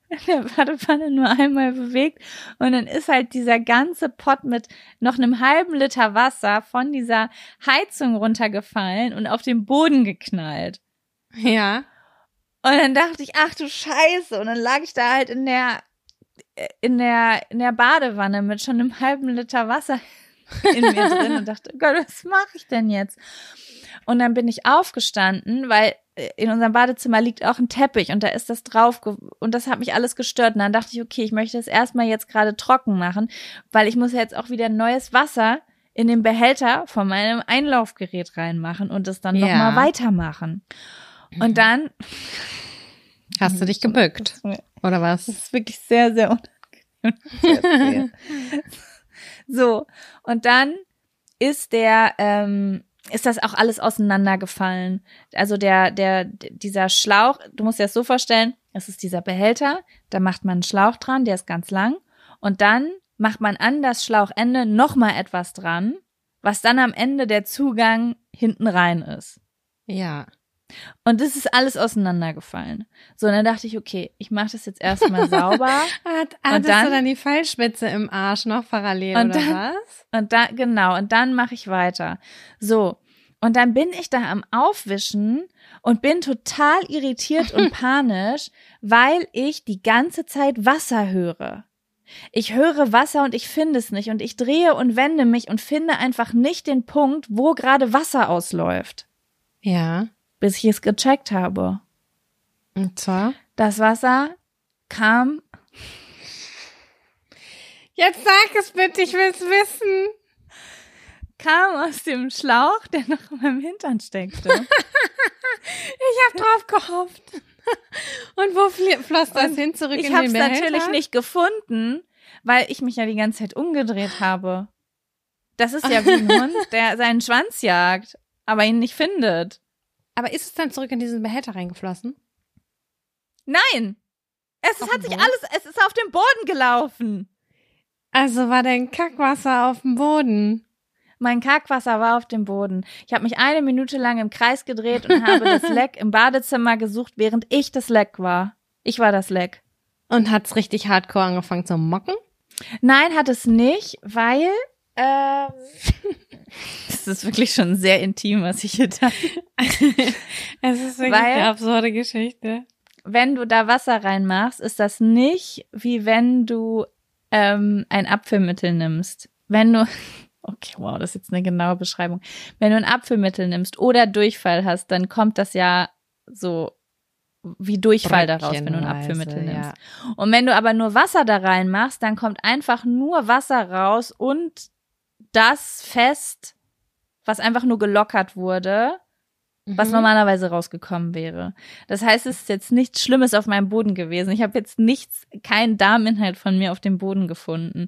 in der Badewanne nur einmal bewegt und dann ist halt dieser ganze Pott mit noch einem halben Liter Wasser von dieser Heizung runtergefallen und auf den Boden geknallt. Ja. Und dann dachte ich, ach du Scheiße. Und dann lag ich da halt in der, in der, in der Badewanne mit schon einem halben Liter Wasser in mir drin und dachte, oh Gott, was mache ich denn jetzt? Und dann bin ich aufgestanden, weil äh, in unserem Badezimmer liegt auch ein Teppich und da ist das drauf und das hat mich alles gestört. Und dann dachte ich, okay, ich möchte das erstmal jetzt gerade trocken machen, weil ich muss jetzt auch wieder neues Wasser in den Behälter von meinem Einlaufgerät reinmachen und das dann Ja. nochmal weitermachen. Und dann Hast du dich gebückt? Oder was? Das ist wirklich sehr, sehr unangenehm. so, und dann ist der, ähm, ist das auch alles auseinandergefallen. Also der, der, dieser Schlauch, du musst dir das so vorstellen, es ist dieser Behälter, da macht man einen Schlauch dran, der ist ganz lang, und dann macht man an das Schlauchende nochmal etwas dran, was dann am Ende der Zugang hinten rein ist. Ja. Und das ist alles auseinandergefallen. So, und dann dachte ich, okay, ich mache das jetzt erstmal sauber. Hat, Und hattest dann- du dann die Pfeilspitze im Arsch noch parallel Und oder dann- was? Und da, genau, und dann mache ich weiter. So. Und dann bin ich da am Aufwischen und bin total irritiert und panisch, weil ich die ganze Zeit Wasser höre. Ich höre Wasser und ich finde es nicht und ich drehe und wende mich und finde einfach nicht den Punkt, wo gerade Wasser ausläuft, Ja. Bis ich es gecheckt habe. Und zwar? Das Wasser kam Jetzt sag es bitte, ich will's wissen. kam aus dem Schlauch, der noch in meinem Hintern steckte. Ich hab drauf gehofft. Und wo floss das hin zurück ich in den es natürlich nicht gefunden, weil ich mich ja die ganze Zeit umgedreht habe. Das ist ja wie ein Hund, der seinen Schwanz jagt, aber ihn nicht findet. Aber ist es dann zurück in diesen Behälter reingeflossen? Nein! Es Auf hat sich alles, es ist auf dem Boden gelaufen. Also war dein Kackwasser auf dem Boden. Mein Kackwasser war auf dem Boden. Ich habe mich eine Minute lang im Kreis gedreht und habe das Leck im Badezimmer gesucht, während ich das Leck war. Ich war das Leck. Und hat's richtig hardcore angefangen zu mocken? Nein, hat es nicht, weil ähm, das ist wirklich schon sehr intim, was ich hier da. Es ist wirklich Weil- eine absurde Geschichte. Wenn du da Wasser reinmachst, ist das nicht wie wenn du ähm, ein Abführmittel nimmst. Wenn du Okay, wow, das ist jetzt eine genaue Beschreibung. Wenn du ein Abführmittel nimmst oder Durchfall hast, dann kommt das ja so wie Durchfall daraus, wenn du ein Abführmittel nimmst. ja. Und wenn du aber nur Wasser da reinmachst, dann kommt einfach nur Wasser raus und das fest, was einfach nur gelockert wurde, was Mhm. normalerweise rausgekommen wäre. Das heißt, es ist jetzt nichts Schlimmes auf meinem Boden gewesen. Ich habe jetzt nichts, keinen Darminhalt von mir auf dem Boden gefunden.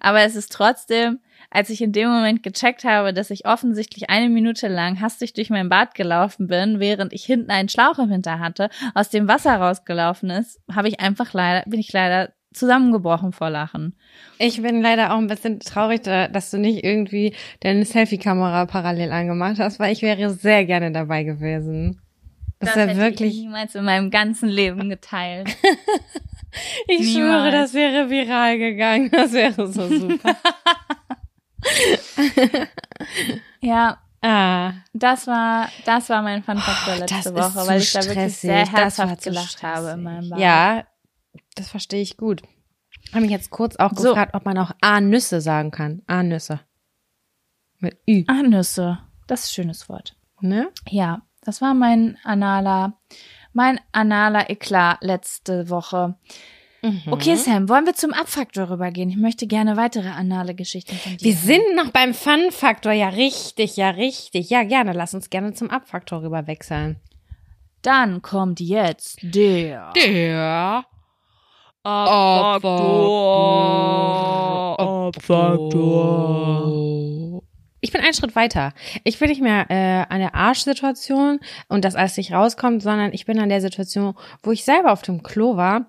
Aber es ist trotzdem, als ich in dem Moment gecheckt habe, dass ich offensichtlich eine Minute lang hastig durch mein Bad gelaufen bin, während ich hinten einen Schlauch im Hinter hatte, aus dem Wasser rausgelaufen ist, habe ich einfach leider, bin ich leider zusammengebrochen vor Lachen. Ich bin leider auch ein bisschen traurig, da- dass du nicht irgendwie deine Selfie-Kamera parallel angemacht hast, weil ich wäre sehr gerne dabei gewesen. Das, wäre hätte wirklich, ich niemals in meinem ganzen Leben geteilt. ich, niemals. schwöre, das wäre viral gegangen. Das wäre so super. ja, ah, Das war, das war mein Fun Factor das letzte Woche, weil ich da wirklich sehr stressig. Das herzhaft gelacht habe in meinem Bad. Ja, das verstehe ich gut. Habe mich jetzt kurz auch So. gefragt, ob man auch A-Nüsse sagen kann. A-Nüsse. Mit Ü, Ah, Nüsse. Das ist ein schönes Wort. ne? Ja, das war mein analer, mein analer Eklat letzte Woche. Mhm. Okay, Sam, wollen wir zum Abfaktor rübergehen? Ich möchte gerne weitere anale Geschichten von dir. Wir sind noch beim Fun-Faktor. Ja, richtig, ja, richtig. Ja, gerne. Lass uns gerne zum Abfaktor rüber wechseln. Dann kommt jetzt der Der Abfaktor. Ich bin einen Schritt weiter. Ich bin nicht mehr äh, an der Arschsituation und dass alles nicht rauskommt, sondern ich bin an der Situation, wo ich selber auf dem Klo war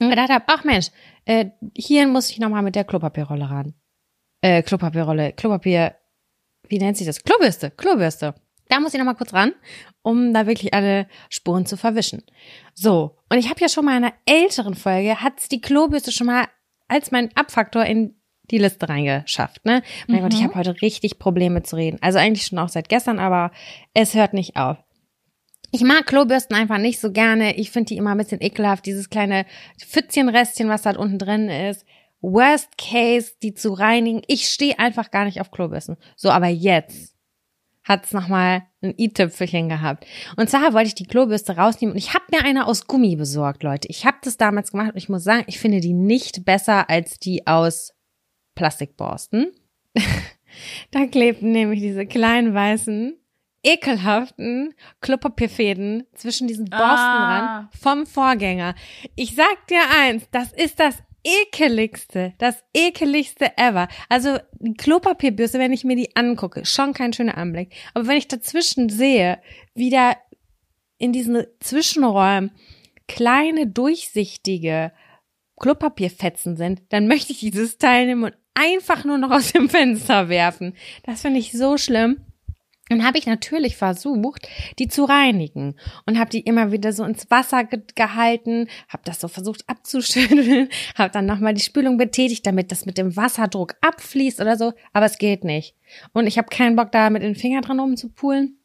und gedacht habe, ach Mensch, äh, hier muss ich nochmal mit der Klopapierrolle ran. Äh, Klopapierrolle, Klopapier, wie nennt sich das? Klobürste, Klobürste. Da muss ich nochmal kurz ran, um da wirklich alle Spuren zu verwischen. So, und ich habe ja schon mal in einer älteren Folge, hat's die Klobürste schon mal als mein Abfaktor in die Liste reingeschafft. Ne? Mein Gott, ich habe heute richtig Probleme zu reden. Also eigentlich schon auch seit gestern, aber es hört nicht auf. Ich mag Klobürsten einfach nicht so gerne. Ich finde die immer ein bisschen ekelhaft. Dieses kleine Pfützchenrestchen, was da unten drin ist. Worst case, die zu reinigen. Ich stehe einfach gar nicht auf Klobürsten. So, aber jetzt hat's nochmal ein i-Tüpfelchen gehabt. Und zwar wollte ich die Klobürste rausnehmen und ich habe mir eine aus Gummi besorgt, Leute. Ich habe das damals gemacht und ich muss sagen, ich finde die nicht besser als die aus Plastikborsten. da klebten nämlich diese kleinen weißen, ekelhaften Klopapierfäden zwischen diesen Borsten Ah. dran vom Vorgänger. Ich sag dir eins, das ist das ekeligste, das ekeligste ever. Also Klopapierbürste, wenn ich mir die angucke, schon kein schöner Anblick. Aber wenn ich dazwischen sehe, wie da in diesen Zwischenräumen kleine durchsichtige Klopapierfetzen sind, dann möchte ich dieses Teil nehmen und einfach nur noch aus dem Fenster werfen. Das finde ich so schlimm. Dann habe ich natürlich versucht, die zu reinigen und habe die immer wieder so ins Wasser ge gehalten, habe das so versucht abzuschütteln, habe dann nochmal die Spülung betätigt, damit das mit dem Wasserdruck abfließt oder so, aber es geht nicht. Und ich habe keinen Bock, da mit den Fingern dran rumzupulen.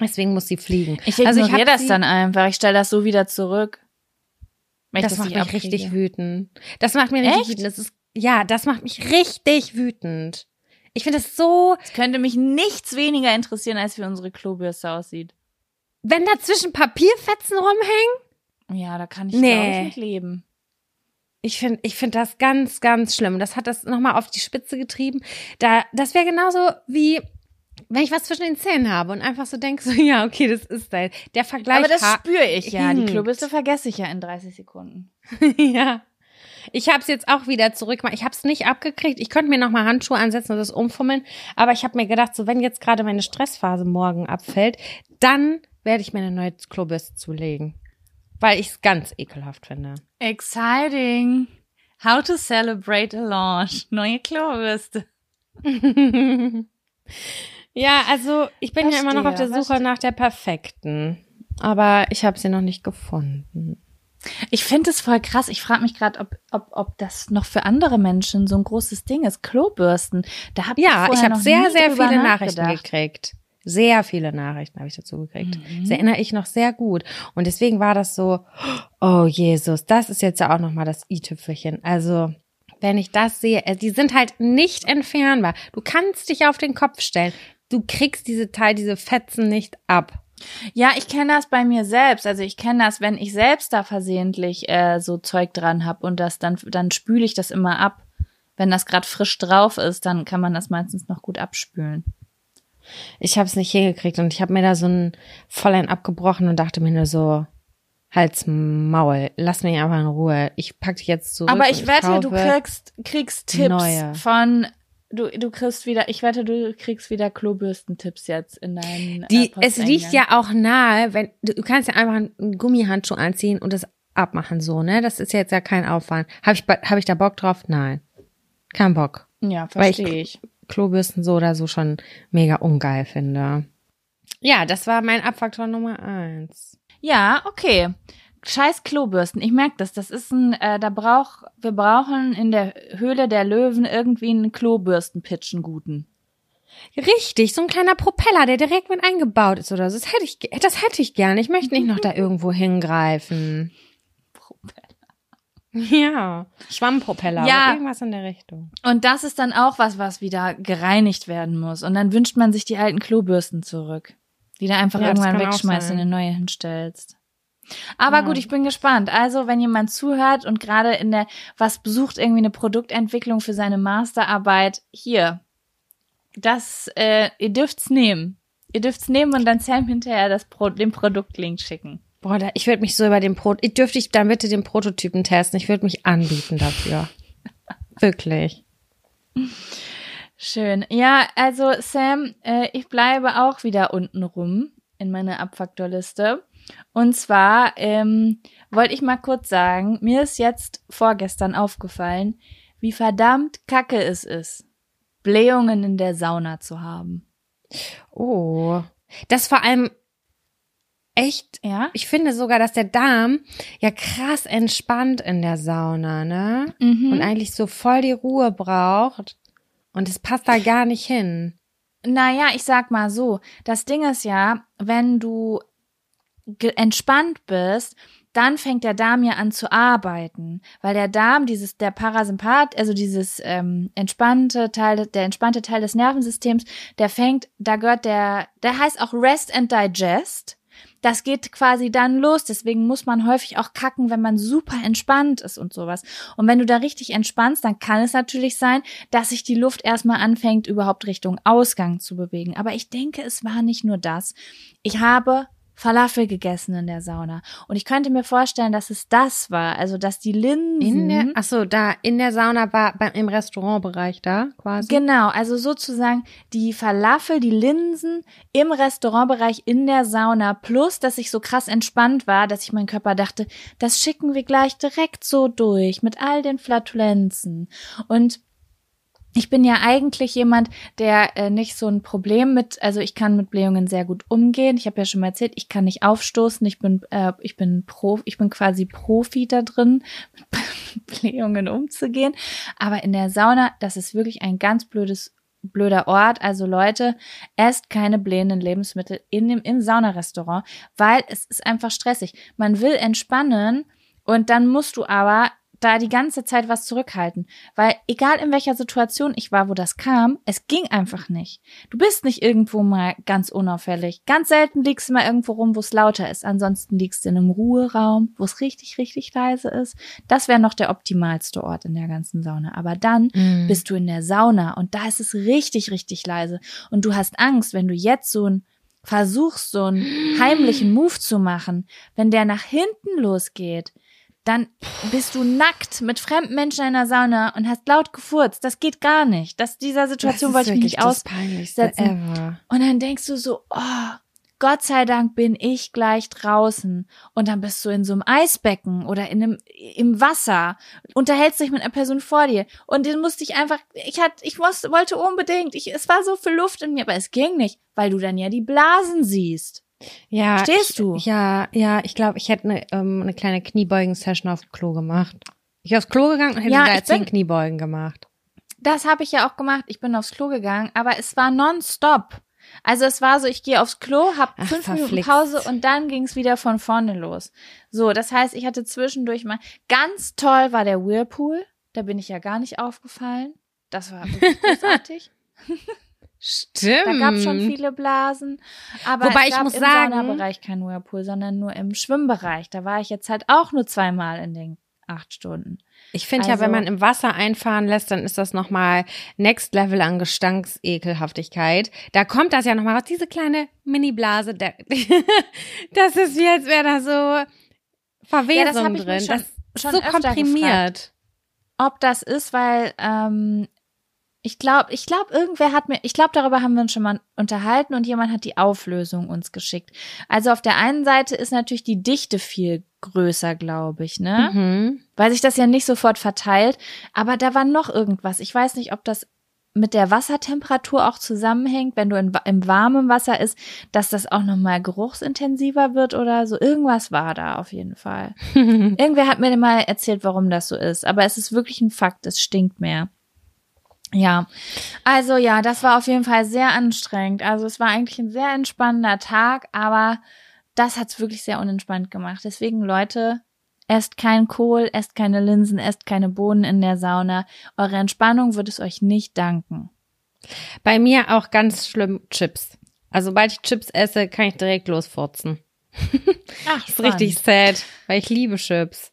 Deswegen muss sie fliegen. Ich Also ich das dann einfach. Ich stelle das so wieder zurück. Ich Das macht mich richtig abkriege. wütend. Das macht mich richtig Echt? wütend. Das ist, ja, das macht mich richtig wütend. Ich finde es so, Es könnte mich nichts weniger interessieren, als wie unsere Klobürste aussieht. wenn dazwischen Papierfetzen rumhängen. Ja, da kann ich Nee. glaube ich nicht leben. Ich finde, ich finde das ganz, ganz schlimm. Das hat das nochmal auf die Spitze getrieben. Da, das wäre genauso wie, wenn ich was zwischen den Zähnen habe und einfach so denke, so, ja, okay, das ist da. Der Vergleich. Aber das spüre ich ja. Die hinkt. Klobürste vergesse ich ja in 30 Sekunden. ja. Ich habe es jetzt auch wieder zurück. Ich habe es nicht abgekriegt. Ich könnte mir noch mal Handschuhe ansetzen und das umfummeln. Aber ich habe mir gedacht, so wenn jetzt gerade meine Stressphase morgen abfällt, dann werde ich mir eine neue Klobürste zulegen, weil ich es ganz ekelhaft finde. Exciting. How to celebrate a launch. Neue Klobürste. ja, also ich bin ja immer noch auf der Verstehe, Suche nach der perfekten, aber ich habe sie noch nicht gefunden. Ich finde es voll krass. Ich frage mich gerade, ob, ob, ob das noch für andere Menschen so ein großes Ding ist. Klobürsten. Da hab Ja, ich vorher habe sehr, sehr viele Nachrichten gekriegt. Sehr viele Nachrichten habe ich dazu gekriegt. Mhm. Das erinnere ich noch sehr gut. Und deswegen war das so, oh Jesus, das ist jetzt ja auch nochmal das i-Tüpfelchen. Also, wenn ich das sehe, äh, die sind halt nicht entfernbar. Du kannst dich auf den Kopf stellen. Du kriegst diese Teil, diese Fetzen nicht ab. Ja, ich kenne das bei mir selbst. Also ich kenne das, wenn ich selbst da versehentlich äh, so Zeug dran hab und das dann, dann spüle ich das immer ab. Wenn das gerade frisch drauf ist, dann kann man das meistens noch gut abspülen. Ich habe es nicht hingekriegt und ich habe mir da so ein Vollein abgebrochen und dachte mir nur so, Hals, Maul, lass mich einfach in Ruhe. Ich pack dich jetzt zurück. Aber und ich wette, du kriegst, kriegst Tipps neue. von, du, du kriegst wieder, ich wette, du kriegst wieder Klobürstentipps jetzt in deinen Die, äh, es liegt ja auch nahe, wenn du, du kannst ja einfach einen Gummihandschuh anziehen und das abmachen so, ne? Das ist jetzt ja kein Aufwand. Habe ich hab ich da Bock drauf? Nein. Kein Bock. Ja, verstehe ich. Klobürsten so oder so schon mega ungeil finde. Ja, das war mein Abfaktor Nummer eins. Ja, okay. Scheiß Klobürsten. Ich merke das. Das ist ein, äh, da brauch, wir brauchen in der Höhle der Löwen irgendwie einen Klobürstenpitch, einen guten. Richtig, so ein kleiner Propeller, der direkt mit eingebaut ist oder so. Das hätte ich, das hätte ich gerne. Ich möchte nicht noch da irgendwo hingreifen. Ja, Schwammpropeller, Ja. irgendwas in der Richtung. Und das ist dann auch was, was wieder gereinigt werden muss. Und dann wünscht man sich die alten Klobürsten zurück, die du einfach Ja, irgendwann wegschmeißt und eine neue hinstellst. Aber Ja. gut, ich bin gespannt. Also, wenn jemand zuhört und gerade in der, was besucht, irgendwie eine Produktentwicklung für seine Masterarbeit, hier, das, äh, ihr dürft's nehmen. Ihr dürft's nehmen und dann Sam hinterher das Pro den Produktlink schicken. Boah, da, ich würde mich so über den Pro, ich dürfte ich dann bitte den Prototypen testen. Ich würde mich anbieten dafür. Wirklich. Schön. Ja, also Sam, äh, ich bleibe auch wieder unten rum in meiner Abfaktorliste. Und zwar ähm, wollte ich mal kurz sagen, mir ist jetzt vorgestern aufgefallen, wie verdammt kacke es ist, Blähungen in der Sauna zu haben. Oh. Das vor allem echt, Ja? ich finde sogar, dass der Darm ja krass entspannt in der Sauna, ne? Mhm. Und eigentlich so voll die Ruhe braucht. Und es passt da gar nicht hin. Naja, ich sag mal so, das Ding ist ja, wenn du entspannt bist, dann fängt der Darm ja an zu arbeiten, weil der Darm, dieses der Parasympath, also dieses ähm, entspannte Teil, der entspannte Teil des Nervensystems, der fängt, da gehört der, der heißt auch Rest and Digest. Das geht quasi dann los, deswegen muss man häufig auch kacken, wenn man super entspannt ist und sowas. Und wenn du da richtig entspannst, dann kann es natürlich sein, dass sich die Luft erstmal anfängt, überhaupt Richtung Ausgang zu bewegen. Aber ich denke, es war nicht nur das. Ich habe Falafel gegessen in der Sauna. Und ich könnte mir vorstellen, dass es das war. Also, dass die Linsen. In der, ach so, da in der Sauna war beim im Restaurantbereich da quasi. Genau, also sozusagen die Falafel, die Linsen im Restaurantbereich in der Sauna, plus, dass ich so krass entspannt war, dass ich meinem Körper dachte, das schicken wir gleich direkt so durch mit all den Flatulenzen. Und ich bin ja eigentlich jemand, der äh, nicht so ein Problem mit, also ich kann mit Blähungen sehr gut umgehen. Ich habe ja schon mal erzählt, ich kann nicht aufstoßen. Ich bin, äh, ich bin Pro, ich bin quasi Profi da drin, mit Blähungen umzugehen. Aber in der Sauna, das ist wirklich ein ganz blödes blöder Ort. Also Leute, esst keine blähenden Lebensmittel in dem im Saunarestaurant, weil es ist einfach stressig. Man will entspannen und dann musst du aber da die ganze Zeit was zurückhalten, weil egal in welcher Situation ich war, wo das kam, es ging einfach nicht. Du bist nicht irgendwo mal ganz unauffällig. Ganz selten liegst du mal irgendwo rum, wo es lauter ist. Ansonsten liegst du in einem Ruheraum, wo es richtig, richtig leise ist. Das wäre noch der optimalste Ort in der ganzen Sauna. Aber dann Mhm. bist du in der Sauna und da ist es richtig, richtig leise. Und du hast Angst, wenn du jetzt so ein versuchst, so einen heimlichen Move zu machen, wenn der nach hinten losgeht, dann bist du nackt mit fremden Menschen in einer Sauna und hast laut gefurzt. Das geht gar nicht. Das, dieser Situation Das wollte ich mich wirklich nicht aussetzen. ever. Und dann denkst du so, oh, Gott sei Dank bin ich gleich draußen. Und dann bist du in so einem Eisbecken oder in einem, im Wasser, unterhältst dich mit einer Person vor dir. Und den musste ich einfach, ich hatte, ich musste, wollte unbedingt, ich, es war so viel Luft in mir, aber es ging nicht, weil du dann ja die Blasen siehst. Ja, Stehst ich, du? Ja, ja, ich glaube, ich hätte eine, ähm, eine kleine Kniebeugen-Session auf dem Klo gemacht. Ich aufs Klo gegangen und hätte Ja, da ich zehn Kniebeugen gemacht. Das habe ich ja auch gemacht. Ich bin aufs Klo gegangen, aber es war nonstop. Also es war so, ich gehe aufs Klo, hab Ach, fünf Minuten verflixt. Pause und dann ging's wieder von vorne los. So, das heißt, ich hatte zwischendurch mal ganz toll war der Whirlpool. Da bin ich ja gar nicht aufgefallen. Das war wirklich großartig. Stimmt. Da gab's schon viele Blasen. Aber Wobei es ich gab muss im sagen- Saunabereich kein Whirlpool, sondern nur im Schwimmbereich. Da war ich jetzt halt auch nur zweimal in den acht Stunden. Ich finde ja, Also- wenn man im Wasser einfahren lässt, dann ist das nochmal Next Level an Gestanksekelhaftigkeit. Da kommt das ja nochmal raus, diese kleine Mini-Blase. Das ist wie, als wäre da so Verwesung Ja, das ich drin. schon- das schon so komprimiert. ob das ist, weil ähm, ich glaube, ich glaube, irgendwer hat mir, ich glaube, darüber haben wir uns schon mal unterhalten und jemand hat die Auflösung uns geschickt. Also auf der einen Seite ist natürlich die Dichte viel größer, glaube ich, ne? Mhm. Weil sich das ja nicht sofort verteilt. Aber da war noch irgendwas. Ich weiß nicht, ob das mit der Wassertemperatur auch zusammenhängt, wenn du in, im warmen Wasser ist, dass das auch nochmal geruchsintensiver wird oder so. Irgendwas war da auf jeden Fall. Irgendwer hat mir mal erzählt, warum das so ist. Aber es ist wirklich ein Fakt, es stinkt mehr. Ja, also ja, das war auf jeden Fall sehr anstrengend. Also es war eigentlich ein sehr entspannender Tag, aber das hat's wirklich sehr unentspannt gemacht. Deswegen, Leute, esst kein Kohl, esst keine Linsen, esst keine Bohnen in der Sauna. Eure Entspannung wird es euch nicht danken. Bei mir auch ganz schlimm Chips. Also sobald ich Chips esse, kann ich direkt losfurzen. Ach, ist richtig sad, weil ich liebe Chips.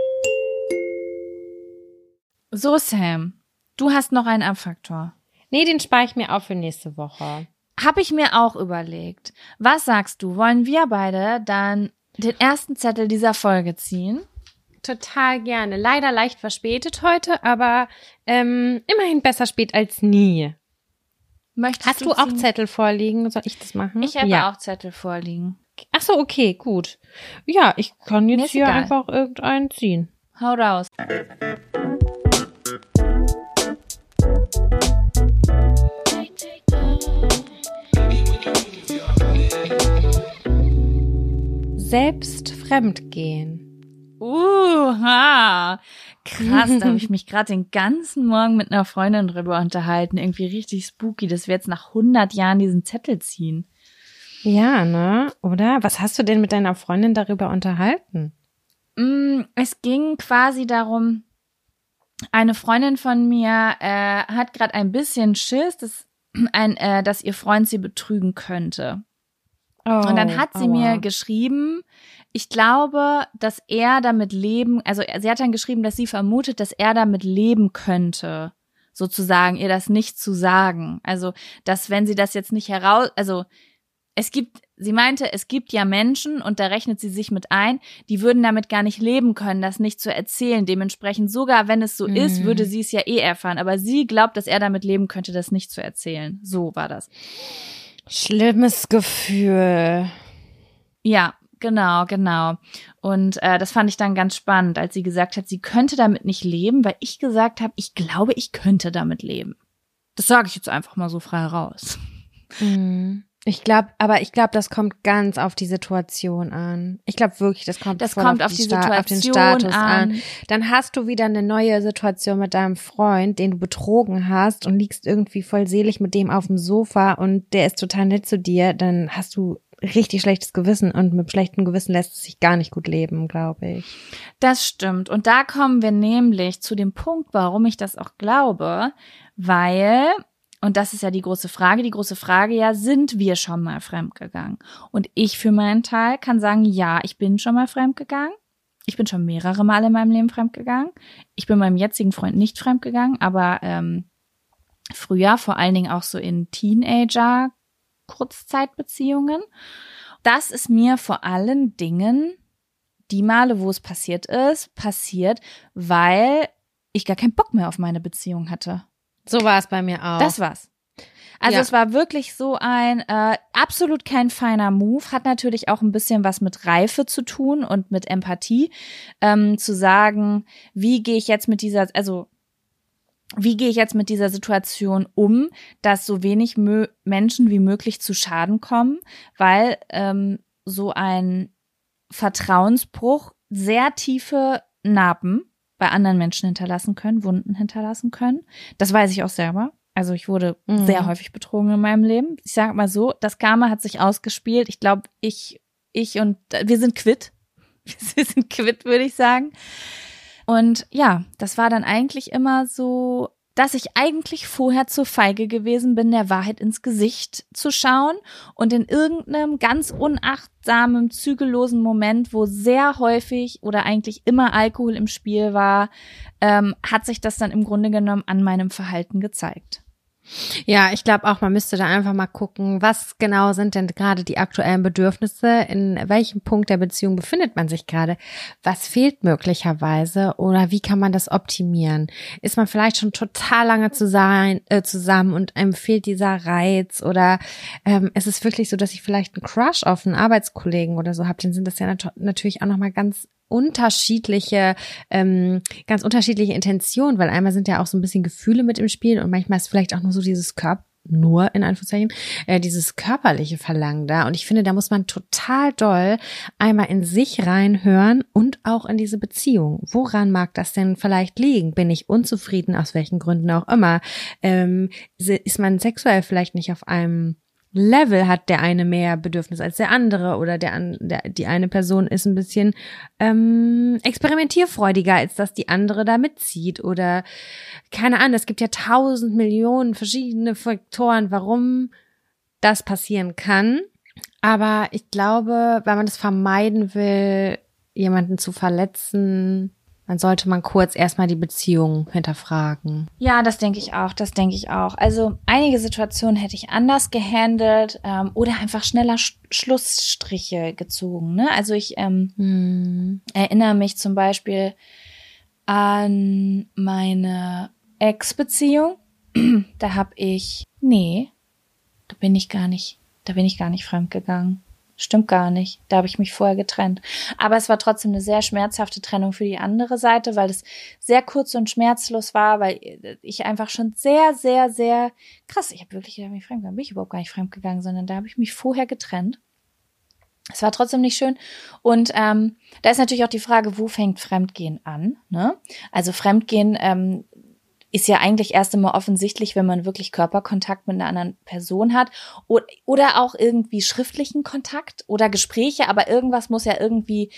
So, Sam, du hast noch einen Abfaktor. Nee, den spare ich mir auf für nächste Woche. Hab ich mir auch überlegt. Was sagst du? Wollen wir beide dann den ersten Zettel dieser Folge ziehen? Total gerne. Leider leicht verspätet heute, aber ähm, immerhin besser spät als nie. Möchtest Hast du auch ziehen? Zettel vorliegen? Soll ich das machen? Ich habe ja. auch Zettel vorliegen. Ach so, okay, gut. Ja, ich kann jetzt hier egal. einfach irgendeinen ziehen. Hau raus. Selbst fremdgehen. Uha. Krass, da habe ich mich gerade den ganzen Morgen mit einer Freundin drüber unterhalten. Irgendwie richtig spooky, dass wir jetzt nach 100 Jahren diesen Zettel ziehen. Ja, ne? Oder? Was hast du denn mit deiner Freundin darüber unterhalten? Mm, Es ging quasi darum, eine Freundin von mir äh, hat gerade ein bisschen Schiss, dass, ein, äh, dass ihr Freund sie betrügen könnte. Oh, Und dann hat sie aua. mir geschrieben, ich glaube, dass er damit leben, also sie hat dann geschrieben, dass sie vermutet, dass er damit leben könnte, sozusagen, ihr das nicht zu sagen. Also, dass wenn sie das jetzt nicht heraus, also es gibt, sie meinte, es gibt ja Menschen, und da rechnet sie sich mit ein, die würden damit gar nicht leben können, das nicht zu erzählen. Dementsprechend, sogar wenn es so Mhm. ist, würde sie es ja eh erfahren. Aber sie glaubt, dass er damit leben könnte, das nicht zu erzählen. So war das. Schlimmes Gefühl. Ja, genau, genau. Und äh, das fand ich dann ganz spannend, als sie gesagt hat, sie könnte damit nicht leben, weil ich gesagt habe, ich glaube, ich könnte damit leben. Das sage ich jetzt einfach mal so frei raus. Mhm. Ich glaube, aber ich glaube, das kommt ganz auf die Situation an. Ich glaube wirklich, das kommt, Das voll kommt auf die Sta- auf den Situation Status an. an. Dann hast du wieder eine neue Situation mit deinem Freund, den du betrogen hast und liegst irgendwie voll selig mit dem auf dem Sofa und der ist total nett zu dir. Dann hast du richtig schlechtes Gewissen und mit schlechtem Gewissen lässt es sich gar nicht gut leben, glaube ich. Das stimmt. Und da kommen wir nämlich zu dem Punkt, warum ich das auch glaube, weil, und das ist ja die große Frage, die große Frage ja, sind wir schon mal fremdgegangen? Und ich für meinen Teil kann sagen, ja, ich bin schon mal fremdgegangen. Ich bin schon mehrere Male in meinem Leben fremdgegangen. Ich bin meinem jetzigen Freund nicht fremdgegangen, aber ähm, früher, vor allen Dingen auch so in Teenager, Kurzzeitbeziehungen. Das ist mir vor allen Dingen die Male, wo es passiert ist, passiert, weil ich gar keinen Bock mehr auf meine Beziehung hatte. So war es bei mir auch. Das war's. Also Ja. es war wirklich so ein äh, absolut kein feiner Move, hat natürlich auch ein bisschen was mit Reife zu tun und mit Empathie, ähm, zu sagen, wie gehe ich jetzt mit dieser, also wie gehe ich jetzt mit dieser Situation um, dass so wenig Menschen wie möglich zu Schaden kommen, weil ähm, so ein Vertrauensbruch sehr tiefe Narben bei anderen Menschen hinterlassen können, Wunden hinterlassen können. Das weiß ich auch selber. Also ich wurde Mhm. sehr häufig betrogen in meinem Leben. Ich sage mal so, das Karma hat sich ausgespielt. Ich glaube, ich, ich und wir sind quitt. Wir sind quitt, würde ich sagen. Und ja, das war dann eigentlich immer so, dass ich eigentlich vorher zu feige gewesen bin, der Wahrheit ins Gesicht zu schauen und in irgendeinem ganz unachtsamen, zügellosen Moment, wo sehr häufig oder eigentlich immer Alkohol im Spiel war, ähm, hat sich das dann im Grunde genommen an meinem Verhalten gezeigt. Ja, ich glaube auch, man müsste da einfach mal gucken, was genau sind denn gerade die aktuellen Bedürfnisse, in welchem Punkt der Beziehung befindet man sich gerade, was fehlt möglicherweise oder wie kann man das optimieren? Ist man vielleicht schon total lange zu sein, äh, zusammen und einem fehlt dieser Reiz oder ähm, ist es wirklich so, dass ich vielleicht einen Crush auf einen Arbeitskollegen oder so habe, dann sind das ja nat natürlich auch nochmal ganz unterschiedliche, ähm, ganz unterschiedliche Intentionen, weil einmal sind ja auch so ein bisschen Gefühle mit im Spiel und manchmal ist vielleicht auch nur so dieses Körper nur in Anführungszeichen äh, dieses körperliche Verlangen da und ich finde, da muss man total doll einmal in sich reinhören und auch in diese Beziehung. Woran mag das denn vielleicht liegen? Bin ich unzufrieden aus welchen Gründen auch immer? Ähm, ist man sexuell vielleicht nicht auf einem Level hat der eine mehr Bedürfnis als der andere oder der, an- der die eine Person ist ein bisschen ähm, experimentierfreudiger, als dass die andere da mitzieht oder keine Ahnung. Es gibt ja tausend Millionen verschiedene Faktoren, warum das passieren kann. Aber ich glaube, wenn man das vermeiden will, jemanden zu verletzen, dann sollte man kurz erstmal die Beziehung hinterfragen. Ja, das denke ich auch, das denke ich auch. Also einige Situationen hätte ich anders gehandelt ähm, oder einfach schneller Sch Schlussstriche gezogen. Ne? Also ich ähm, Hm. erinnere mich zum Beispiel an meine Ex-Beziehung. da habe ich, nee, da bin ich gar nicht, da bin ich gar nicht fremdgegangen. Stimmt gar nicht. Da habe ich mich vorher getrennt. Aber es war trotzdem eine sehr schmerzhafte Trennung für die andere Seite, weil es sehr kurz und schmerzlos war, weil ich einfach schon sehr, sehr, sehr krass, ich habe wirklich gedacht, mich fremdgegangen. Bin ich überhaupt gar nicht fremdgegangen, sondern da habe ich mich vorher getrennt. Es war trotzdem nicht schön. Und ähm, da ist natürlich auch die Frage, wo fängt Fremdgehen an? Ne? Also Fremdgehen ähm, ist ja eigentlich erst einmal offensichtlich, wenn man wirklich Körperkontakt mit einer anderen Person hat oder, auch irgendwie schriftlichen Kontakt oder Gespräche, aber irgendwas muss ja irgendwie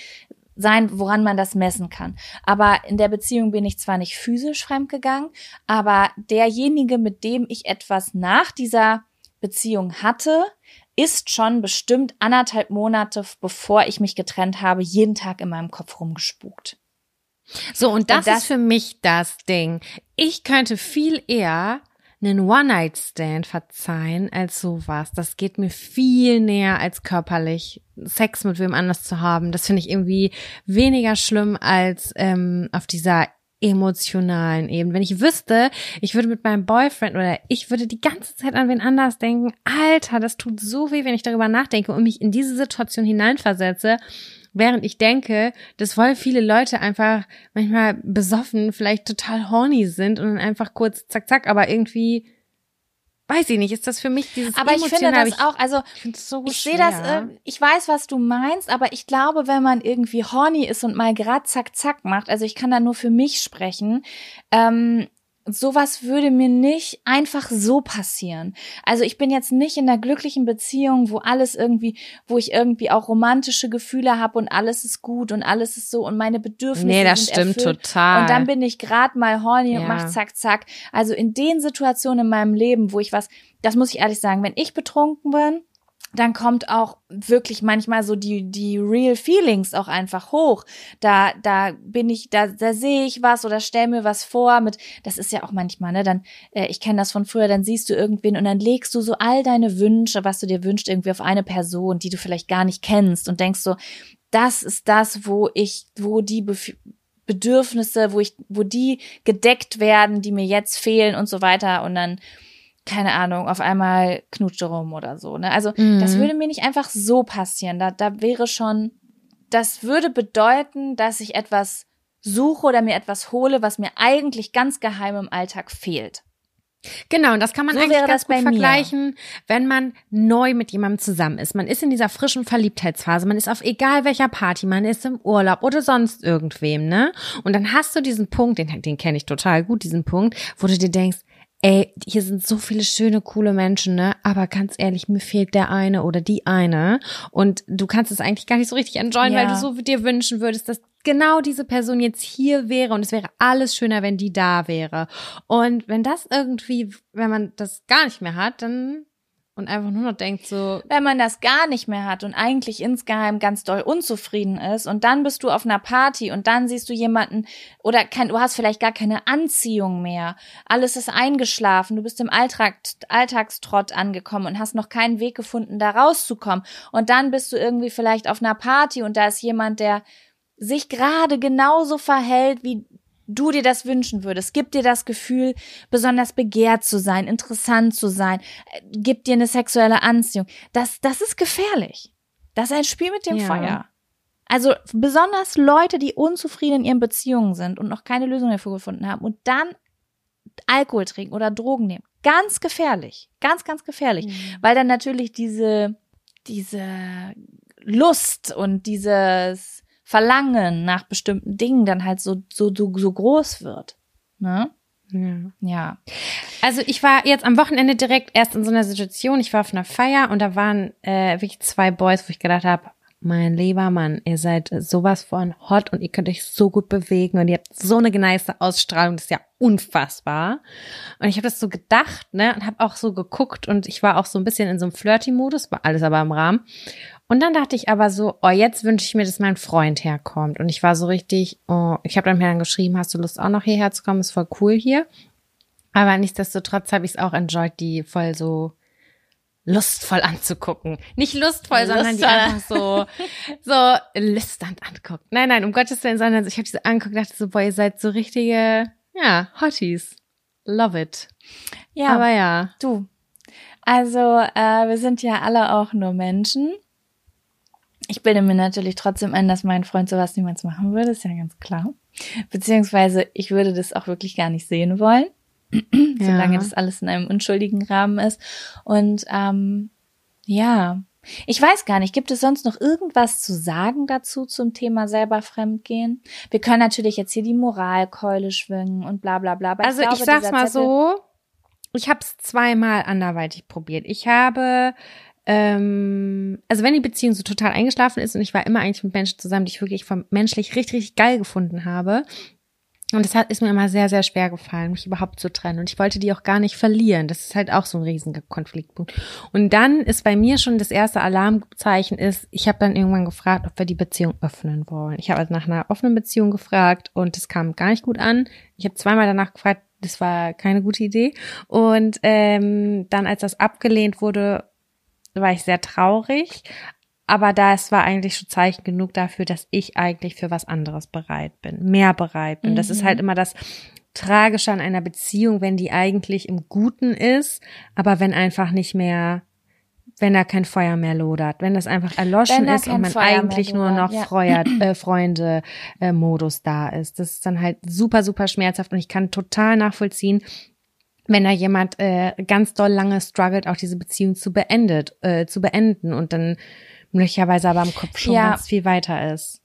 sein, woran man das messen kann. Aber in der Beziehung bin ich zwar nicht physisch fremdgegangen, aber derjenige, mit dem ich etwas nach dieser Beziehung hatte, ist schon bestimmt anderthalb Monate, bevor ich mich getrennt habe, jeden Tag in meinem Kopf rumgespukt. So, und das, Und das- ist für mich das Ding. Ich könnte viel eher einen One-Night-Stand verzeihen als sowas. Das geht mir viel näher als körperlich Sex mit wem anders zu haben. Das finde ich irgendwie weniger schlimm als ähm, auf dieser emotionalen Ebene. Wenn ich wüsste, ich würde mit meinem Boyfriend oder ich würde die ganze Zeit an wen anders denken, Alter, das tut so weh, wenn ich darüber nachdenke und mich in diese Situation hineinversetze, während ich denke, dass voll viele Leute einfach manchmal besoffen, vielleicht total horny sind und dann einfach kurz zack zack, aber irgendwie weiß ich nicht, ist das für mich dieses Aber ich finde das auch, also ich so ich sehe das, äh, ich weiß, was du meinst, aber ich glaube, wenn man irgendwie horny ist und mal grad zack zack macht, also ich kann da nur für mich sprechen, ähm, sowas würde mir nicht einfach so passieren. Also ich bin jetzt nicht in einer glücklichen Beziehung, wo alles irgendwie, wo ich irgendwie auch romantische Gefühle habe und alles ist gut und alles ist so und meine Bedürfnisse Nee, das sind stimmt erfüllt. total. Und dann bin ich gerade mal horny und Ja. mach zack, zack. Also in den Situationen in meinem Leben, wo ich was, das muss ich ehrlich sagen, wenn ich betrunken bin, dann kommt auch wirklich manchmal so die, die real feelings auch einfach hoch. Da, da bin ich, da, da sehe ich was oder stell mir was vor mit, das ist ja auch manchmal, ne, dann, äh, ich kenne das von früher, dann siehst du irgendwen und dann legst du so all deine Wünsche, was du dir wünschst, irgendwie auf eine Person, die du vielleicht gar nicht kennst und denkst so, das ist das, wo ich, wo die Bef Bedürfnisse, wo ich, wo die gedeckt werden, die mir jetzt fehlen und so weiter und dann, keine Ahnung, auf einmal knutscht rum oder so. Ne? Also Mhm. das würde mir nicht einfach so passieren. Da, da wäre schon, das würde bedeuten, dass ich etwas suche oder mir etwas hole, was mir eigentlich ganz geheim im Alltag fehlt. Genau, und das kann man So eigentlich wäre ganz das gut bei mir. vergleichen, wenn man neu mit jemandem zusammen ist. Man ist in dieser frischen Verliebtheitsphase, man ist auf egal welcher Party, man ist im Urlaub oder sonst irgendwem, ne? Und dann hast du diesen Punkt, den, den kenne ich total gut, diesen Punkt, wo du dir denkst, ey, hier sind so viele schöne, coole Menschen, ne? Aber ganz ehrlich, mir fehlt der eine oder die eine. Und du kannst es eigentlich gar nicht so richtig enjoyen, Ja. weil du so dir wünschen würdest, dass genau diese Person jetzt hier wäre und es wäre alles schöner, wenn die da wäre. Und wenn das irgendwie, wenn man das gar nicht mehr hat, dann und einfach nur noch denkt so, wenn man das gar nicht mehr hat und eigentlich insgeheim ganz doll unzufrieden ist und dann bist du auf einer Party und dann siehst du jemanden oder kein, du hast vielleicht gar keine Anziehung mehr, alles ist eingeschlafen, du bist im Alltag, Alltagstrott angekommen und hast noch keinen Weg gefunden, da rauszukommen. Und dann bist du irgendwie vielleicht auf einer Party und da ist jemand, der sich gerade genauso verhält, wie du dir das wünschen würdest, gibt dir das Gefühl, besonders begehrt zu sein, interessant zu sein, äh, gibt dir eine sexuelle Anziehung. Das, das ist gefährlich. Das ist ein Spiel mit dem Ja. Feuer. Also besonders Leute, die unzufrieden in ihren Beziehungen sind und noch keine Lösung dafür gefunden haben und dann Alkohol trinken oder Drogen nehmen. Ganz gefährlich. Ganz, ganz gefährlich. Weil dann natürlich diese, diese Lust und dieses Verlangen nach bestimmten Dingen dann halt so, so, so, so groß wird. Ne? ja. Also ich war jetzt am Wochenende direkt erst in so einer Situation, ich war auf einer Feier und da waren äh, wirklich zwei Boys, wo ich gedacht habe, mein lieber Mann, ihr seid sowas von hot und ihr könnt euch so gut bewegen und ihr habt so eine geneiste Ausstrahlung, das ist ja unfassbar. Und ich habe das so gedacht, ne, und habe auch so geguckt und ich war auch so ein bisschen in so einem Flirty-Modus, war alles aber im Rahmen. Und dann dachte ich aber so, oh, jetzt wünsche ich mir, dass mein Freund herkommt. Und ich war so richtig, oh, ich habe dann mir dann geschrieben, hast du Lust auch noch hierher zu kommen? Ist voll cool hier. Aber nichtsdestotrotz habe ich es auch enjoyed, die voll so lustvoll anzugucken. Nicht lustvoll, sondern die Lustvoll. einfach so, so lüsternd anguckt. Nein, nein, um Gottes Willen, sondern ich habe diese angeguckt und dachte so, boah, ihr seid so richtige, ja, Hotties. Love it. Ja, Aber ja. du. Also, äh, wir sind ja alle auch nur Menschen. Ich bilde mir natürlich trotzdem ein, dass mein Freund sowas niemals machen würde, ist ja ganz klar. Beziehungsweise, ich würde das auch wirklich gar nicht sehen wollen, solange das alles in einem unschuldigen Rahmen ist. Und ähm, ja, ich weiß gar nicht, gibt es sonst noch irgendwas zu sagen dazu zum Thema selber Fremdgehen? Wir können natürlich jetzt hier die Moralkeule schwingen und bla bla bla. aber Also ich, glaube, sag's dieser mal Zettel- so, ich habe es zweimal anderweitig probiert. Ich habe, ähm, also wenn die Beziehung so total eingeschlafen ist und ich war immer eigentlich mit Menschen zusammen, die ich wirklich vom menschlich richtig, richtig geil gefunden habe. Und es hat, ist mir immer sehr, sehr schwer gefallen, mich überhaupt zu trennen. Und ich wollte die auch gar nicht verlieren. Das ist halt auch so ein riesiger Konfliktpunkt. Und dann ist bei mir schon das erste Alarmzeichen ist, ich habe dann irgendwann gefragt, ob wir die Beziehung öffnen wollen. Ich habe also nach einer offenen Beziehung gefragt und es kam gar nicht gut an. Ich habe zweimal danach gefragt, das war keine gute Idee. Und ähm, dann, als das abgelehnt wurde, war ich sehr traurig. Aber das war eigentlich schon Zeichen genug dafür, dass ich eigentlich für was anderes bereit bin, mehr bereit bin. Das ist halt immer das Tragische an einer Beziehung, wenn die eigentlich im Guten ist, aber wenn einfach nicht mehr, wenn da kein Feuer mehr lodert, wenn das einfach erloschen ist und man Feuer eigentlich nur noch ja. Freuer, äh, Freunde äh, Modus da ist. Das ist dann halt super, super schmerzhaft und ich kann total nachvollziehen, wenn da jemand äh, ganz doll lange struggelt, auch diese Beziehung zu beendet, äh, zu beenden und dann möglicherweise aber im Kopf schon Ja. ganz viel weiter ist.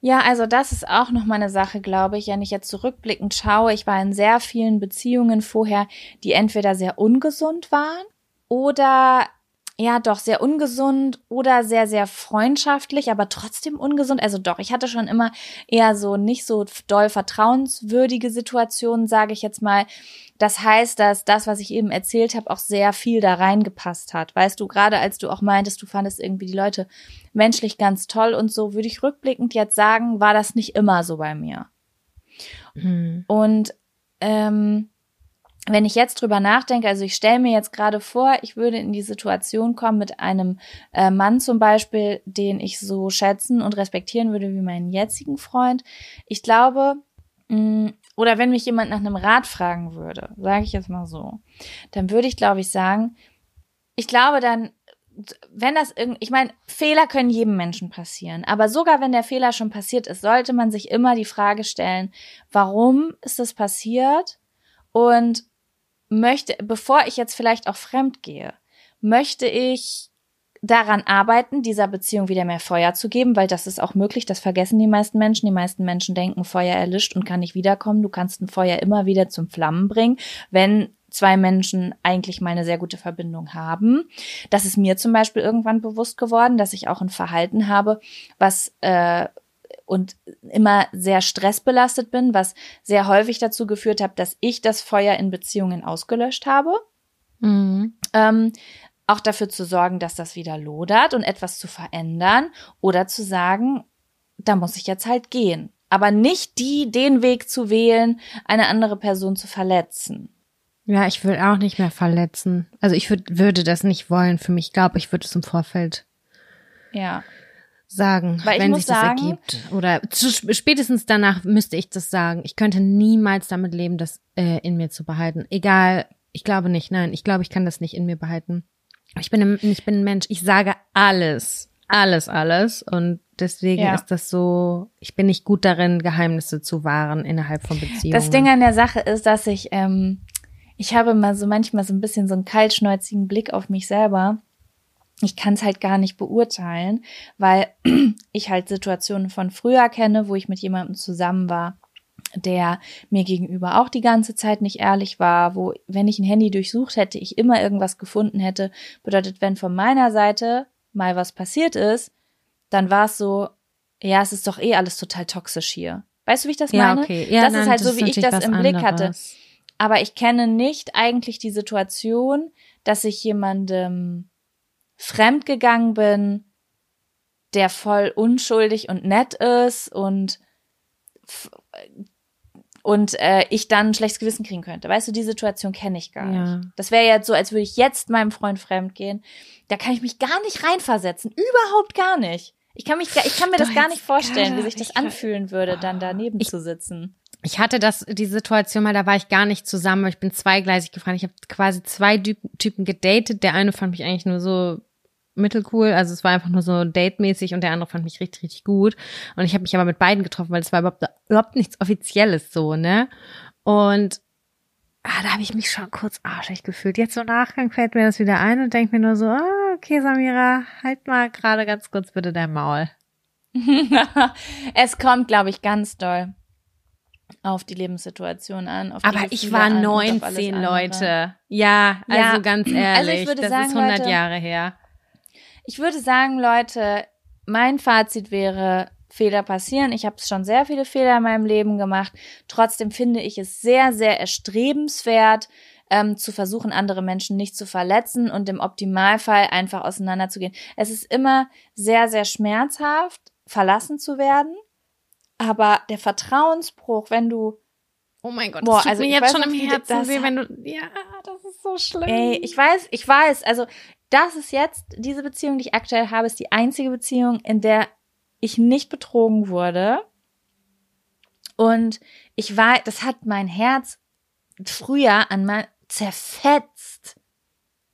Ja, also das ist auch noch mal eine Sache, glaube ich, wenn ich jetzt zurückblickend schaue. Ich war in sehr vielen Beziehungen vorher, die entweder sehr ungesund waren oder ja, doch sehr ungesund oder sehr, sehr freundschaftlich, aber trotzdem ungesund. Also doch, ich hatte schon immer eher so nicht so doll vertrauenswürdige Situationen, sage ich jetzt mal. Das heißt, dass das, was ich eben erzählt habe, auch sehr viel da reingepasst hat. Weißt du, gerade als du auch meintest, du fandest irgendwie die Leute menschlich ganz toll und so, würde ich rückblickend jetzt sagen, war das nicht immer so bei mir. Und ähm, wenn ich jetzt drüber nachdenke, also ich stelle mir jetzt gerade vor, ich würde in die Situation kommen mit einem äh, Mann zum Beispiel, den ich so schätzen und respektieren würde wie meinen jetzigen Freund. Ich glaube, mh, oder wenn mich jemand nach einem Rat fragen würde, sage ich jetzt mal so, dann würde ich, glaube ich, sagen, ich glaube dann, wenn das irgend, ich meine, Fehler können jedem Menschen passieren, aber sogar wenn der Fehler schon passiert ist, sollte man sich immer die Frage stellen, warum ist das passiert? Und möchte, bevor ich jetzt vielleicht auch fremd gehe, möchte ich daran arbeiten, dieser Beziehung wieder mehr Feuer zu geben, weil das ist auch möglich, das vergessen die meisten Menschen. Die meisten Menschen denken, Feuer erlischt und kann nicht wiederkommen. Du kannst ein Feuer immer wieder zum Flammen bringen, wenn zwei Menschen eigentlich mal eine sehr gute Verbindung haben. Das ist mir zum Beispiel irgendwann bewusst geworden, dass ich auch ein Verhalten habe, was äh, und immer sehr stressbelastet bin, was sehr häufig dazu geführt hat, dass ich das Feuer in Beziehungen ausgelöscht habe. Mhm. Ähm, auch dafür zu sorgen, dass das wieder lodert und etwas zu verändern oder zu sagen, da muss ich jetzt halt gehen. Aber nicht die, den Weg zu wählen, eine andere Person zu verletzen. Ja, ich will auch nicht mehr verletzen. Also ich würd, würde das nicht wollen für mich. Ich glaube, ich würde es im Vorfeld Ja. sagen, wenn muss sich das sagen- ergibt. Oder zu, spätestens danach müsste ich das sagen. Ich könnte niemals damit leben, das äh, in mir zu behalten. Egal, ich glaube nicht. Nein, ich glaube, ich kann das nicht in mir behalten. Ich bin ein, ich bin ein Mensch. Ich sage alles, alles, alles. Und deswegen Ja. ist das so. Ich bin nicht gut darin, Geheimnisse zu wahren innerhalb von Beziehungen. Das Ding an der Sache ist, dass ich, ähm, ich habe mal so manchmal so ein bisschen so einen kaltschnäuzigen Blick auf mich selber. Ich kann es halt gar nicht beurteilen, weil ich halt Situationen von früher kenne, wo ich mit jemandem zusammen war, der mir gegenüber auch die ganze Zeit nicht ehrlich war, wo, wenn ich ein Handy durchsucht hätte, ich immer irgendwas gefunden hätte. Bedeutet, wenn von meiner Seite mal was passiert ist, dann war es so, ja, es ist doch eh alles total toxisch hier. Weißt du, wie ich das ja, meine? okay. Ja, das nein, ist halt so, wie ich das im Blick hatte. anderes. Aber ich kenne nicht eigentlich die Situation, dass ich jemandem fremdgegangen bin, der voll unschuldig und nett ist und und äh, ich dann ein schlechtes Gewissen kriegen könnte. Weißt du, die Situation kenne ich gar Ja. nicht. Das wäre jetzt so, als würde ich jetzt meinem Freund fremd gehen. Da kann ich mich gar nicht reinversetzen. Überhaupt gar nicht. Ich kann mich, ich kann mir das gar nicht vorstellen, wie sich das anfühlen würde, dann daneben Ich- zu sitzen. Ich hatte das, die Situation mal, da war ich gar nicht zusammen, ich bin zweigleisig gefahren. Ich habe quasi zwei Typen gedatet. Der eine fand mich eigentlich nur so mittelcool, also es war einfach nur so datemäßig und der andere fand mich richtig, richtig gut. Und ich habe mich aber mit beiden getroffen, weil es war überhaupt, überhaupt nichts Offizielles so, ne? Und ah, da habe ich mich schon kurz arschig gefühlt. Jetzt so im Nachgang fällt mir das wieder ein und denke mir nur so, ah, okay, Samira, halt mal gerade ganz kurz bitte dein Maul. es kommt, glaube ich, ganz doll auf die Lebenssituation an. Die Aber ich war an und auf alles 19, andere. Leute. Ja, also Ja, ganz also ehrlich, ich würde das sagen, ist 100 Leute, Jahre her. Ich würde sagen, Leute, mein Fazit wäre, Fehler passieren. Ich habe schon sehr viele Fehler in meinem Leben gemacht. Trotzdem finde ich es sehr, sehr erstrebenswert, ähm, zu versuchen, andere Menschen nicht zu verletzen und im Optimalfall einfach auseinanderzugehen. Es ist immer sehr, sehr schmerzhaft, verlassen zu werden. Aber der Vertrauensbruch, wenn du Oh mein Gott, Boah, das tut also mir jetzt weiß schon im Herzen weh, wenn du, ja, das ist so schlimm. Ey, ich weiß, ich weiß. Also, das ist jetzt, diese Beziehung, die ich aktuell habe, ist die einzige Beziehung, in der ich nicht betrogen wurde. Und ich war, das hat mein Herz früher an mein zerfetzt.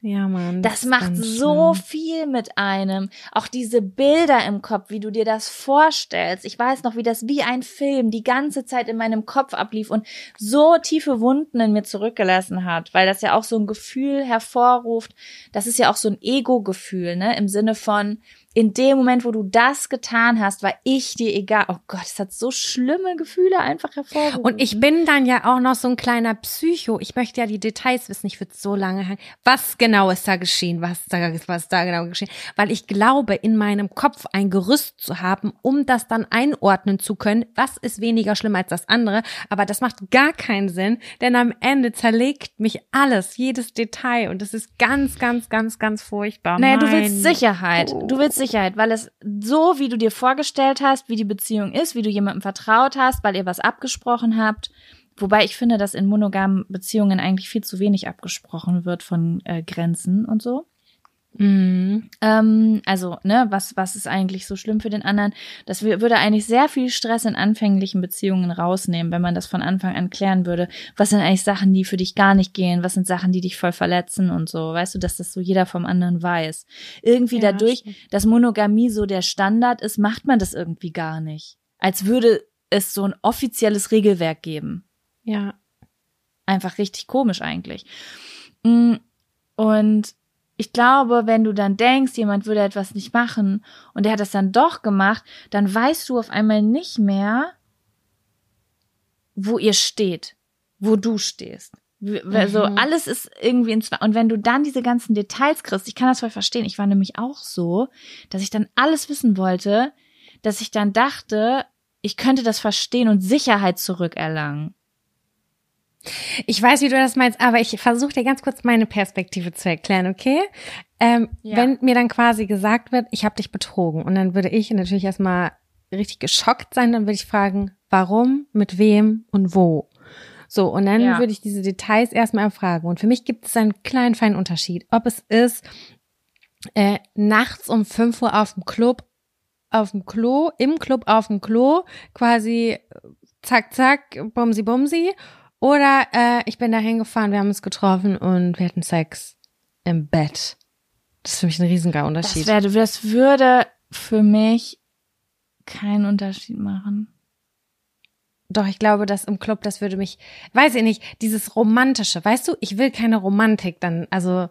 Ja, Mann. Das ist macht so schlimm. viel mit einem. Auch diese Bilder im Kopf, wie du dir das vorstellst. Ich weiß noch, wie das wie ein Film die ganze Zeit in meinem Kopf ablief und so tiefe Wunden in mir zurückgelassen hat, weil das ja auch so ein Gefühl hervorruft. Das ist ja auch so ein Ego-Gefühl, ne? Im Sinne von, in dem Moment, wo du das getan hast, war ich dir egal. Oh Gott, es hat so schlimme Gefühle einfach hervorgerufen. Und ich bin dann ja auch noch so ein kleiner Psycho. Ich möchte ja die Details wissen. Ich würde so lange hängen. Was genau ist da geschehen? Was da, was da genau geschehen? Weil ich glaube, in meinem Kopf ein Gerüst zu haben, um das dann einordnen zu können. Was ist weniger schlimm als das andere? Aber das macht gar keinen Sinn, denn am Ende zerlegt mich alles, jedes Detail. Und das ist ganz, ganz, ganz, ganz furchtbar. Naja, du Mein willst Sicherheit. Du willst Sicherheit, weil es so, wie du dir vorgestellt hast, wie die Beziehung ist, wie du jemandem vertraut hast, weil ihr was abgesprochen habt. Wobei ich finde, dass in monogamen Beziehungen eigentlich viel zu wenig abgesprochen wird von äh, Grenzen und so. Mhm. Ähm, also, ne, was, was ist eigentlich so schlimm für den anderen? Das wür- würde eigentlich sehr viel Stress in anfänglichen Beziehungen rausnehmen, wenn man das von Anfang an klären würde. Was sind eigentlich Sachen, die für dich gar nicht gehen? Was sind Sachen, die dich voll verletzen und so? Weißt du, dass das so jeder vom anderen weiß. Irgendwie Ja, dadurch, stimmt. dass Monogamie so der Standard ist, macht man das irgendwie gar nicht. Als würde es so ein offizielles Regelwerk geben Ja. einfach richtig komisch eigentlich. Mm, Und ich glaube, wenn du dann denkst, jemand würde etwas nicht machen und der hat das dann doch gemacht, dann weißt du auf einmal nicht mehr, wo ihr steht, wo du stehst. W- w- So, Mhm. alles ist irgendwie ins, und wenn du dann diese ganzen Details kriegst, ich kann das voll verstehen. Ich war nämlich auch so, dass ich dann alles wissen wollte, dass ich dann dachte, ich könnte das verstehen und Sicherheit zurückerlangen. Ich weiß, wie du das meinst, aber ich versuche dir ganz kurz meine Perspektive zu erklären, okay? Ähm, Ja. Wenn mir dann quasi gesagt wird, ich habe dich betrogen und dann würde ich natürlich erstmal richtig geschockt sein, dann würde ich fragen, warum, mit wem und wo. So, und dann Ja. würde ich diese Details erstmal erfragen. Und für mich gibt es einen kleinen, feinen Unterschied. Ob es ist, äh, nachts um 5 Uhr auf dem Club, auf dem Klo, im Club auf dem Klo, quasi äh, zack, zack, bumsi, bumsi. Oder äh, ich bin da hingefahren, wir haben uns getroffen und wir hatten Sex im Bett. Das ist für mich ein riesiger Das, Unterschied. wär, das würde für mich keinen Unterschied machen. Doch, ich glaube, dass im Club, das würde mich, weiß ich nicht, dieses Romantische, weißt du, ich will keine Romantik dann, also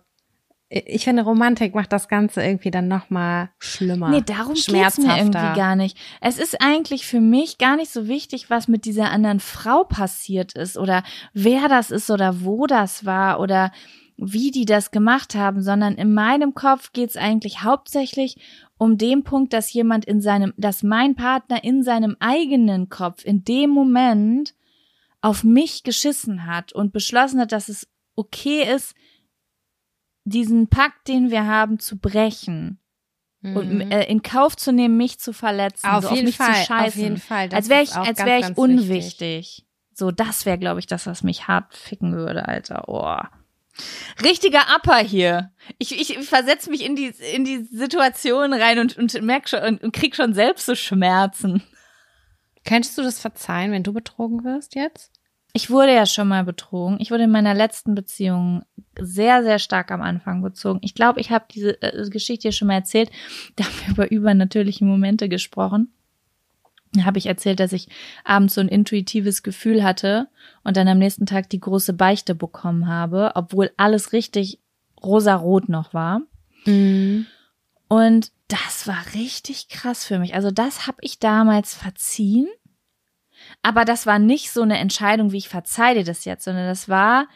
ich finde, Romantik macht das Ganze irgendwie dann nochmal schlimmer. Nee, darum geht's mir irgendwie gar nicht. Es ist eigentlich für mich gar nicht so wichtig, was mit dieser anderen Frau passiert ist oder wer das ist oder wo das war oder wie die das gemacht haben, sondern in meinem Kopf geht's eigentlich hauptsächlich um den Punkt, dass jemand in seinem, dass mein Partner in seinem eigenen Kopf in dem Moment auf mich geschissen hat und beschlossen hat, dass es okay ist, diesen Pakt, den wir haben, zu brechen und Mhm. äh, in Kauf zu nehmen, mich zu verletzen, auf so jeden auf mich Fall, zu scheißen, auf jeden Fall. Als wäre ich, als wäre ich unwichtig. wichtig. So, das wäre, glaube ich, das, was mich hart ficken würde, Alter. Oh. Richtiger Upper hier. Ich, ich versetze mich in die, in die Situation rein und, und merk schon und, und krieg schon selbst so Schmerzen. Könntest du das verzeihen, wenn du betrogen wirst jetzt? Ich wurde ja schon mal betrogen. Ich wurde in meiner letzten Beziehung sehr, sehr stark am Anfang bezogen. Ich glaube, ich habe diese äh, Geschichte hier schon mal erzählt. Da haben wir über übernatürliche Momente gesprochen. Da habe ich erzählt, dass ich abends so ein intuitives Gefühl hatte und dann am nächsten Tag die große Beichte bekommen habe, obwohl alles richtig rosarot noch war. Und das war richtig krass für mich. Also das habe ich damals verziehen. Aber das war nicht so eine Entscheidung, wie ich verzeih dir das jetzt, sondern das war,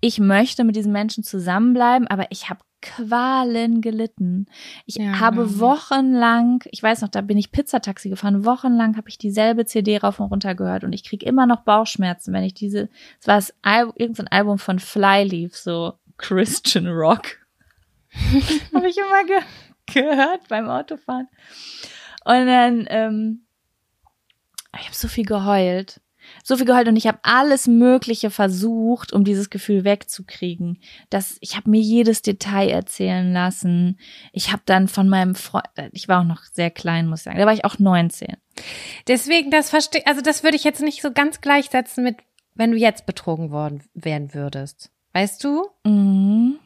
ich möchte mit diesen Menschen zusammenbleiben, aber ich habe Qualen gelitten. Ich Ja. habe wochenlang, ich weiß noch, da bin ich Pizzataxi gefahren, wochenlang habe ich dieselbe CD rauf und runter gehört und ich krieg immer noch Bauchschmerzen, wenn ich diese, es war das Album, irgendein Album von Flyleaf, so Christian Rock. habe ich immer ge gehört beim Autofahren. Und dann, ähm, ich habe so viel geheult. So viel geheult und ich habe alles Mögliche versucht, um dieses Gefühl wegzukriegen. Das, ich habe mir jedes Detail erzählen lassen. Ich habe dann von meinem Freund, ich war auch noch sehr klein, muss ich sagen, da war ich auch 19. Deswegen, das verstehe, also das würde ich jetzt nicht so ganz gleichsetzen mit, wenn du jetzt betrogen worden werden würdest. Weißt du? Mhm.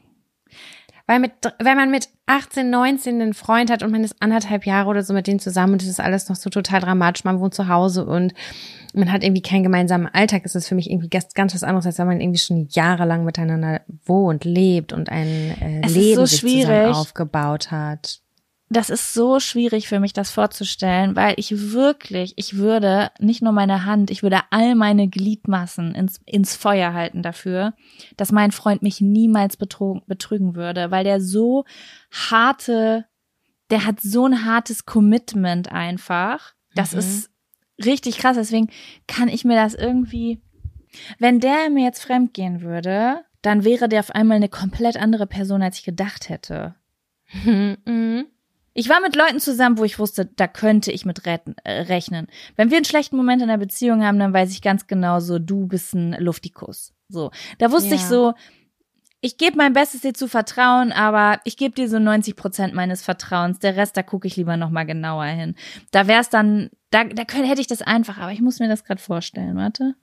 Weil mit, wenn man mit 18, 19 einen Freund hat und man ist anderthalb Jahre oder so mit denen zusammen und es ist alles noch so total dramatisch, man wohnt zu Hause und man hat irgendwie keinen gemeinsamen Alltag, ist es für mich irgendwie ganz, ganz was anderes, als wenn man irgendwie schon jahrelang miteinander wohnt, lebt und ein äh, Leben so sich zusammen aufgebaut hat. Das ist so schwierig für mich, das vorzustellen, weil ich wirklich, ich würde nicht nur meine Hand, ich würde all meine Gliedmassen ins, ins Feuer halten dafür, dass mein Freund mich niemals betrogen, betrügen würde, weil der so harte, der hat so ein hartes Commitment einfach. Das Mhm. ist richtig krass. Deswegen kann ich mir das irgendwie, wenn der mir jetzt fremd gehen würde, dann wäre der auf einmal eine komplett andere Person, als ich gedacht hätte. Mhm. Ich war mit Leuten zusammen, wo ich wusste, da könnte ich mit retten, äh, rechnen. Wenn wir einen schlechten Moment in der Beziehung haben, dann weiß ich ganz genau so, du bist ein Luftikus. So, da wusste Ja. ich so, ich gebe mein Bestes, dir zu vertrauen, aber ich gebe dir so 90 Prozent meines Vertrauens. Der Rest, da gucke ich lieber noch mal genauer hin. Da wär's dann, da, da könnte, hätte ich das einfach, aber ich muss mir das gerade vorstellen. Warte.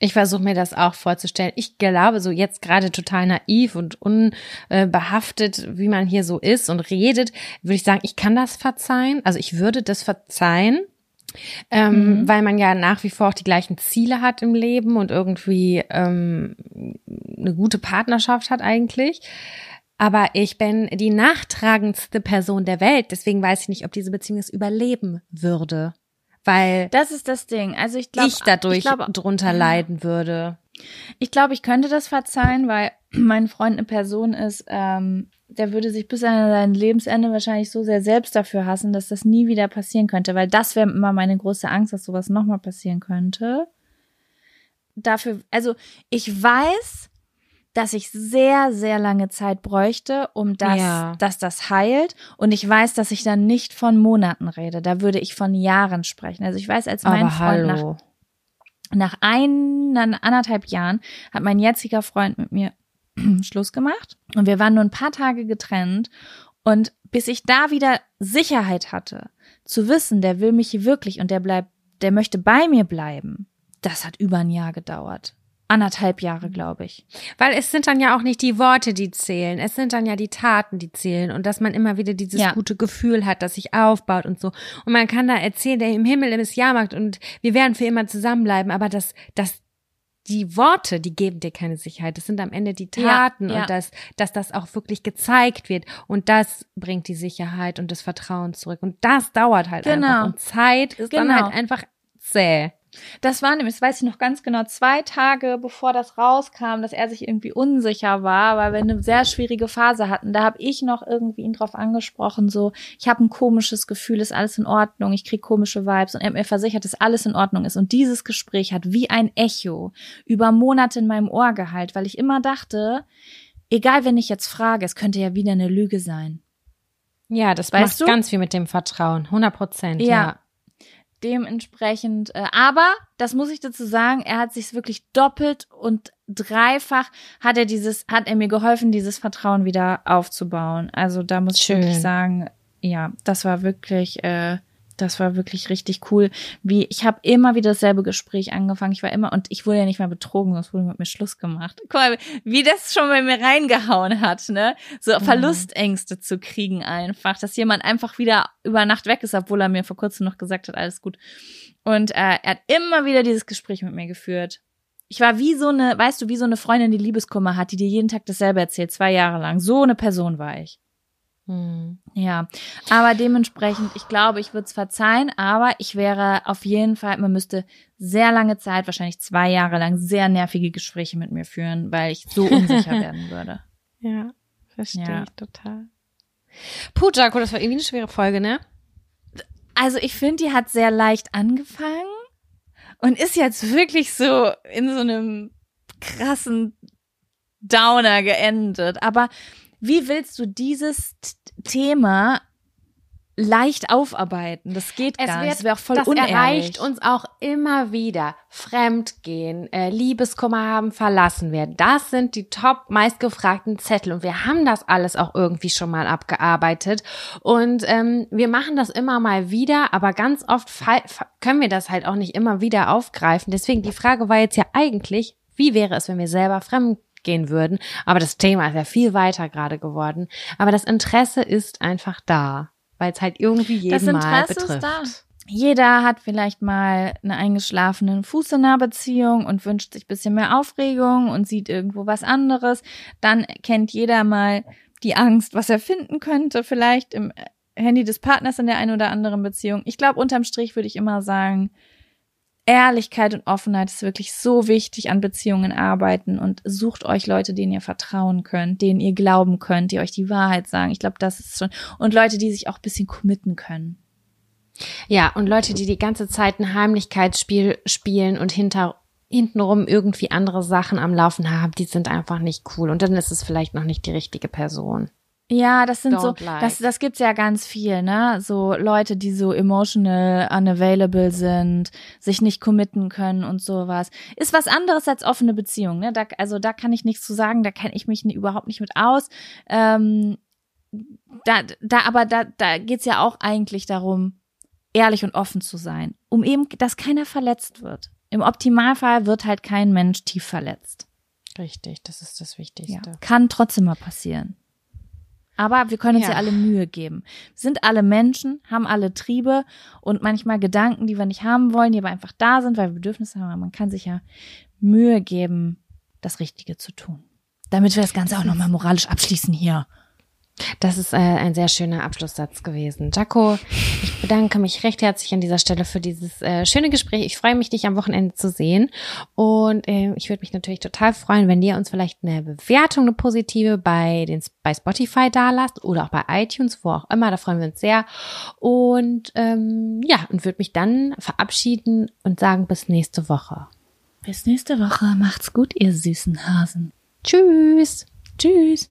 Ich versuche mir das auch vorzustellen. Ich glaube, so jetzt gerade total naiv und unbehaftet, wie man hier so ist und redet, würde ich sagen, ich kann das verzeihen. Also ich würde das verzeihen, ähm, Mhm. weil man ja nach wie vor auch die gleichen Ziele hat im Leben und irgendwie ähm, eine gute Partnerschaft hat eigentlich. Aber ich bin die nachtragendste Person der Welt, deswegen weiß ich nicht, ob diese Beziehung es überleben würde. Weil Das ist das Ding. Also ich glaube, ich dadurch ich glaube, drunter leiden würde. Ich glaube, ich könnte das verzeihen, weil mein Freund eine Person ist, ähm, der würde sich bis an sein Lebensende wahrscheinlich so sehr selbst dafür hassen, dass das nie wieder passieren könnte, weil das wäre immer meine große Angst, dass sowas nochmal passieren könnte. Dafür, also ich weiß, dass ich sehr, sehr lange Zeit bräuchte, um das, Ja. dass das heilt. Und ich weiß, dass ich dann nicht von Monaten rede. Da würde ich von Jahren sprechen. Also ich weiß, als mein Aber Freund nach hallo. nach ein, anderthalb Jahren hat mein jetziger Freund mit mir Schluss gemacht und wir waren nur ein paar Tage getrennt und bis ich da wieder Sicherheit hatte, zu wissen, der will mich wirklich und der bleibt, der möchte bei mir bleiben, das hat über ein Jahr gedauert. Anderthalb Jahre, glaube ich. Weil es sind dann ja auch nicht die Worte, die zählen. Es sind dann ja die Taten, die zählen. Und dass man immer wieder dieses Ja. gute Gefühl hat, das sich aufbaut und so. Und man kann da erzählen, der im Himmel ist Jahrmarkt und wir werden für immer zusammenbleiben. Aber das, das, die Worte, die geben dir keine Sicherheit. Das sind am Ende die Ja, Taten ja. und das, dass das auch wirklich gezeigt wird. Und das bringt die Sicherheit und das Vertrauen zurück. Und das dauert halt Genau. einfach. Und Zeit ist dann Genau. halt einfach zäh. Das war nämlich, das weiß ich noch ganz genau, zwei Tage bevor das rauskam, dass er sich irgendwie unsicher war, weil wir eine sehr schwierige Phase hatten. Da habe ich noch irgendwie ihn drauf angesprochen, so, ich habe ein komisches Gefühl, ist alles in Ordnung, ich krieg komische Vibes und er hat mir versichert, dass alles in Ordnung ist. Und dieses Gespräch hat wie ein Echo über Monate in meinem Ohr gehalten, weil ich immer dachte, egal wenn ich jetzt frage, es könnte ja wieder eine Lüge sein. Ja, das Weißt macht du? ganz viel mit dem Vertrauen. 100 Prozent. Ja. ja. Dementsprechend, äh, aber das muss ich dazu sagen, er hat sich wirklich doppelt und dreifach hat er dieses, hat er mir geholfen, dieses Vertrauen wieder aufzubauen. Also da muss ich Schön. wirklich sagen, ja, das war wirklich, äh, das war wirklich richtig cool. Wie ich habe immer wieder dasselbe Gespräch angefangen. Ich war immer und ich wurde ja nicht mehr betrogen, sonst wurde mit mir Schluss gemacht. Guck mal, wie das schon bei mir reingehauen hat, ne? So Verlustängste zu kriegen einfach, dass jemand einfach wieder über Nacht weg ist, obwohl er mir vor kurzem noch gesagt hat, alles gut. Und äh, er hat immer wieder dieses Gespräch mit mir geführt. Ich war wie so eine, weißt du, wie so eine Freundin, die Liebeskummer hat, die dir jeden Tag dasselbe erzählt, zwei Jahre lang. So eine Person war ich. Hm. Ja, aber dementsprechend, ich glaube, ich würde es verzeihen, aber ich wäre auf jeden Fall, man müsste sehr lange Zeit, wahrscheinlich zwei Jahre lang, sehr nervige Gespräche mit mir führen, weil ich so unsicher werden würde. Ja, verstehe Ja. ich total. Puh, Jaco, das war irgendwie eine schwere Folge, ne? Also ich finde, die hat sehr leicht angefangen und ist jetzt wirklich so in so einem krassen Downer geendet. Aber wie willst du dieses Thema leicht aufarbeiten? Das geht Es gar nicht. Das wäre auch voll das unehrlich. erreicht uns auch immer wieder. Fremdgehen, äh, Liebeskummer haben, verlassen werden. Das sind die top meistgefragten Zettel und wir haben das alles auch irgendwie schon mal abgearbeitet und ähm, wir machen das immer mal wieder, aber ganz oft können wir das halt auch nicht immer wieder aufgreifen. Deswegen die Frage war jetzt ja eigentlich, wie wäre es, wenn wir selber fremd gehen würden? Aber das Thema ist ja viel weiter gerade geworden. Aber das Interesse ist einfach da, weil es halt irgendwie jeden Das Mal Interesse betrifft. ist da. Jeder hat vielleicht mal einen eingeschlafenen Fuß in einer Beziehung und wünscht sich ein bisschen mehr Aufregung und sieht irgendwo was anderes. Dann kennt jeder mal die Angst, was er finden könnte, vielleicht im Handy des Partners in der einen oder anderen Beziehung. Ich glaube, unterm Strich würde ich immer sagen, Ehrlichkeit und Offenheit ist wirklich so wichtig an Beziehungen arbeiten und sucht euch Leute, denen ihr vertrauen könnt, denen ihr glauben könnt, die euch die Wahrheit sagen. Ich glaube, das ist schon und Leute, die sich auch ein bisschen committen können. Ja, und Leute, die die ganze Zeit ein Heimlichkeitsspiel spielen und hinter, hintenrum irgendwie andere Sachen am Laufen haben, die sind einfach nicht cool. Und dann ist es vielleicht noch nicht die richtige Person. Ja, das sind so, like. das, das gibt's ja ganz viel, ne? So Leute, die so emotional unavailable sind, sich nicht committen können und sowas. Ist was anderes als offene Beziehung, ne? Da, also da kann ich nichts zu sagen, da kenne ich mich überhaupt nicht mit aus. Ähm, da, da, aber da, da geht's ja auch eigentlich darum, ehrlich und offen zu sein, um eben, dass keiner verletzt wird. Im Optimalfall wird halt kein Mensch tief verletzt. Richtig, das ist das Ja. Wichtigste. Kann trotzdem mal passieren. Aber wir können uns ja. Ja. alle Mühe geben. Wir sind alle Menschen, haben alle Triebe und manchmal Gedanken, die wir nicht haben wollen, die aber einfach da sind, weil wir Bedürfnisse haben. Aber man kann sich ja Mühe geben, das Richtige zu tun. Damit wir das Ganze auch nochmal moralisch abschließen hier. Das ist äh, ein sehr schöner Abschlusssatz gewesen. Jaco, ich bedanke mich recht herzlich an dieser Stelle für dieses äh, schöne Gespräch. Ich freue mich, dich am Wochenende zu sehen. Und äh, ich würde mich natürlich total freuen, wenn ihr uns vielleicht eine Bewertung, eine positive bei, den, bei Spotify da lasst oder auch bei iTunes, wo auch immer. Da freuen wir uns sehr. Und ähm, ja, und würde mich dann verabschieden und sagen bis nächste Woche. Bis nächste Woche. Macht's gut, ihr süßen Hasen. Tschüss. Tschüss.